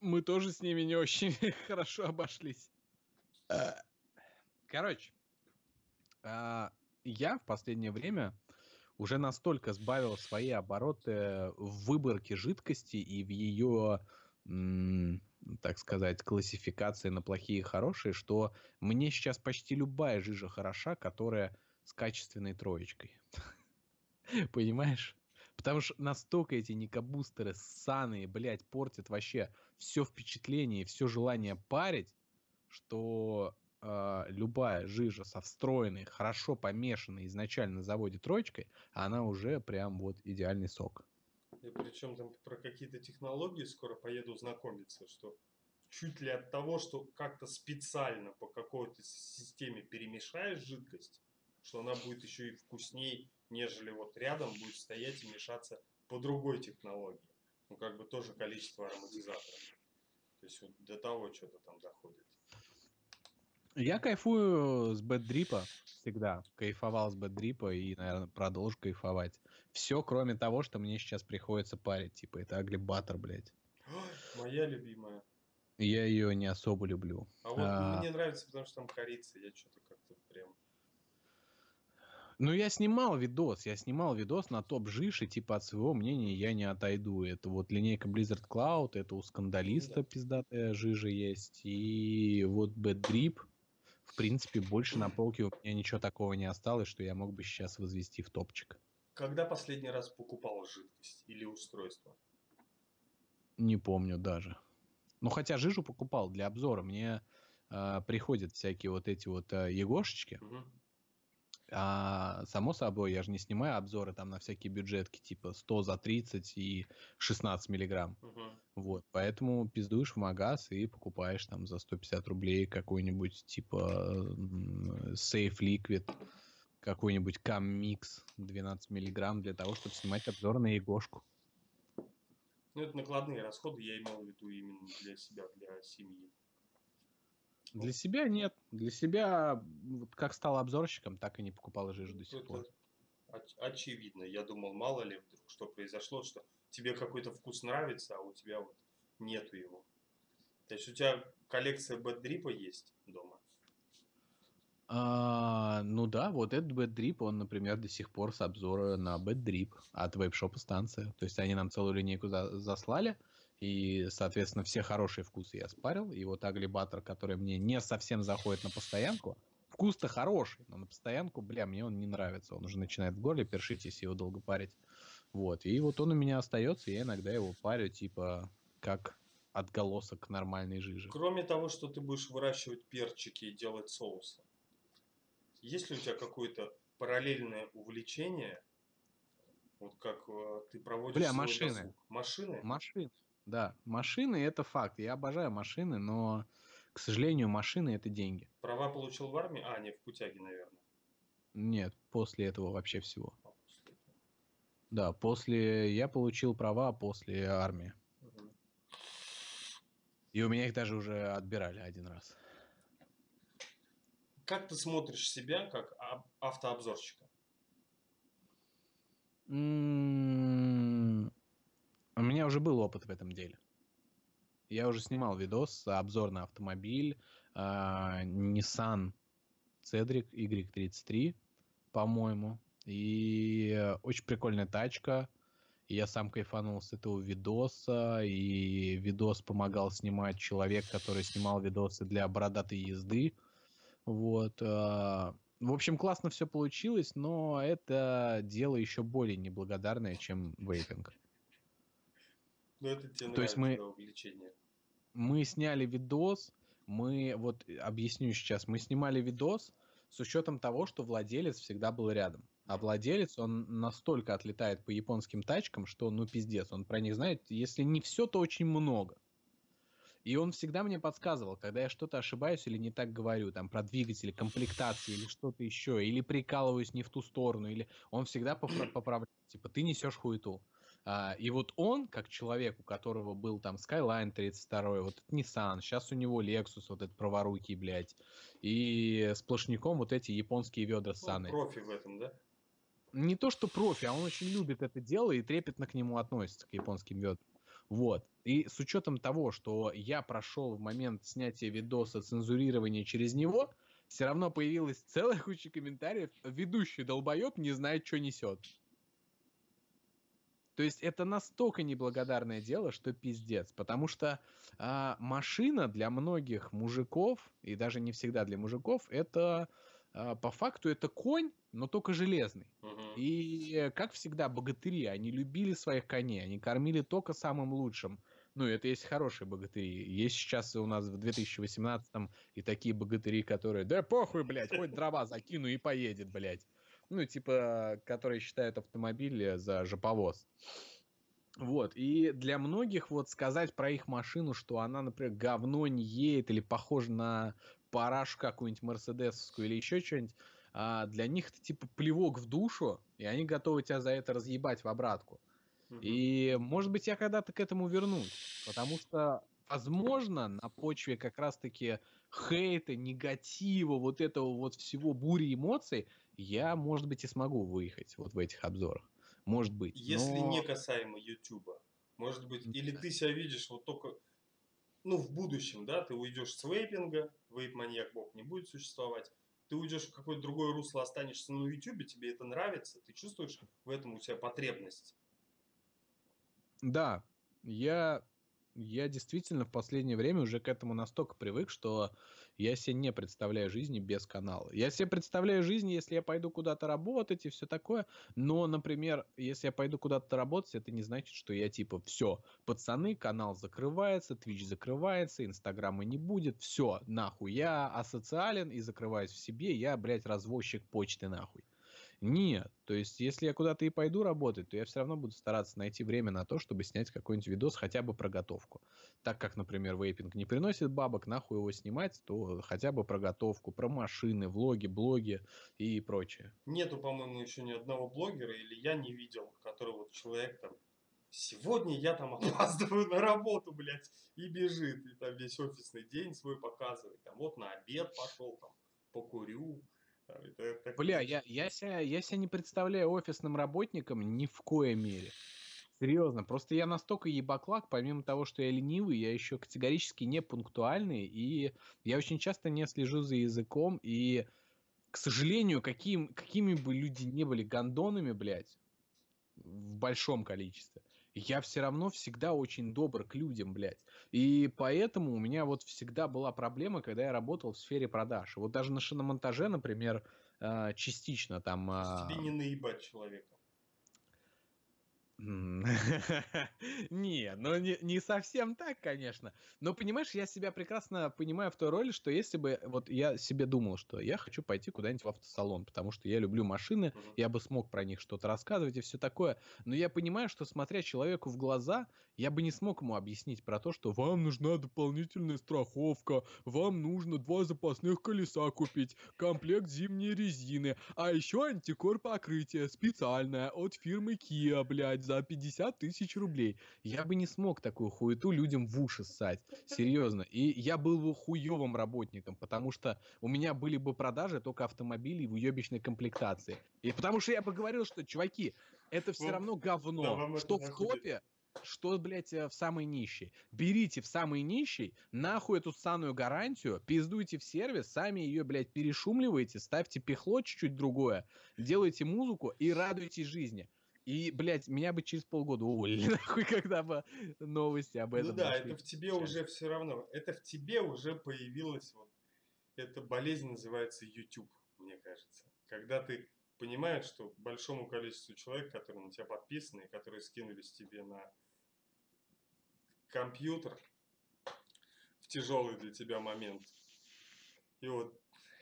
Мы тоже с ними не очень (laughs) хорошо обошлись. Короче, а, я в последнее время уже настолько сбавил свои обороты в выборке жидкости и в ее, так сказать, классификации на плохие и хорошие, что мне сейчас почти любая жижа хороша, которая с качественной троечкой. (laughs) Понимаешь? Потому что настолько эти никобустеры ссаные, блядь, портят вообще все впечатление и все желание парить, что э, любая жижа со встроенной, хорошо помешанной изначально на заводе троечкой, она уже прям вот идеальный сок. И причем там про какие-то технологии скоро поеду знакомиться, что чуть ли от того, что как-то специально по какой-то системе перемешаешь жидкость, что она будет еще и вкусней, нежели вот рядом будет стоять и мешаться по другой технологии. Ну, как бы тоже количество ароматизаторов. То есть вот до того что-то там доходит. Я кайфую с бэддрипа всегда. Кайфовал с бэддрипа и, наверное, продолжу кайфовать. Все, кроме того, что мне сейчас приходится парить. Типа, это Агли Баттер, блядь. (gasps) Моя любимая. Я ее не особо люблю. А вот А. мне нравится, потому что там корица, я что-то как-то прям... Ну, я снимал видос, я снимал видос на топ жиш, и типа от своего мнения я не отойду. Это вот линейка Blizzard Cloud, это у скандалиста Да. пиздатая жижа есть, и вот Bad Drip. В принципе, больше на полке у меня ничего такого не осталось, что я мог бы сейчас возвести в топчик. Когда последний раз покупал жидкость или устройство? Не помню даже. Ну, хотя жижу покупал для обзора. Мне а, приходят всякие вот эти вот а, егошечки. Мгм. А, само собой, я же не снимаю обзоры там на всякие бюджетки, типа 100 за 30 и 16 миллиграмм. Мгм. Вот, поэтому пиздуешь в магаз и покупаешь там за 150 рублей какой-нибудь типа Safe Liquid, какой-нибудь Cammix 12 миллиграмм для того, чтобы снимать обзор на егошку. Ну, это накладные расходы, я имел в виду именно для себя, для семьи. Для себя нет. Для себя, вот как стал обзорщиком, так и не покупал жижу до сих Это пор. оч- очевидно. Я думал, мало ли вдруг что произошло, что тебе какой-то вкус нравится, а у тебя вот нету его. То есть у тебя коллекция бэддрипа есть дома? А, ну да, вот этот Drip, он, например, до сих пор с обзора на Drip от вейпшопа станция. То есть они нам целую линейку за- заслали, и, соответственно, все хорошие вкусы я спарил. И вот Агли Баттер, который мне не совсем заходит на постоянку, вкус-то хороший, но на постоянку, бля, мне он не нравится. Он уже начинает в горле першить, если его долго парить. Вот, и вот он у меня остается, я иногда его парю, типа, как отголосок нормальной жижи. Кроме того, что ты будешь выращивать перчики и делать соусы, есть ли у тебя какое-то параллельное увлечение, вот как э, ты проводишь Бля, свой машины. досуг? Машины? Машины. Да, машины это факт. Я обожаю машины, но К сожалению, машины это деньги. Права получил в армии? А, не, в путяге, наверное. Нет, после этого вообще всего. А, после этого. Да, после... Я получил права после армии. Угу. И у меня их даже уже отбирали один раз. Как ты смотришь себя как автообзорщика? У меня уже был опыт в этом деле. Я уже снимал видос, обзор на автомобиль uh, Nissan Cedric Y33, по-моему. И очень прикольная тачка. Я сам кайфанул с этого видоса, и видос помогал снимать человек, который снимал видосы для бородатой езды. Вот. Uh, в общем, классно все получилось, но это дело еще более неблагодарное, чем вейпинг. Ну, это тебе То есть мы, увлечение. Мы сняли видос, мы, вот объясню сейчас, мы снимали видос с учетом того, что владелец всегда был рядом. А владелец, он настолько отлетает по японским тачкам, что ну пиздец, он про них знает, если не все, то очень много. И он всегда мне подсказывал, когда я что-то ошибаюсь или не так говорю, там, про двигатели, комплектации или что-то еще, или прикалываюсь не в ту сторону, или он всегда поправляет, типа, ты несешь хуету. А, и вот он, как человек, у которого был там Skyline 32, вот этот Nissan, сейчас у него Lexus, вот этот праворукий, блядь, и сплошняком вот эти японские ведра с Саной. профи в этом, да? Не то, что профи, а он очень любит это дело и трепетно к нему относится, к японским ведрам. Вот. И с учетом того, что я прошел в момент снятия видоса цензурирования через него, все равно появилась целая куча комментариев. Ведущий долбоеб не знает, что несет. То есть это настолько неблагодарное дело, что пиздец. Потому что а, машина для многих мужиков, и даже не всегда для мужиков, это а, по факту это конь, но только железный. Угу. И, как всегда, богатыри, они любили своих коней, они кормили только самым лучшим. Ну, это есть хорошие богатыри. Есть сейчас у нас в 2018-м и такие богатыри, которые, да похуй, блядь, хоть дрова закину и поедет, блядь. Ну, типа, которые считают автомобиль за жоповоз. Вот, и для многих вот сказать про их машину, что она, например, говно не едет или похожа на парашу какую-нибудь мерседесовскую или еще что-нибудь, а для них это типа плевок в душу, и они готовы тебя за это разъебать в обратку. Угу. И, может быть, я когда-то к этому вернусь, потому что, возможно, на почве как раз-таки хейта, негатива, вот этого вот всего бури эмоций, я, может быть, и смогу выехать вот в этих обзорах. Может быть. Если но... не касаемо Ютуба. Может быть, или ты себя видишь вот только, ну, в будущем, да, ты уйдешь с вейпинга, вейп-маньяк бог не будет существовать, ты уйдешь в какое-то другое русло, останешься на Ютубе, тебе это нравится, ты чувствуешь в этом у тебя потребность. Да, я я действительно в последнее время уже к этому настолько привык, что я себе не представляю жизни без канала. Я себе представляю жизнь, если я пойду куда-то работать и все такое, но, например, если я пойду куда-то работать, это не значит, что я типа, все, пацаны, канал закрывается, Twitch закрывается, Инстаграма не будет, все, нахуй, я асоциален и закрываюсь в себе, я, блядь, развозчик почты нахуй. Нет. То есть, если я куда-то и пойду работать, то я все равно буду стараться найти время на то, чтобы снять какой-нибудь видос хотя бы про готовку. Так как, например, вейпинг не приносит бабок, нахуй его снимать, то хотя бы про готовку, про машины, влоги, блоги и прочее. Нету, по-моему, еще ни одного блогера, или я не видел, который вот человек там Сегодня я там опаздываю на работу, блядь, и бежит, и там весь офисный день свой показывает. Там вот на обед пошел, там покурю, это, Бля, я, я, себя, я себя не представляю офисным работником ни в коей мере. Серьезно, просто я настолько ебаклак, помимо того, что я ленивый, я еще категорически не пунктуальный, и я очень часто не слежу за языком, и, к сожалению, каким, какими бы люди не были гондонами, блядь, в большом количестве, я все равно всегда очень добр к людям, блядь. И поэтому у меня вот всегда была проблема, когда я работал в сфере продаж. Вот даже на шиномонтаже, например, а, частично там... А, Тебе не наебать человека. (laughs) Не, ну не, не совсем так, конечно. Но понимаешь, я себя прекрасно понимаю в той роли, что если бы вот я себе думал, что я хочу пойти куда-нибудь в автосалон, потому что я люблю машины, я бы смог про них что-то рассказывать и все такое. Но я понимаю, что смотря человеку в глаза, я бы не смог ему объяснить про то, что вам нужна дополнительная страховка, вам нужно два запасных колеса купить, комплект зимней резины, а еще антикор покрытие специальное от фирмы Kia, блядь, за 50 тысяч рублей. Я бы не смог такую хуету людям в уши ссать. Серьезно. И я был бы хуевым работником, потому что у меня были бы продажи только автомобилей в уебищной комплектации. И потому что я бы говорил, что, чуваки, это все равно говно. Да, что в топе, что, блядь, э, в самой нищей. Берите в самой нищей, нахуй эту санную гарантию, пиздуйте в сервис, сами ее, блядь, перешумливаете, ставьте пихло чуть-чуть другое, делайте музыку и радуйтесь жизни. И, блядь, меня бы через полгода уволили, (laughs) нахуй, когда бы новости об ну этом. Ну да, это в тебе уже все равно. Это в тебе уже появилась вот. Эта болезнь называется YouTube, мне кажется. Когда ты понимаешь, что большому количеству человек, которые на тебя подписаны, которые скинулись тебе на компьютер в тяжелый для тебя момент. И вот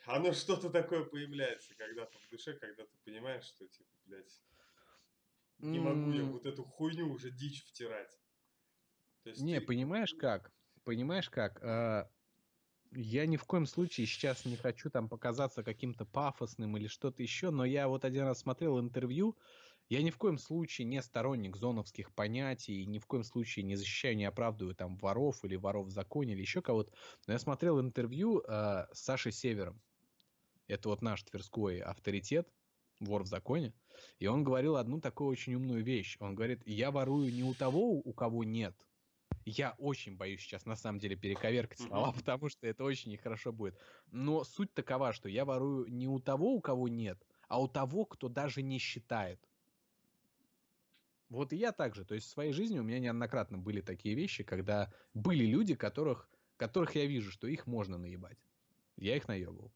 оно что-то такое появляется когда-то в душе, когда ты понимаешь, что типа, блядь, не могу я вот эту хуйню уже дичь втирать. есть не, ты... понимаешь как? Понимаешь как? А, я ни в коем случае сейчас не хочу там показаться каким-то пафосным или что-то еще, но я вот один раз смотрел интервью, я ни в коем случае не сторонник зоновских понятий, ни в коем случае не защищаю, не оправдываю там воров или воров в законе или еще кого-то. Но я смотрел интервью э, с Сашей Севером. Это вот наш тверской авторитет, вор в законе. И он говорил одну такую очень умную вещь. Он говорит, я ворую не у того, у кого нет. Я очень боюсь сейчас на самом деле перековеркать слова, (laughs) потому что это очень нехорошо будет. Но суть такова, что я ворую не у того, у кого нет, а у того, кто даже не считает. Вот и я также. То есть в своей жизни у меня неоднократно были такие вещи, когда были люди, которых, которых я вижу, что их можно наебать. Я их наебал.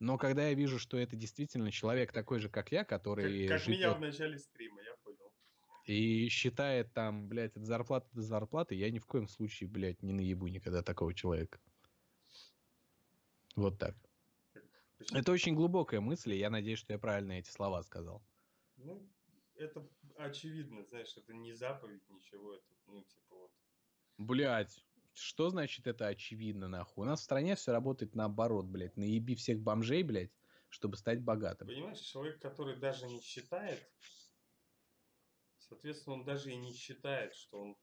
Но когда я вижу, что это действительно человек такой же, как я, который... Как, как живет... меня в начале стрима, я понял. И считает там, блядь, от зарплаты до зарплаты, я ни в коем случае, блядь, не наебу никогда такого человека. Вот так. Почему? Это очень глубокая мысль, и я надеюсь, что я правильно эти слова сказал. Ну, это очевидно, знаешь, это не заповедь, ничего, это, ну, типа вот. Блять, что значит это очевидно, нахуй? У нас в стране все работает наоборот, блядь. Наеби всех бомжей, блядь, чтобы стать богатым. Понимаешь, человек, который даже не считает, соответственно, он даже и не считает, что он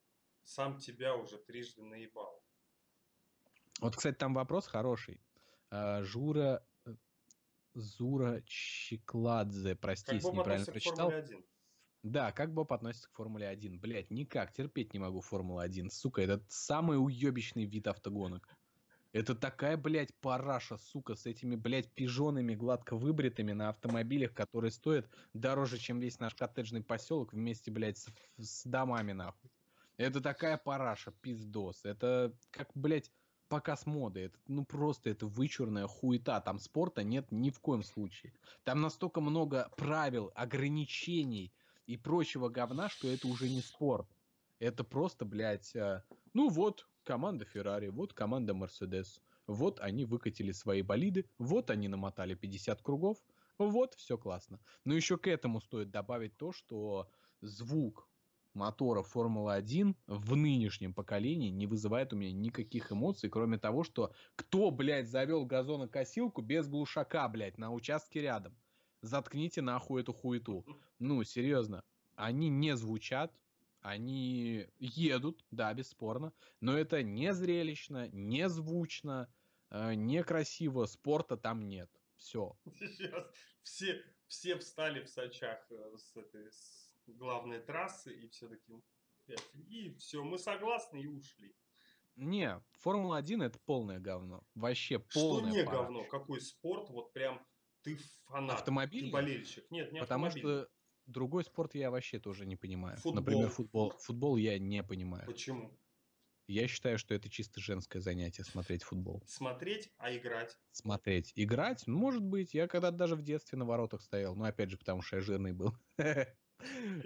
сам тебя уже трижды наебал. Вот, кстати, там вопрос хороший. А, Жура э, Зура Чикладзе, прости, если неправильно прочитал. 1? Да, как Боб относится к Формуле 1? Блять, никак, терпеть не могу Формулу 1. Сука, это самый уебищный вид автогонок. Это такая, блядь, параша, сука, с этими, блядь, пижонами гладко выбритыми на автомобилях, которые стоят дороже, чем весь наш коттеджный поселок вместе, блядь, с, с домами, нахуй. Это такая параша, пиздос. Это как, блядь, показ моды. Это, ну, просто это вычурная хуета. Там спорта нет ни в коем случае. Там настолько много правил, ограничений, и прочего говна, что это уже не спорт. Это просто, блядь, э, ну вот команда Феррари, вот команда Мерседес, вот они выкатили свои болиды, вот они намотали 50 кругов, вот, все классно. Но еще к этому стоит добавить то, что звук мотора Формулы-1 в нынешнем поколении не вызывает у меня никаких эмоций, кроме того, что кто, блядь, завел газонокосилку без глушака, блядь, на участке рядом заткните нахуй эту хуету. Ну, серьезно. Они не звучат, они едут, да, бесспорно, но это не зрелищно, не звучно, э, некрасиво, спорта там нет. Все. Сейчас все, все встали в Сочах э, с этой с главной трассы и все таки и все, мы согласны и ушли. Не, Формула-1 это полное говно. Вообще полное Что не парач. говно? Какой спорт? Вот прям ты фанат, Автомобиль? ты болельщик. Нет, не Потому что другой спорт я вообще тоже не понимаю. Футбол. Например, футбол. Футбол я не понимаю. Почему? Я считаю, что это чисто женское занятие смотреть футбол. Смотреть, а играть? Смотреть. Играть? Может быть. Я когда-то даже в детстве на воротах стоял. Но опять же, потому что я жирный был. (laughs)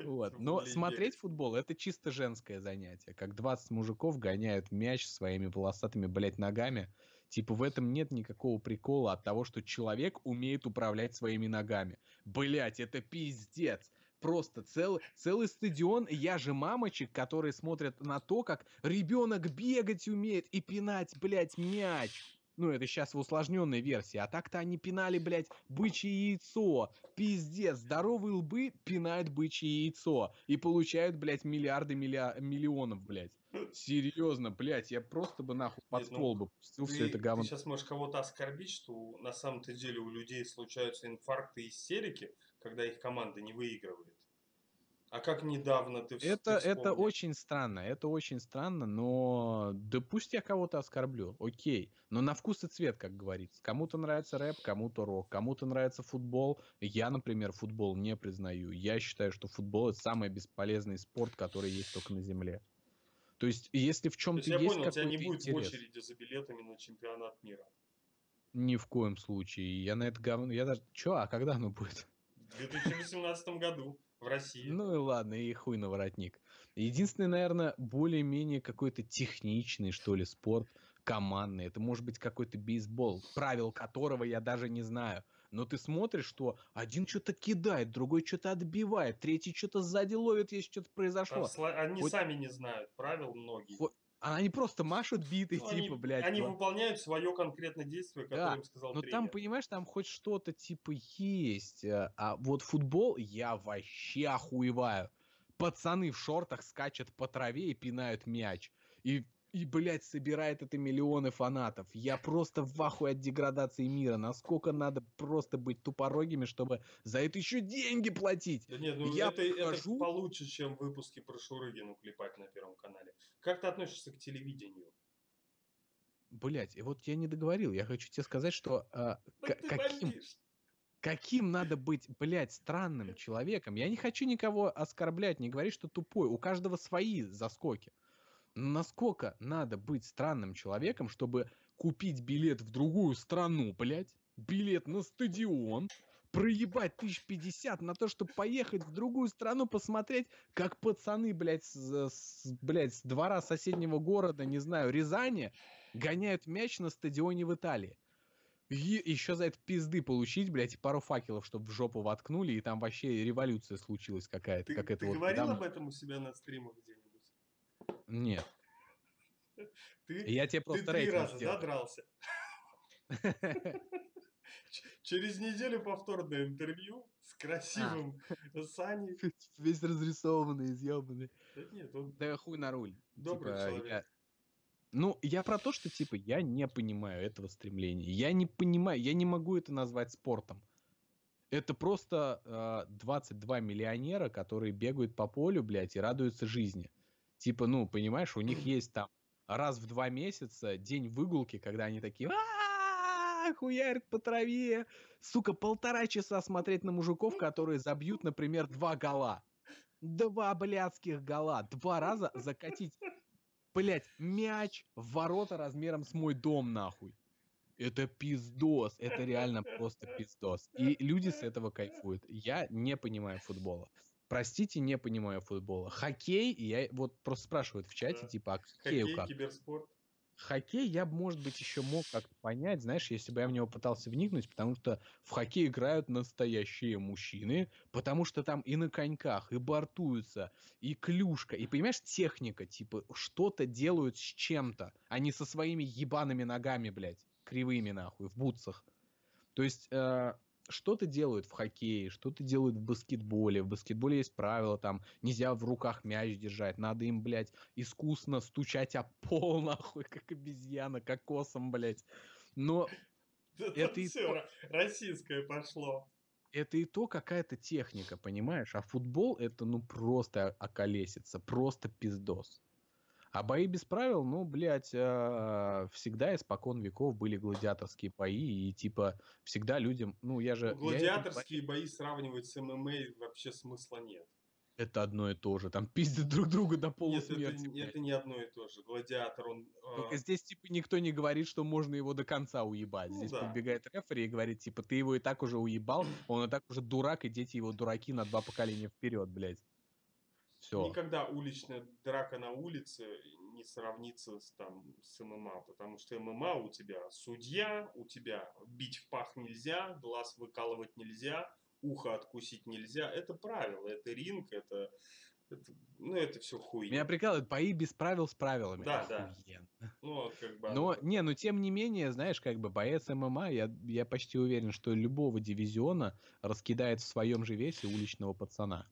Вот. Но смотреть футбол это чисто женское занятие. Как 20 мужиков гоняют мяч своими волосатыми, блядь, ногами. Типа в этом нет никакого прикола от того, что человек умеет управлять своими ногами. Блять, это пиздец. Просто цел, целый стадион я же мамочек, которые смотрят на то, как ребенок бегать умеет и пинать, блядь, мяч. Ну, это сейчас в усложненной версии. А так-то они пинали, блядь, бычье яйцо. Пиздец, здоровые лбы пинают бычье яйцо. И получают, блядь, миллиарды милля... миллионов, блядь. Серьезно, блядь, я просто бы нахуй под Нет, ствол ну, бы пустил все это говно. Ты сейчас можешь кого-то оскорбить, что на самом-то деле у людей случаются инфаркты и истерики, когда их команда не выигрывает. А как недавно ты Это, ты это очень странно, это очень странно, но да пусть я кого-то оскорблю, окей. Но на вкус и цвет, как говорится. Кому-то нравится рэп, кому-то рок, кому-то нравится футбол. Я, например, футбол не признаю. Я считаю, что футбол это самый бесполезный спорт, который есть только на земле. То есть, если в чем-то есть, есть я понял, у тебя не будет интерес, очереди за билетами на чемпионат мира. Ни в коем случае. Я на это говно... Я даже... Чё, а когда оно будет? В 2018 году в России. Ну и ладно, и хуй на воротник. Единственный, наверное, более-менее какой-то техничный, что ли, спорт командный. Это может быть какой-то бейсбол, правил которого я даже не знаю. Но ты смотришь, что один что-то кидает, другой что-то отбивает, третий что-то сзади ловит, если что-то произошло. Они вот... сами не знают правил многие. Вот а они просто машут биты, ну, типа, они, блядь. Они вот. выполняют свое конкретное действие, которое да, им сказал но тренер. там, понимаешь, там хоть что-то типа есть. Э, а вот футбол я вообще охуеваю. Пацаны в шортах скачут по траве и пинают мяч. И и, блядь, собирает это миллионы фанатов. Я просто в ахуе от деградации мира. Насколько надо просто быть тупорогими, чтобы за это еще деньги платить. Да нет, ну я это, покажу... это получше, чем выпуски про Шурыгину клепать на Первом канале. Как ты относишься к телевидению? Блять, и вот я не договорил. Я хочу тебе сказать, что э, каким, каким надо быть, блядь, странным человеком. Я не хочу никого оскорблять, не говорить, что тупой. У каждого свои заскоки насколько надо быть странным человеком, чтобы купить билет в другую страну, блядь, билет на стадион, проебать тысяч пятьдесят на то, чтобы поехать в другую страну посмотреть, как пацаны, блядь, с, с, блядь, с двора соседнего города, не знаю, Рязани, гоняют мяч на стадионе в Италии. И еще за это пизды получить, блядь, и пару факелов, чтобы в жопу воткнули, и там вообще революция случилась какая-то. Ты, как ты это говорил вот, об этом у себя на стримах где-нибудь? Нет. Ты, я тебе просто ты три раза сделал. задрался. Через неделю повторное интервью с красивым а. Саней. (laughs) Весь разрисованный, изъебанный. Да нет, он... Да хуй на руль. Добрый типа, человек. Я... Ну, я про то, что, типа, я не понимаю этого стремления. Я не понимаю, я не могу это назвать спортом. Это просто э, 22 миллионера, которые бегают по полю, блядь, и радуются жизни. Типа, ну, понимаешь, у них есть там раз в два месяца день выгулки, когда они такие хуярят по траве. Сука, полтора часа смотреть на мужиков, которые забьют, например, два гола. Два блядских гола. Два раза закатить, блядь, мяч в ворота размером с мой дом, нахуй. Это пиздос. Это реально просто пиздос. И люди с этого кайфуют. Я не понимаю футбола. Простите, не понимаю футбола. Хоккей, я вот просто спрашивают в чате, да. типа, а хоккей, хоккей как? киберспорт. Хоккей я бы, может быть, еще мог как-то понять, знаешь, если бы я в него пытался вникнуть, потому что в хоккей играют настоящие мужчины, потому что там и на коньках, и бортуются, и клюшка, и, понимаешь, техника, типа, что-то делают с чем-то, а не со своими ебаными ногами, блядь, кривыми, нахуй, в бутсах. То есть, э, что-то делают в хоккее, что-то делают в баскетболе. В баскетболе есть правила, там нельзя в руках мяч держать, надо им, блядь, искусно стучать о пол, (laughs) нахуй, как обезьяна, кокосом, блядь. Но (laughs) это и все российское пошло. Это и то какая-то техника, понимаешь? А футбол это ну просто околесится, просто пиздос. А бои без правил, ну, блядь, э, всегда испокон веков были гладиаторские бои, и типа всегда людям, ну, я же... Ну, гладиаторские я бои сравнивать с ММА вообще смысла нет. Это одно и то же. Там пиздят друг друга до Нет, это, полусмерти, н- блядь. это не одно и то же. Гладиатор, он... Только а, здесь, типа, никто не говорит, что можно его до конца уебать. Ну Здесь да. подбегает рефери и говорит, типа, ты его и так уже уебал, он и так уже дурак, и дети его дураки на два поколения вперед, блядь. Все. Никогда уличная драка на улице не сравнится с, там, с ММА, потому что ММА у тебя судья, у тебя бить в пах нельзя, глаз выкалывать нельзя, ухо откусить нельзя. Это правило, это ринг, это, это ну это все хуйня. Меня прикалывает, бои без правил с правилами. Да, да. Охуенно. Ну, как бы Но, не, ну тем не менее, знаешь, как бы боец ММА, я, я почти уверен, что любого дивизиона раскидает в своем же весе уличного пацана.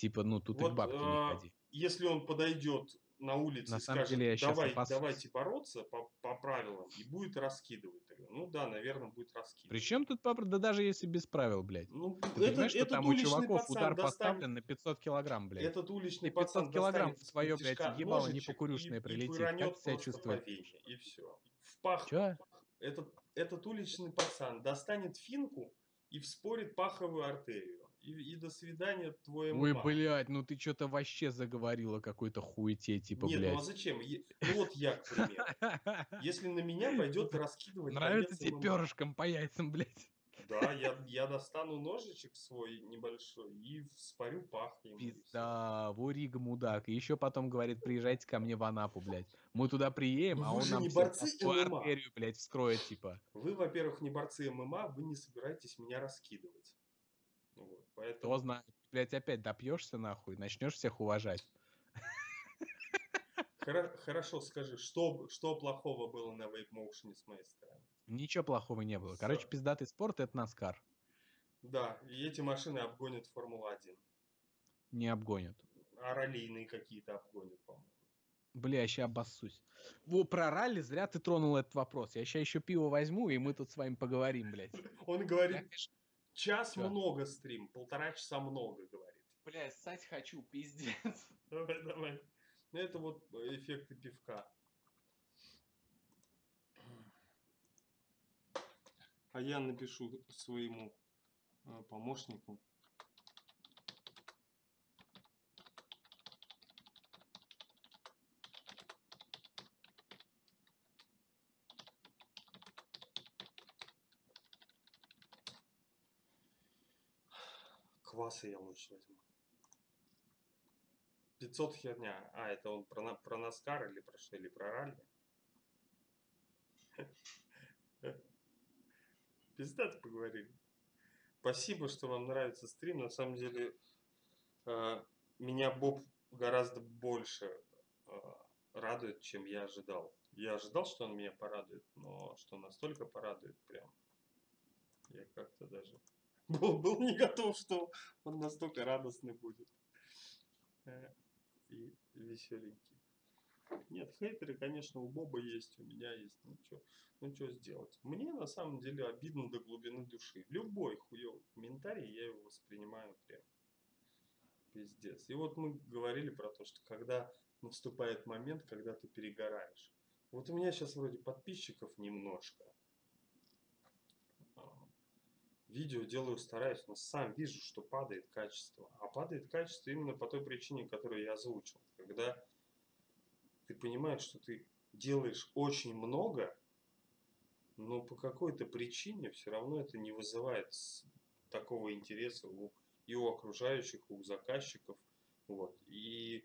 Типа, ну тут и к Вот, бабке а, не ходи. если он подойдет на улице На и скажет, деле давай, опасаюсь. давайте бороться по, по правилам, и будет раскидывать. Говорю, Ну да, наверное, будет раскидывать. Причем тут, папа, да даже если без правил, блядь. Ну, Ты этот, понимаешь, что этот там у чуваков удар достанет- поставлен на 500 килограмм, блядь. Этот уличный И 500 пацан килограмм в из-под блядь, ебало не ножичек покурюшное и- и прилетит. пыранет Как себя чувствует? вене, и все. В пах. Чё? Этот, этот уличный пацан достанет финку и вспорит паховую артерию. И, и до свидания твой Ой, ММА. блядь, ну ты что-то вообще заговорила какой-то хуете, типа, Нет, ну а блядь. зачем? Е- Ну вот я, к примеру. (laughs) Если на меня пойдет раскидывать Нравится тебе ММА. перышком по яйцам, блядь. Да, я, я достану ножичек свой небольшой и вспорю пах ему. Пизда, вориг мудак. И еще потом говорит, приезжайте ко мне в Анапу, блядь. Мы туда приедем, а он нам не борцы артерию, блядь, вскроет, типа. Вы, во-первых, не борцы ММА, вы не собираетесь меня раскидывать. Вот, поэтому... Кто знает, блядь, опять допьешься нахуй, начнешь всех уважать. (laughs) Хоро- хорошо, скажи, что, что плохого было на вейп-моушене с моей стороны? Ничего плохого не было. Короче, пиздатый спорт это Наскар. Да, и эти машины обгонят Формула-1. Не обгонят. А раллийные какие-то обгонят, по-моему. Бля, я ща обоссусь. Во, про ралли зря ты тронул этот вопрос. Я сейчас еще пиво возьму, и мы тут с вами поговорим, блядь. (laughs) Он Я, говорит, конечно, час Чё? много стрим, полтора часа много, говорит. Бля, ссать хочу, пиздец. (laughs) Давай, давай. Ну, Это вот эффекты пивка. А я напишу своему э, помощнику. Кваса я лучше возьму. 500 херня. А, это он про, про Наскар или про что? Или про ралли? (laughs) Пиздато поговорили. Спасибо, что вам нравится стрим. На самом деле, э, меня Боб гораздо больше э, радует, чем я ожидал. Я ожидал, что он меня порадует, но что настолько порадует, прям. Я как-то даже был, был не готов, что он настолько радостный будет. Э, И веселенький. Нет, хейтеры, конечно, у Боба есть, у меня есть. Ну что ну чё сделать? Мне на самом деле обидно до глубины души. Любой хуёвый комментарий, я его воспринимаю прям пиздец. И вот мы говорили про то, что когда наступает момент, когда ты перегораешь. Вот у меня сейчас вроде подписчиков немножко. Видео делаю, стараюсь, но сам вижу, что падает качество. А падает качество именно по той причине, которую я озвучил. Когда ты понимаешь, что ты делаешь очень много, но по какой-то причине все равно это не вызывает такого интереса у, и у окружающих, и у заказчиков. Вот. И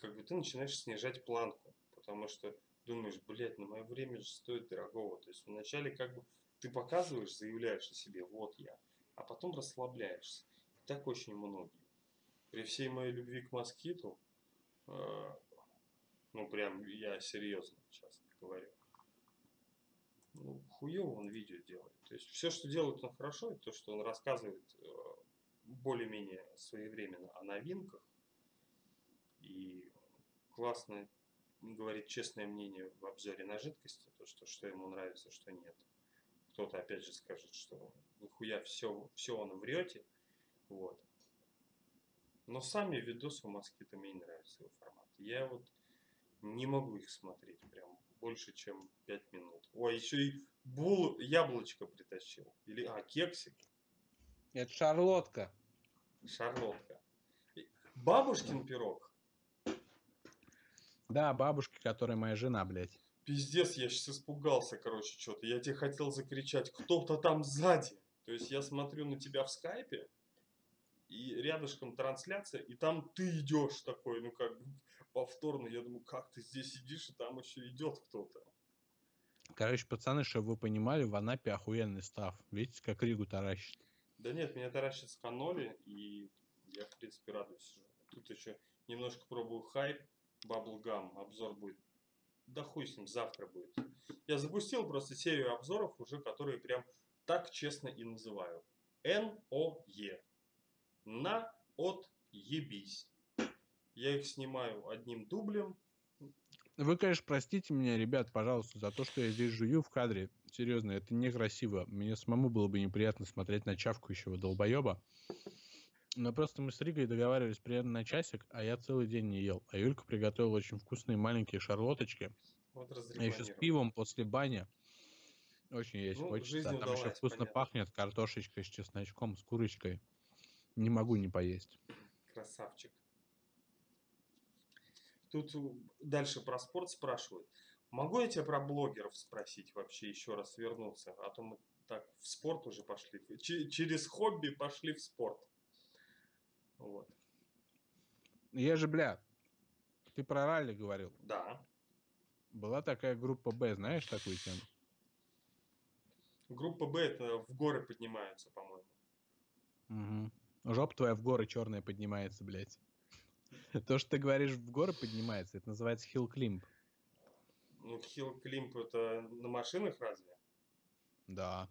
как бы ты начинаешь снижать планку, потому что думаешь, блядь, на мое время же стоит дорогого. То есть вначале как бы ты показываешь, заявляешь о себе, вот я, а потом расслабляешься. И так очень многие. При всей моей любви к москиту, э, ну прям я серьезно сейчас говорю, ну, хуево он видео делает. То есть все, что делает он хорошо, это то, что он рассказывает э, более-менее своевременно о новинках и классно говорит честное мнение в обзоре на жидкости, то, что, что ему нравится, что нет. Кто-то опять же скажет, что нихуя все, все он врете. Вот. Но сами видосы у Москита мне не нравятся его формат. Я вот не могу их смотреть прям больше, чем 5 минут. Ой, еще и бул, яблочко притащил. Или, а, кексик. Это шарлотка. Шарлотка. Бабушкин пирог. Да, бабушка, которая моя жена, блядь. Пиздец, я сейчас испугался, короче, что-то. Я тебе хотел закричать, кто-то там сзади. То есть я смотрю на тебя в скайпе, и рядышком трансляция, и там ты идешь такой, ну как бы повторно. Я думаю, как ты здесь сидишь, и там еще идет кто-то. Короче, пацаны, чтобы вы понимали, в Анапе охуенный став. Видите, как Ригу таращит. Да нет, меня таращит с каноли, и я, в принципе, радуюсь. Тут еще немножко пробую хайп, баблгам, обзор будет. Да хуй с ним, завтра будет. Я запустил просто серию обзоров уже, которые прям так честно и называю. НОЕ. На от ебись. Я их снимаю одним дублем. Вы, конечно, простите меня, ребят, пожалуйста, за то, что я здесь жую в кадре. Серьезно, это некрасиво. Мне самому было бы неприятно смотреть на чавкающего долбоеба. Но просто мы с Ригой договаривались примерно на часик, а я целый день не ел. А Юлька приготовила очень вкусные маленькие шарлоточки. Вот А еще с пивом после бани. Очень есть Ну, хочется. А Там еще вкусно понятно. пахнет картошечкой с чесночком, с курочкой. Не могу не поесть. Красавчик. Тут у- дальше про спорт спрашивают. Могу я тебя про блогеров спросить вообще еще раз вернуться? А то мы так в спорт уже пошли. Че- через хобби пошли в спорт. Вот. Я же, бля, ты про ралли говорил. Да. Была такая группа Б, знаешь такую тему? Группа Б это в горы поднимаются, по-моему. Угу. Жоп твоя в горы черная поднимается, блядь. (laughs) То, что ты говоришь, в горы поднимается, это называется хилл климп. Ну, хилл климп это на машинах разве? Да.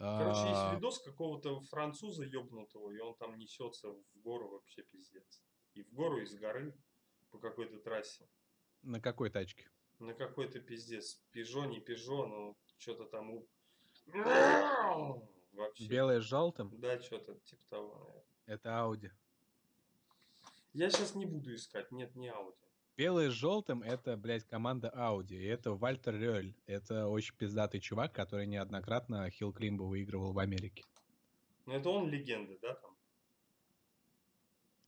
Короче, есть А, видос какого-то француза ёбнутого, и он там несется в гору вообще пиздец. И в гору, и с горы по какой-то трассе. На какой тачке? На какой-то пиздец. Пежо, не пежо, но что-то там у... Вообще. Белая с желтым? Да, что-то типа того, наверное. Это Ауди. Я сейчас не буду искать, нет, не Audi. Белый с желтым это, блядь, команда Audi. И это Вальтер Рёль. Это очень пиздатый чувак, который неоднократно Хилл Климба выигрывал в Америке. Но это он легенда, да, там?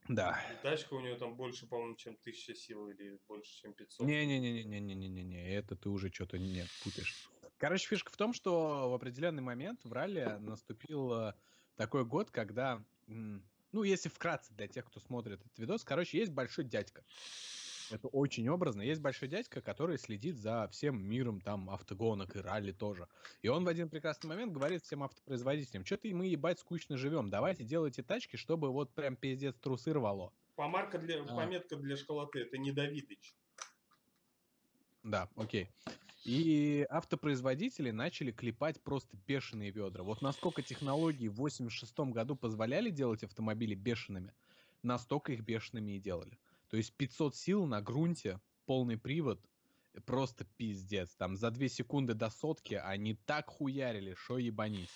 Да. И тачка у него там больше, по-моему, чем 1000 сил или больше, чем 500. Не-не-не-не-не-не-не-не, это ты уже что-то нет, путаешь. Короче, фишка в том, что в определенный момент в ралли наступил э, такой год, когда, ну, если вкратце для тех, кто смотрит этот видос, короче, есть большой дядька. Это очень образно. Есть большой дядька, который следит за всем миром там автогонок и ралли тоже. И он в один прекрасный момент говорит всем автопроизводителям, что-то мы, ебать, скучно живем, давайте делайте тачки, чтобы вот прям пиздец трусы рвало. Помарка для, А. Пометка для школоты, это не Давидыч. Да, окей. И автопроизводители начали клепать просто бешеные ведра. Вот насколько технологии в 86 году позволяли делать автомобили бешеными, настолько их бешеными и делали. То есть 500 сил на грунте, полный привод, э, просто пиздец. Там за 2 секунды до сотки они так хуярили, что ебанись.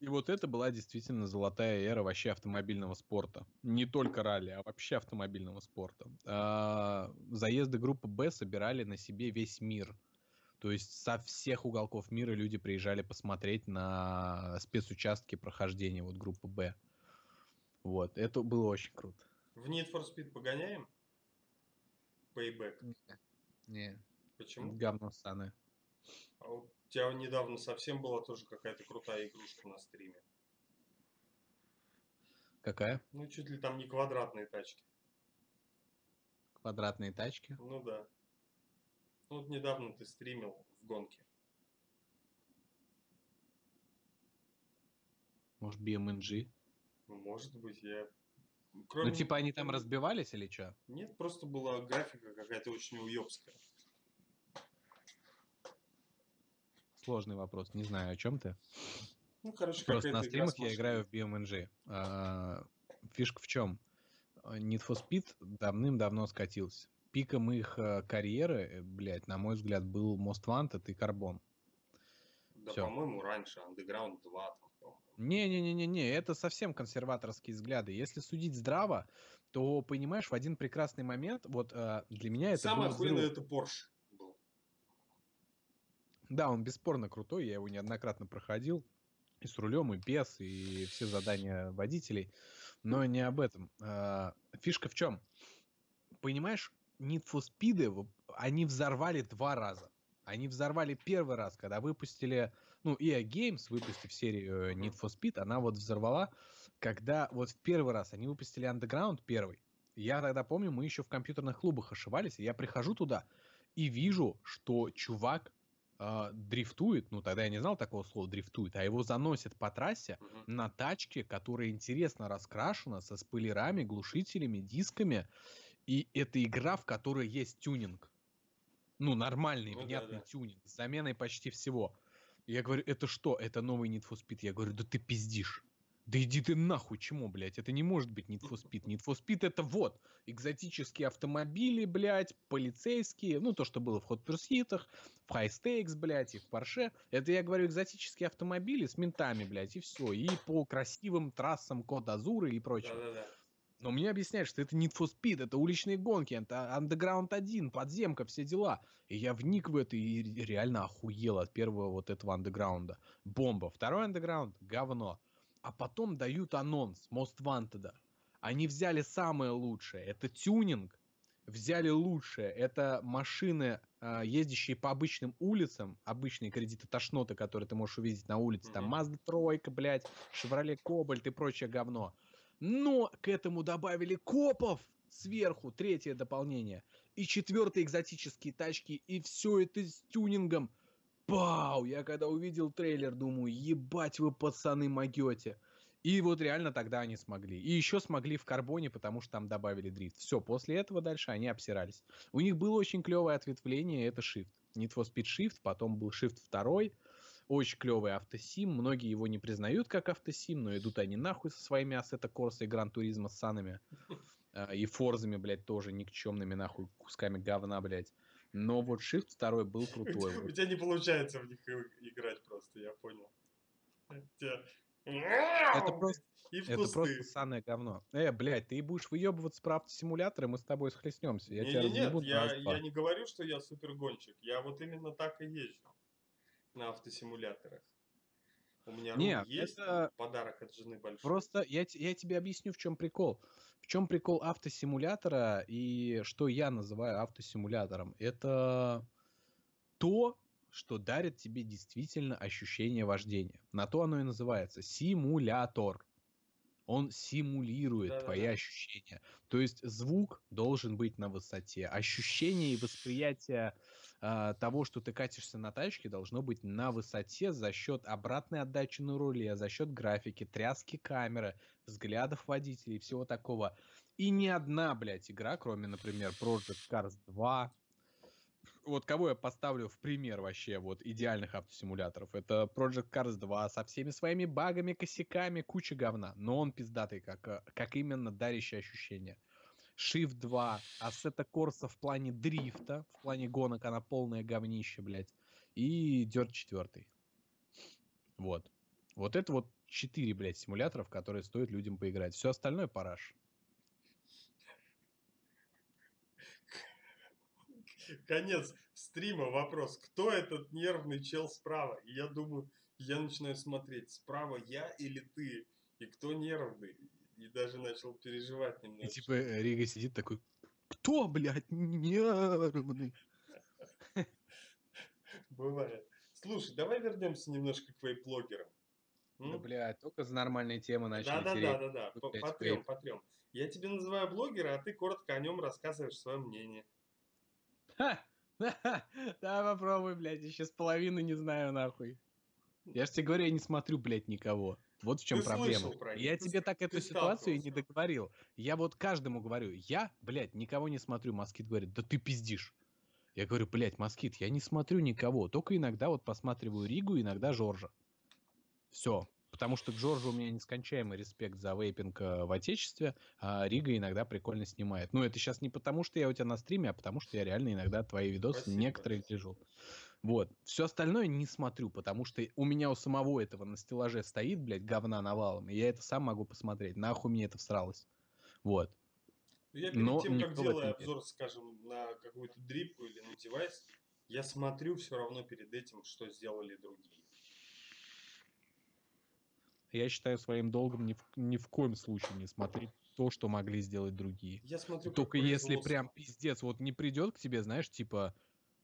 И вот это была действительно золотая эра вообще автомобильного спорта. Не только ралли, а вообще автомобильного спорта. А, заезды группы Б собирали на себе весь мир. То есть со всех уголков мира люди приезжали посмотреть на спецучастки прохождения вот группы Б. Вот, это было очень круто. В Need for Speed погоняем? Payback. Не, Почему? говно ссаное. А у тебя недавно совсем была тоже какая-то крутая игрушка на стриме. Какая? Ну, чуть ли там не квадратные тачки. Квадратные тачки. Ну да. Ну, вот недавно ты стримил в гонке. Может, BMNG? Ну, может быть, я... Кроме... Ну, типа они там разбивались или что? Нет, просто была графика какая-то очень уебская. Сложный вопрос. Не знаю, о чем ты. Ну, короче, Просто на стримах я играю в BMNG. А, Фишка в чем? Need for Speed давным-давно скатился. Пиком их э, карьеры, э, блядь, на мой взгляд, был Most Wanted и Carbon. Да, по-моему, раньше. Underground 2 там. Не-не-не-не-не, это совсем консерваторские взгляды. Если судить здраво, то, понимаешь, в один прекрасный момент, вот э, для меня это Самое охуенное это Porsche был. Да, он бесспорно крутой, я его неоднократно проходил. И с рулем, и без, и все задания водителей. Но не об этом. А, фишка в чем? Понимаешь, Need for Speed, они взорвали два раза. Они взорвали первый раз, когда выпустили, ну, EA Games, выпустив серию э, Need for Speed, она вот взорвала, когда вот в первый раз они выпустили Underground первый. Я тогда помню, мы еще в компьютерных клубах ошивались, и я прихожу туда и вижу, что чувак э, дрифтует, ну тогда я не знал такого слова дрифтует, а его заносит по трассе uh-huh. на тачке, которая интересно раскрашена, со спойлерами, глушителями, дисками, и это игра, в которой есть тюнинг. Ну, нормальный, ну, внятный да, да. тюнинг, с заменой почти всего. Я говорю, это что? Это новый Need for Speed. Я говорю, да ты пиздишь. Да иди ты нахуй, чему, блядь? Это не может быть Need for Speed. Need for Speed это вот, экзотические автомобили, блядь, полицейские, ну, то, что было в Hot Pursuit, в High Stakes, блядь, и в Porsche. Это, я говорю, экзотические автомобили с ментами, блядь, и все. И по красивым трассам Код Азуры и прочее. Да-да-да. Но мне объясняют, что это Need for Speed, это уличные гонки, это Underground 1, подземка, все дела. И я вник в это и реально охуел от первого вот этого андеграунда. Бомба. Второй андеграунд — говно а потом дают анонс Most Wanted. Они взяли самое лучшее, это тюнинг, взяли лучшее, это машины, а, ездящие по обычным улицам, обычные кредиты тошноты, которые ты можешь увидеть на улице, mm-hmm. там Mazda тройка, блядь, Chevrolet Cobalt и прочее говно. Но к этому добавили копов сверху, третье дополнение, и четвертые экзотические тачки, и все это с тюнингом – Пау! Я когда увидел трейлер, думаю, ебать вы, пацаны, могете. И вот реально тогда они смогли. И еще смогли в карбоне, потому что там добавили дрифт. Все, после этого дальше они обсирались. У них было очень клевое ответвление, это Shift. Need for Speed Shift, потом был Shift 2. Очень клевый автосим. Многие его не признают как автосим, но идут они нахуй со своими Assetto Corsa и Гран Туризма с санами. А, и форзами, блядь, тоже никчемными нахуй кусками говна, блядь. Но вот Shift второй был крутой. У тебя не получается в них играть просто, я понял. Это просто, это просто ссаное говно. Э, блядь, ты будешь выебываться про автосимуляторы, мы с тобой схлестнемся. Я не, тебя не, нет, я, я не говорю, что я супергонщик. Я вот именно так и езжу на автосимуляторах. У меня Нет, есть это подарок от жены большой. Просто я, я тебе объясню, в чем прикол. В чем прикол автосимулятора и что я называю автосимулятором? Это то, что дарит тебе действительно ощущение вождения. На то оно и называется. Симулятор. Он симулирует да, твои да. ощущения. То есть звук должен быть на высоте. Ощущение и восприятие э, того, что ты катишься на тачке, должно быть на высоте за счет обратной отдачи на руле, за счет графики, тряски камеры, взглядов водителей и всего такого. И ни одна, блядь, игра, кроме, например, Project Cars 2, вот кого я поставлю в пример вообще вот идеальных автосимуляторов, это Project Cars 2 со всеми своими багами, косяками, куча говна, но он пиздатый, как, э, как именно дарящее ощущение. Shift 2, Assetto Corsa в плане дрифта, в плане гонок она полное говнище, блядь, и Dirt 4. Вот. Вот это вот 4, блядь, симуляторов, которые стоит людям поиграть. Все остальное параш. (laughs) конец стрима вопрос. Кто этот нервный чел справа? И я думаю, я начинаю смотреть, справа я или ты? И кто нервный? И даже начал переживать немного. И типа э, Рига сидит такой, кто, блядь, нервный? (laughs) Бывает. Слушай, давай вернемся немножко к вейп-блогерам. Да, блядь, только за нормальные темы начали. Да, да, да, да, да. Потрем, потрем. Я тебе называю блогера, а ты коротко о нем рассказываешь свое мнение. (laughs) Да, попробуй, блядь, еще с половины не знаю, нахуй. Я же тебе говорю, я не смотрю, блядь, никого. Вот в чем ты проблема. Я ты, тебе так эту ситуацию и не договорил. Я вот каждому говорю, я, блядь, никого не смотрю. Москит говорит, да ты пиздишь. Я говорю, блядь, Москит, я не смотрю никого. Только иногда вот посматриваю Ригу, иногда Жоржа. Все. Потому что к Джорджу у меня нескончаемый респект за вейпинг э, в Отечестве, а Рига иногда прикольно снимает. Ну, это сейчас не потому, что я у тебя на стриме, а потому что я реально иногда твои видосы Спасибо. некоторые гляжу. Вот. Все остальное не смотрю, потому что у меня у самого этого на стеллаже стоит, блядь, говна навалом, и я это сам могу посмотреть. Нахуй мне это всралось. Вот. Я перед Но тем, как делаю обзор, скажем, на какую-то дрипку или на девайс, Я смотрю все равно перед этим, что сделали другие. Я считаю своим долгом ни в, ни в коем случае не смотреть то, что могли сделать другие. Я смотрю, Только если прям пиздец, вот не придет к тебе, знаешь, типа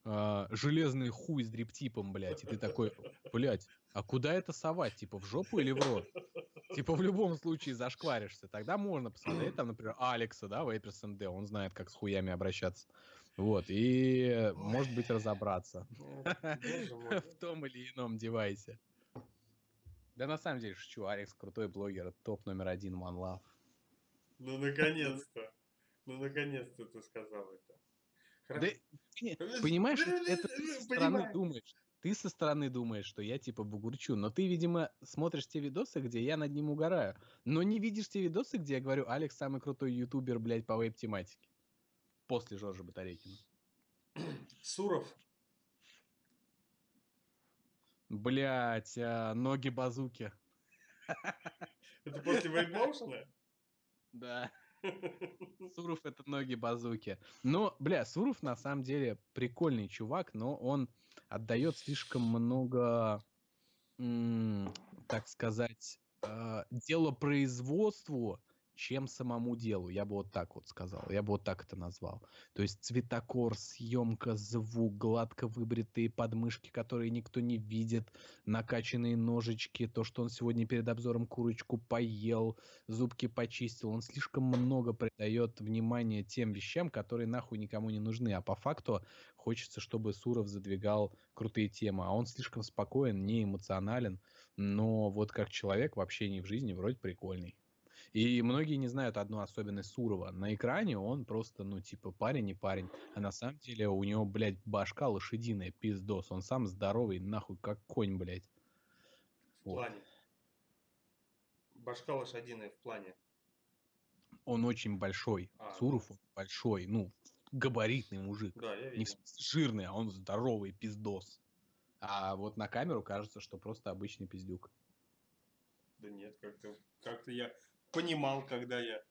э, железный хуй с дриптипом, блядь, и ты такой, блядь, а куда это совать? Типа в жопу или в рот? Типа в любом случае зашкваришься. Тогда можно посмотреть там, например, Алекса, да, Вейперс МД, он знает, как с хуями обращаться. Вот, и, может быть, разобраться (laughs) в том или ином девайсе. Да на самом деле шучу, Алекс крутой блогер, топ номер один One Love. Ну наконец-то, ну наконец-то ты сказал это. Да, понимаешь, это ты со стороны думаешь. Ты со стороны думаешь, что я типа бугурчу, но ты, видимо, смотришь те видосы, где я над ним угораю, но не видишь те видосы, где я говорю, Алекс самый крутой ютубер, блядь, по вейп-тематике. После Жоржа Батарейкина. Суров Блять, а, ноги базуки. (laughs) Это после вейпмоушена? Да. (laughs) Суров это ноги базуки. Но, бля, Суров на самом деле прикольный чувак, но он отдает слишком много, так сказать, э, делопроизводству чем самому делу. Я бы вот так вот сказал. Я бы вот так это назвал. То есть цветокор, съемка, звук, гладко выбритые подмышки, которые никто не видит, накачанные ножички, то, что он сегодня перед обзором курочку поел, зубки почистил. Он слишком много придает внимания тем вещам, которые нахуй никому не нужны. А по факту хочется, чтобы Суров задвигал крутые темы. А он слишком спокоен, не эмоционален, но вот как человек в общении в жизни вроде прикольный. И многие не знают одну особенность Сурова. На экране он просто, ну, типа, парень не парень. А на самом деле у него, блядь, башка лошадиная, пиздос. Он сам здоровый, нахуй, как конь, блядь. В вот. плане? Башка лошадиная в плане? Он очень большой. А, Суров он большой, ну, габаритный мужик. Да, я видел. Не жирный, а он здоровый пиздос. А вот на камеру кажется, что просто обычный пиздюк. Да нет, как-то как я понимал, когда я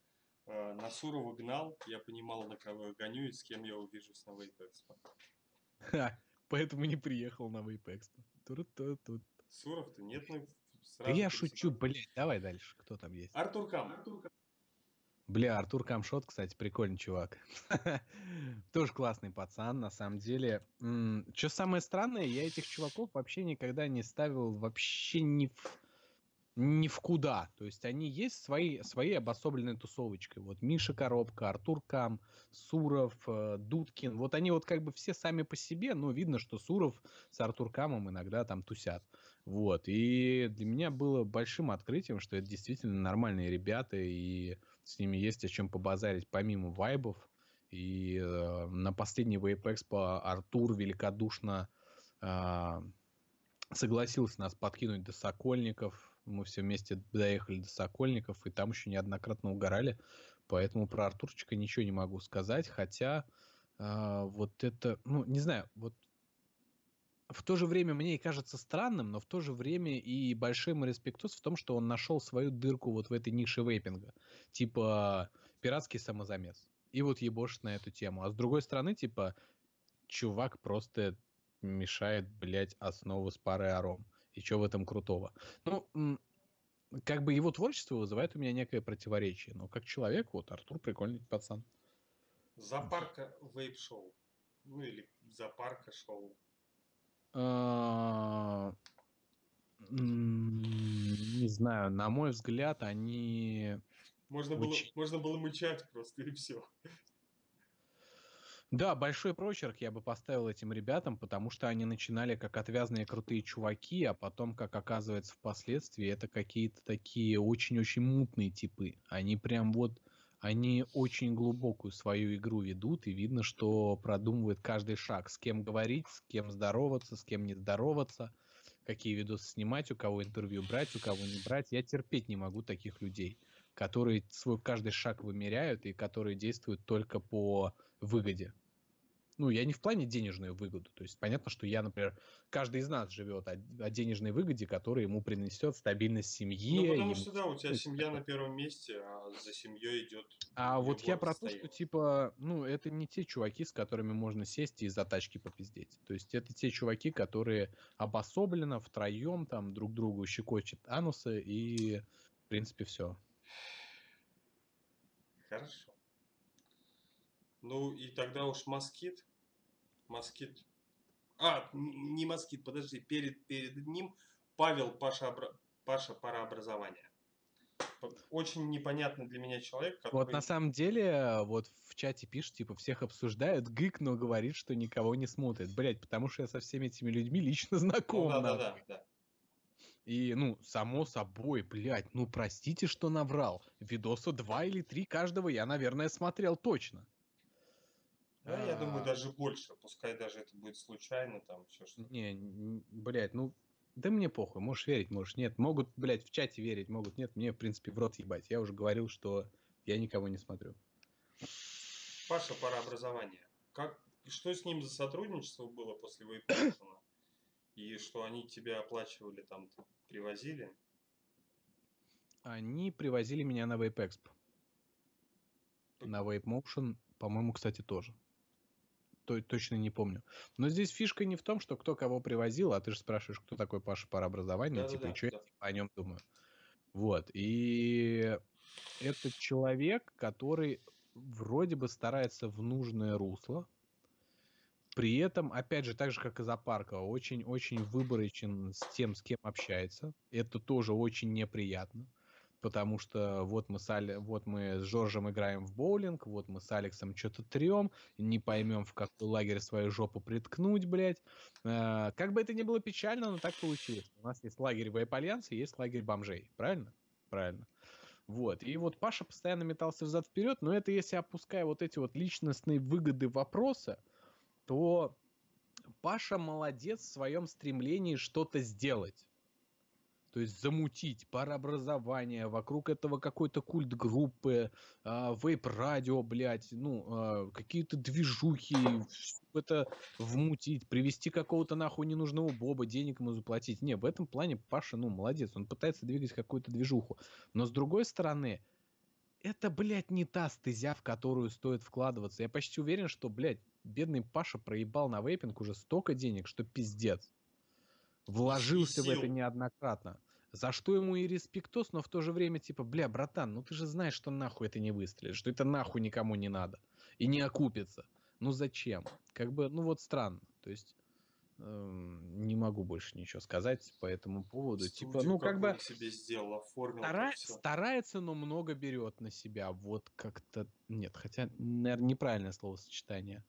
э, на Сурова гнал, я понимал, на кого я гоню и с кем я увижусь на Вейпэкспо. Ха, поэтому не приехал на Вейпэкспо. Суров-то нет, ну, Да я шучу, блядь, давай дальше, кто там есть? Артур Кам. Артур Кам. Бля, Артур Камшот, кстати, прикольный чувак. (laughs) Тоже классный пацан, на самом деле. Что самое странное, я этих чуваков вообще никогда не ставил вообще ни в ни в куда. То есть они есть свои, своей обособленной тусовочкой. Вот Миша Коробка, Артур Кам, Суров, э, Дудкин. Вот они вот как бы все сами по себе, но видно, что Суров с Артур Камом иногда там тусят. Вот. И для меня было большим открытием, что это действительно нормальные ребята, и с ними есть о чем побазарить помимо вайбов. И э, на последний Vape Expo Артур великодушно э, согласился нас подкинуть до Сокольников, мы все вместе доехали до Сокольников, и там еще неоднократно угорали. Поэтому про Артурчика ничего не могу сказать. Хотя э, вот это, ну, не знаю, вот в то же время мне и кажется странным, но в то же время и большой ему респектус в том, что он нашел свою дырку вот в этой нише вейпинга. Типа пиратский самозамес. И вот ебошит на эту тему. А с другой стороны, типа, чувак просто мешает, блядь, основу с парой аром. И что в этом крутого? Ну, как бы его творчество вызывает у меня некое противоречие. Но как человек, вот Артур прикольный пацан. Запарка вейп-шоу. Ну или запарка шоу. А, не знаю, на мой взгляд, они... Можно было, можно было мычать просто и все. Да, большой прочерк я бы поставил этим ребятам, потому что они начинали как отвязные крутые чуваки, а потом, как оказывается впоследствии, это какие-то такие очень-очень мутные типы. Они прям вот, они очень глубокую свою игру ведут, и видно, что продумывают каждый шаг, с кем говорить, с кем здороваться, с кем не здороваться, какие видосы снимать, у кого интервью брать, у кого не брать. Я терпеть не могу таких людей, которые свой каждый шаг вымеряют и которые действуют только по выгоде. Ну, я не в плане денежную выгоду. То есть понятно, что я, например, каждый из нас живет о, о денежной выгоде, которая ему принесет стабильность семьи. Ну, потому что, да, у тебя семья на первом месте, а за семьей идет... А вот я про то, что, типа, ну, это не те чуваки, с которыми можно сесть и за тачки попиздеть. То есть это те чуваки, которые обособленно, втроем, там, друг другу щекочет анусы и, в принципе, все. Хорошо. Ну и тогда уж москит. Москит. А, не москит, подожди. Перед, перед ним Павел Паша, Паша парообразования. Очень непонятный для меня человек. Который... Вот на самом деле, вот в чате пишут, типа, всех обсуждают, Гык, но говорит, что никого не смотрит. Блять, потому что я со всеми этими людьми лично знаком. Ну, да, да, да, да. И, ну, само собой, блядь, ну, простите, что наврал. Видоса два или три каждого я, наверное, смотрел точно. Да, я думаю, а. даже больше. Пускай даже это будет случайно, там еще что-то. Не, блядь, ну, да мне похуй, можешь верить, можешь нет. Могут, блядь, в чате верить, могут нет. Мне, в принципе, в рот ебать. Я уже говорил, что я никого не смотрю. Паша, пара образования. Как, что с ним за сотрудничество было после Вейпмоушена? И что они тебя оплачивали там, привозили? Они привозили меня на Vape Expo. На Vape Motion, по-моему, кстати, тоже то, точно не помню. Но здесь фишка не в том, что кто кого привозил, а ты же спрашиваешь, кто такой Паша по образованию, да, типа, да, и что да. я типа, о нем думаю. Вот, и это человек, который вроде бы старается в нужное русло, при этом, опять же, так же, как и Запаркова, очень-очень выборочен с тем, с кем общается. Это тоже очень неприятно потому что вот мы с, Али, вот мы с Жоржем играем в боулинг, вот мы с Алексом что-то трем, не поймем, в какой лагерь свою жопу приткнуть, блядь. Э, как бы это ни было печально, но так получилось. У нас есть лагерь и есть лагерь бомжей, правильно? Правильно. Вот. И вот Паша постоянно метался взад-вперед, но это если опуская вот эти вот личностные выгоды вопроса, то Паша молодец в своем стремлении что-то сделать то есть замутить парообразование, вокруг этого какой-то культ группы, э, вейп-радио, блядь, ну, э, какие-то движухи, это вмутить, привести какого-то нахуй ненужного Боба, денег ему заплатить. Не, в этом плане Паша, ну, молодец, он пытается двигать какую-то движуху. Но с другой стороны, это, блядь, не та стезя, в которую стоит вкладываться. Я почти уверен, что, блядь, бедный Паша проебал на вейпинг уже столько денег, что пиздец. Вложился в это неоднократно. За что ему и респектос, но в то же время типа, бля, братан, ну ты же знаешь, что нахуй это не выстрелит, что это нахуй никому не надо. И не окупится. Ну зачем? Как бы, ну вот странно. То есть эм, не могу больше ничего сказать по этому поводу. Студию типа, ну как бы себе сделал, оформил. Стара... Старается, но много берет на себя. Вот как-то нет, хотя, наверное, неправильное словосочетание.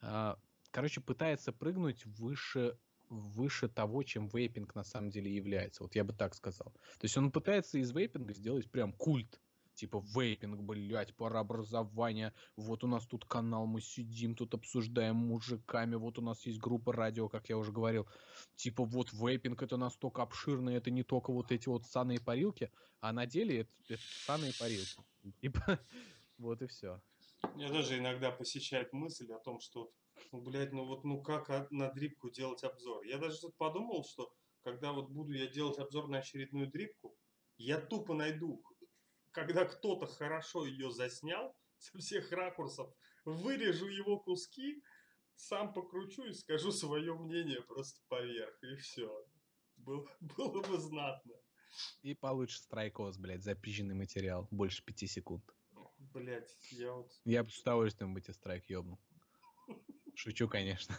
А, короче, пытается прыгнуть выше выше того, чем вейпинг на самом деле является. Вот я бы так сказал. То есть он пытается из вейпинга сделать прям культ. Типа вейпинг, блядь, парообразование. Вот у нас тут канал, мы сидим, тут обсуждаем мужиками. Вот у нас есть группа радио, как я уже говорил. Типа вот вейпинг это настолько обширно, это не только вот эти вот саные парилки, а на деле это, это саные парилки. Типа (laughs) вот и все. Меня даже иногда посещает мысль о том, что ну, блядь, ну вот, ну как на дрипку делать обзор? Я даже тут подумал, что когда вот буду я делать обзор на очередную дрипку, я тупо найду, когда кто-то хорошо ее заснял, (laughs) со всех ракурсов, вырежу его куски, сам покручу и скажу свое мнение просто поверх, и все. Было, (laughs) было бы знатно. И получишь страйкос, блядь, запизженный материал, больше пяти секунд. Блять, я вот... Я бы с удовольствием бы тебе страйк ёбнул. Шучу, конечно.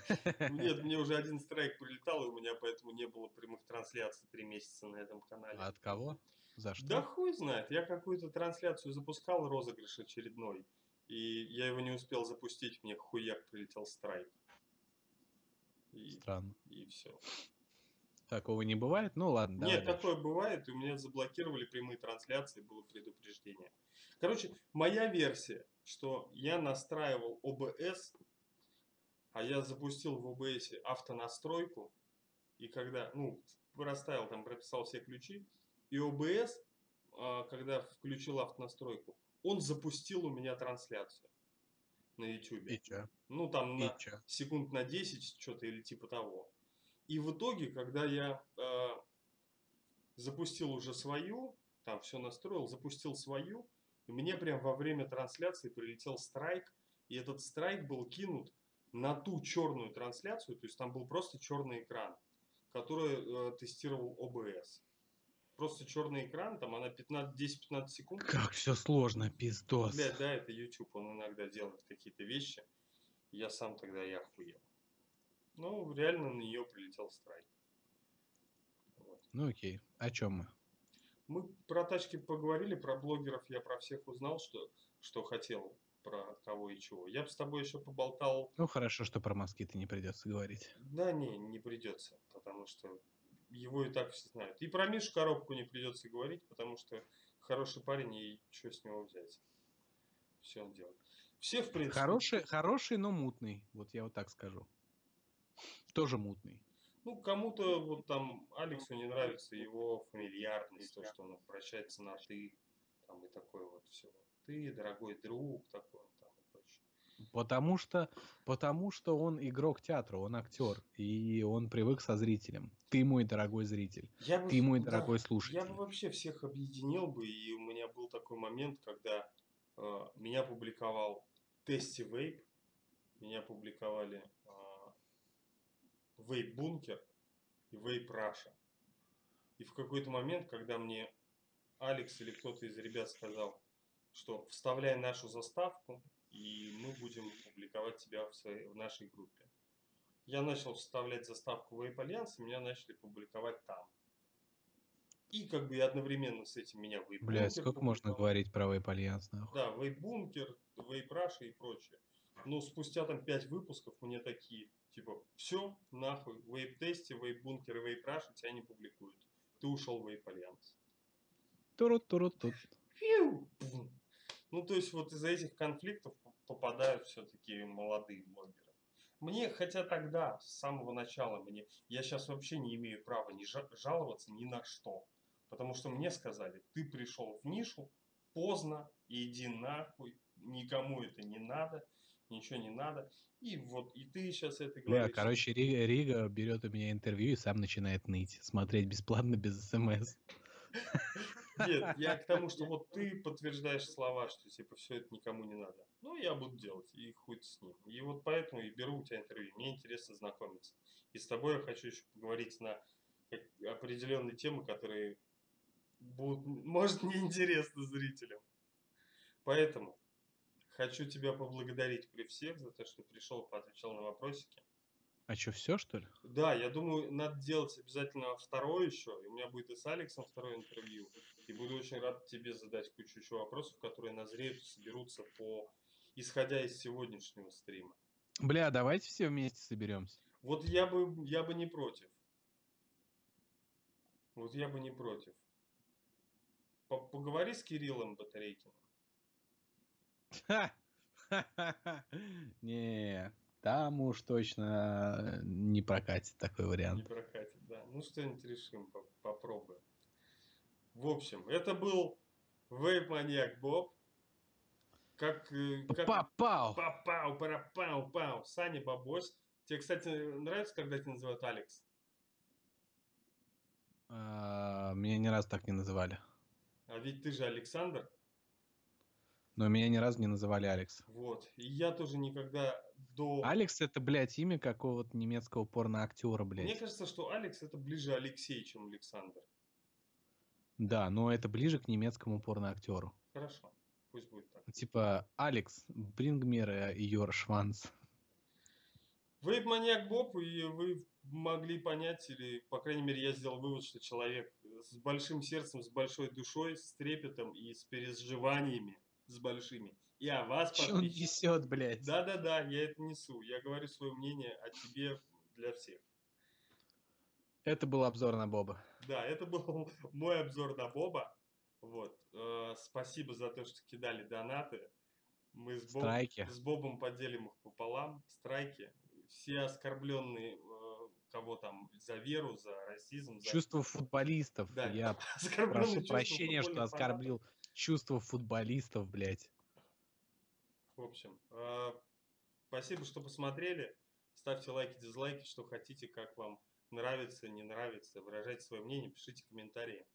Нет, мне уже один страйк прилетал, и у меня поэтому не было прямых трансляций три месяца на этом канале. А от кого? За что? Да хуй знает. Я какую-то трансляцию запускал, розыгрыш очередной. И я его не успел запустить, мне хуяк прилетел страйк. И, Странно. И все. Такого не бывает? Ну ладно. Нет, такое бывает, и у меня заблокировали прямые трансляции, было предупреждение. Короче, моя версия, что я настраивал ОБС а я запустил в OBS автонастройку, и когда, ну, расставил там, прописал все ключи, и OBS, а, когда включил автонастройку, он запустил у меня трансляцию. на YouTube. И чё? Ну, там И на чё? секунд на 10 что-то или типа того. И в итоге, когда я э, запустил уже свою, там все настроил, запустил свою, и мне прям во время трансляции прилетел страйк, и этот страйк был кинут на ту черную трансляцию, то есть там был просто черный экран, который э, тестировал OBS. Просто черный экран, там она 15 10-15 секунд. Как все сложно, пиздос. Блядь, да, это YouTube, он иногда делает какие-то вещи. Я сам тогда и охуел. Ну, реально на нее прилетел страйк. Вот. Ну окей, о чем мы? Мы про тачки поговорили, про блогеров я про всех узнал, что, что хотел, про кого и чего. Я бы с тобой еще поболтал. Ну хорошо, что про москиты не придется говорить. Да не, не придется, потому что его и так все знают. И про Мишу коробку не придется говорить, потому что хороший парень, и что с него взять. Все он делает. Все, в принципе... Хороший, хороший, но мутный. Вот я вот так скажу. Тоже мутный. Ну, кому-то вот там Алексу не нравится его фамильярность, то, что он обращается на ты, там и такое вот все. Ты, дорогой друг, такой там и прочее. Потому что, потому что он игрок театра, он актер, и он привык со зрителем. Ты мой дорогой зритель, Я бы, ты мой да, дорогой Я слушатель. бы вообще всех объединил бы, и у меня был такой момент, когда э, меня публиковал Тести Вейп, меня публиковали Вейп Бункер и Вейп Раша. И в какой-то момент, когда мне Алекс или кто-то из ребят сказал, что вставляй нашу заставку, и мы будем публиковать тебя в, своей, в нашей группе. Я начал вставлять заставку Vape Alliance, и меня начали публиковать там. И как бы и одновременно с этим меня Vape Блять, сколько можно говорить про Vape Alliance, нахуй? Да, Vape Bunker, Vape Russia и прочее. Но спустя там 5 выпусков мне такие, типа, все, нахуй, Vape Тесте, Vape Bunker и Russia тебя не публикуют. Ты ушел в Vape Alliance. турут турут тут Фью! Бум. Ну, то есть вот из-за этих конфликтов попадают все-таки молодые блогеры. Мне, хотя тогда, с самого начала, мне, я сейчас вообще не имею права жа- жаловаться ни на что. Потому что мне сказали, ты пришел в нишу, поздно, иди нахуй, никому это не надо, ничего не надо. И вот, и ты сейчас это Бля, говоришь. короче, Рига, Рига берет у меня интервью и сам начинает ныть. Смотреть бесплатно, без смс. Нет, (laughs) я к тому, что вот ты подтверждаешь слова, что типа все это никому не надо. Ну, я буду делать, и хоть с ним. И вот поэтому и беру у тебя интервью. Мне интересно знакомиться. И с тобой я хочу еще поговорить на определенные темы, которые будут, (laughs) может, неинтересны зрителям. Поэтому хочу тебя поблагодарить при всех за то, что пришел, поотвечал на вопросики. А что, все, что ли? Да, я думаю, надо делать обязательно второе еще. И у меня будет и с Алексом второе интервью. И буду очень рад тебе задать кучу еще вопросов, которые назреют соберутся по исходя из сегодняшнего стрима. Бля, давайте все вместе соберемся. Вот я бы, я бы не против. Вот я бы не против. По- Поговори с Кириллом Батарейкиным. (laughs) Не, там уж точно не прокатит такой Не вариант. прокатит, да. Ну, что-нибудь решим, по- попробуем. В общем, это был Вейп-маньяк Боб. Как, э, как Папау! Папау, парапау, пау. Саня Бабось. Тебе, кстати, нравится, когда тебя называют Алекс? А, Меня ни разу так не называли. А ведь ты же Александр. Но меня ни разу не называли Алекс. Вот. И я тоже никогда до... Алекс это, блядь, имя какого-то немецкого порноактера, Мне блядь. кажется, что Алекс это ближе Алексей, чем Александр. Да, но это ближе к немецкому порноактеру. Хорошо. Пусть будет так. Типа, Алекс, bring me your Schwanz. Вы маньяк Боб, и вы могли понять, или, по крайней мере, я сделал вывод, что человек с большим сердцем, с большой душой, с трепетом и с переживаниями, с большими. И о вас, Че он несет, блядь? Да-да-да, я это несу. Я говорю свое мнение о тебе для всех. Это был обзор на Боба. Да, это был (laughs) мой обзор на Боба. Вот. э, спасибо за то, что кидали донаты. Мы с, Боб- Страйки. с Бобом поделим их пополам. Страйки. Все оскорбленные, э, кого там, за веру, за расизм. За... Чувство (laughs) футболистов. Да, Я (laughs) прошу прощения, что оскорбил чувство футболистов, блядь. В общем, э, Спасибо, что посмотрели. Ставьте лайки, дизлайки, что хотите, как вам нравится, не нравится. Выражайте свое мнение, пишите комментарии.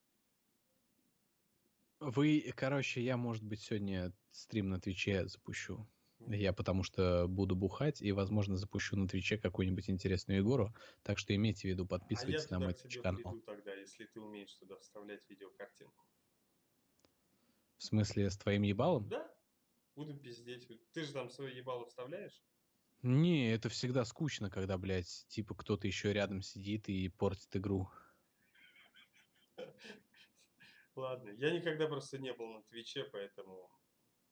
Вы, короче, я, может быть, сегодня стрим на Твиче запущу. Я потому что буду бухать и, возможно, запущу на Твиче какую-нибудь интересную игру. Так что имейте в виду, подписывайтесь а на мой приду тогда, если ты умеешь туда вставлять видеокартинку. В смысле, с твоим ебалом? Да. Буду пиздеть. Ты же там свое ебало вставляешь? Не, это всегда скучно, когда, блядь, типа кто-то еще рядом сидит и портит игру. (laughs) Ладно, я никогда просто не был на Твиче, поэтому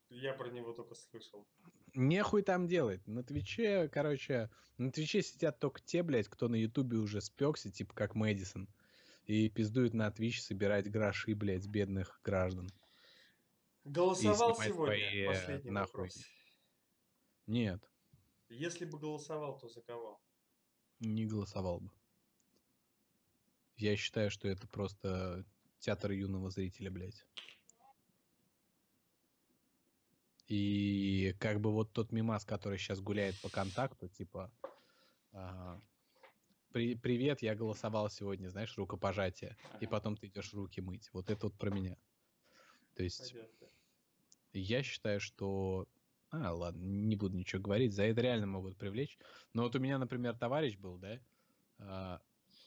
я про него только слышал. Нехуй там делать. На Твиче, короче, на Твиче сидят только те, блядь, кто на Ютубе уже спекся, типа как Мэдисон. И пиздуют на Твич собирать гроши, блядь, с бедных граждан. Голосовал сегодня? Свои, Последний нахуй. вопрос. Нет. Если бы голосовал, то за кого? Не голосовал бы. Я считаю, что это просто театр юного зрителя, блядь. И как бы вот тот мимас, который сейчас гуляет по контакту, типа, ага, при, привет, я голосовал сегодня, знаешь, рукопожатие, ага. и потом ты идешь руки мыть. Вот это вот про меня. То есть, Понятно. Я считаю, что... А, ладно, не буду ничего говорить, за это реально могут привлечь. Но вот у меня, например, товарищ был, да, а,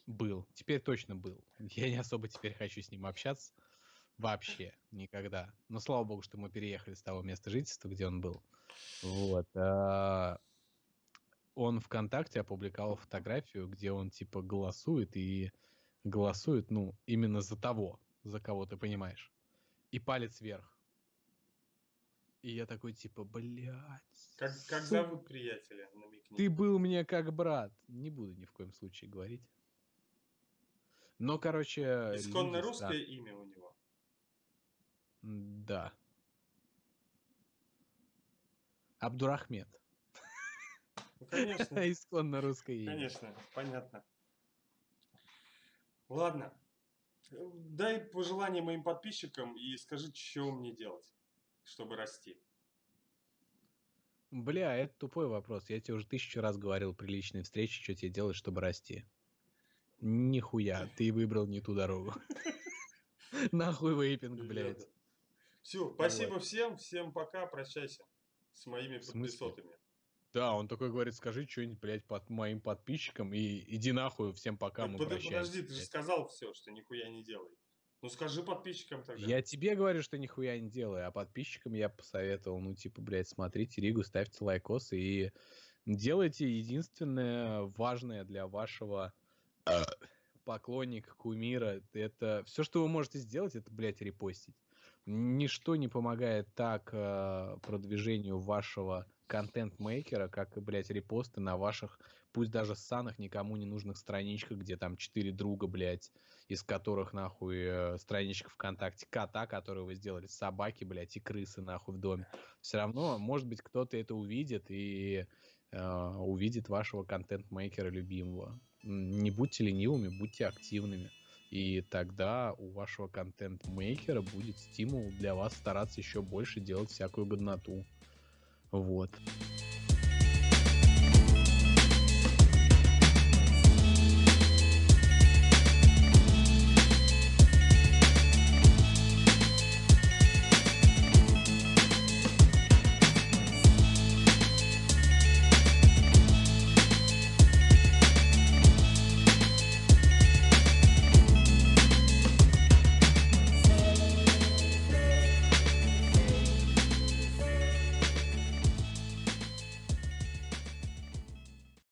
был, теперь точно был. (laughs) Я не особо теперь хочу с ним общаться. Вообще, никогда. Но слава богу, что мы переехали с того места жительства, где он был. Вот. А... Он ВКонтакте опубликовал фотографию, где он типа голосует и голосует, ну, именно за того, за кого ты понимаешь. И палец вверх. И я такой, типа, блядь. Как, как зовут приятеля? Намекни. Ты был мне как брат. Не буду ни в коем случае говорить. Но, короче... Исконно русское да. имя у него. Да. Абдурахмед. Ну, конечно. (laughs) Исконно русское имя. Конечно, понятно. Ладно. Дай пожелание моим подписчикам и скажи, что мне делать, чтобы расти. Бля, это тупой вопрос. Я тебе уже тысячу раз говорил при личной встрече, что тебе делать, чтобы расти. Нихуя, ты выбрал не ту дорогу. (laughs) Нахуй вейпинг, блядь. Все, спасибо всем, всем пока, прощайся с моими подписотами. Да, он такой говорит, скажи что-нибудь, блядь, под моим подписчикам и иди нахуй, всем пока, мы Под, Подожди, ты же сказал все, что нихуя не делай. Ну скажи подписчикам тогда. Я тебе говорю, что нихуя не делаю, а подписчикам я посоветовал, ну типа, блядь, смотрите Ригу, ставьте лайкосы и делайте единственное важное для вашего поклонник, кумира, это все, что вы можете сделать, это, блядь, репостить. Ничто не помогает так э, продвижению вашего контент-мейкера, как, блядь, репосты на ваших, пусть даже ссаных, никому не нужных страничках, где там четыре друга, блядь, из которых, нахуй, э, страничка ВКонтакте кота, которую вы сделали, собаки, блядь, и крысы, нахуй, в доме. Все равно, может быть, кто-то это увидит и э, увидит вашего контент-мейкера любимого не будьте ленивыми, будьте активными. И тогда у вашего контент-мейкера будет стимул для вас стараться еще больше делать всякую годноту. Вот.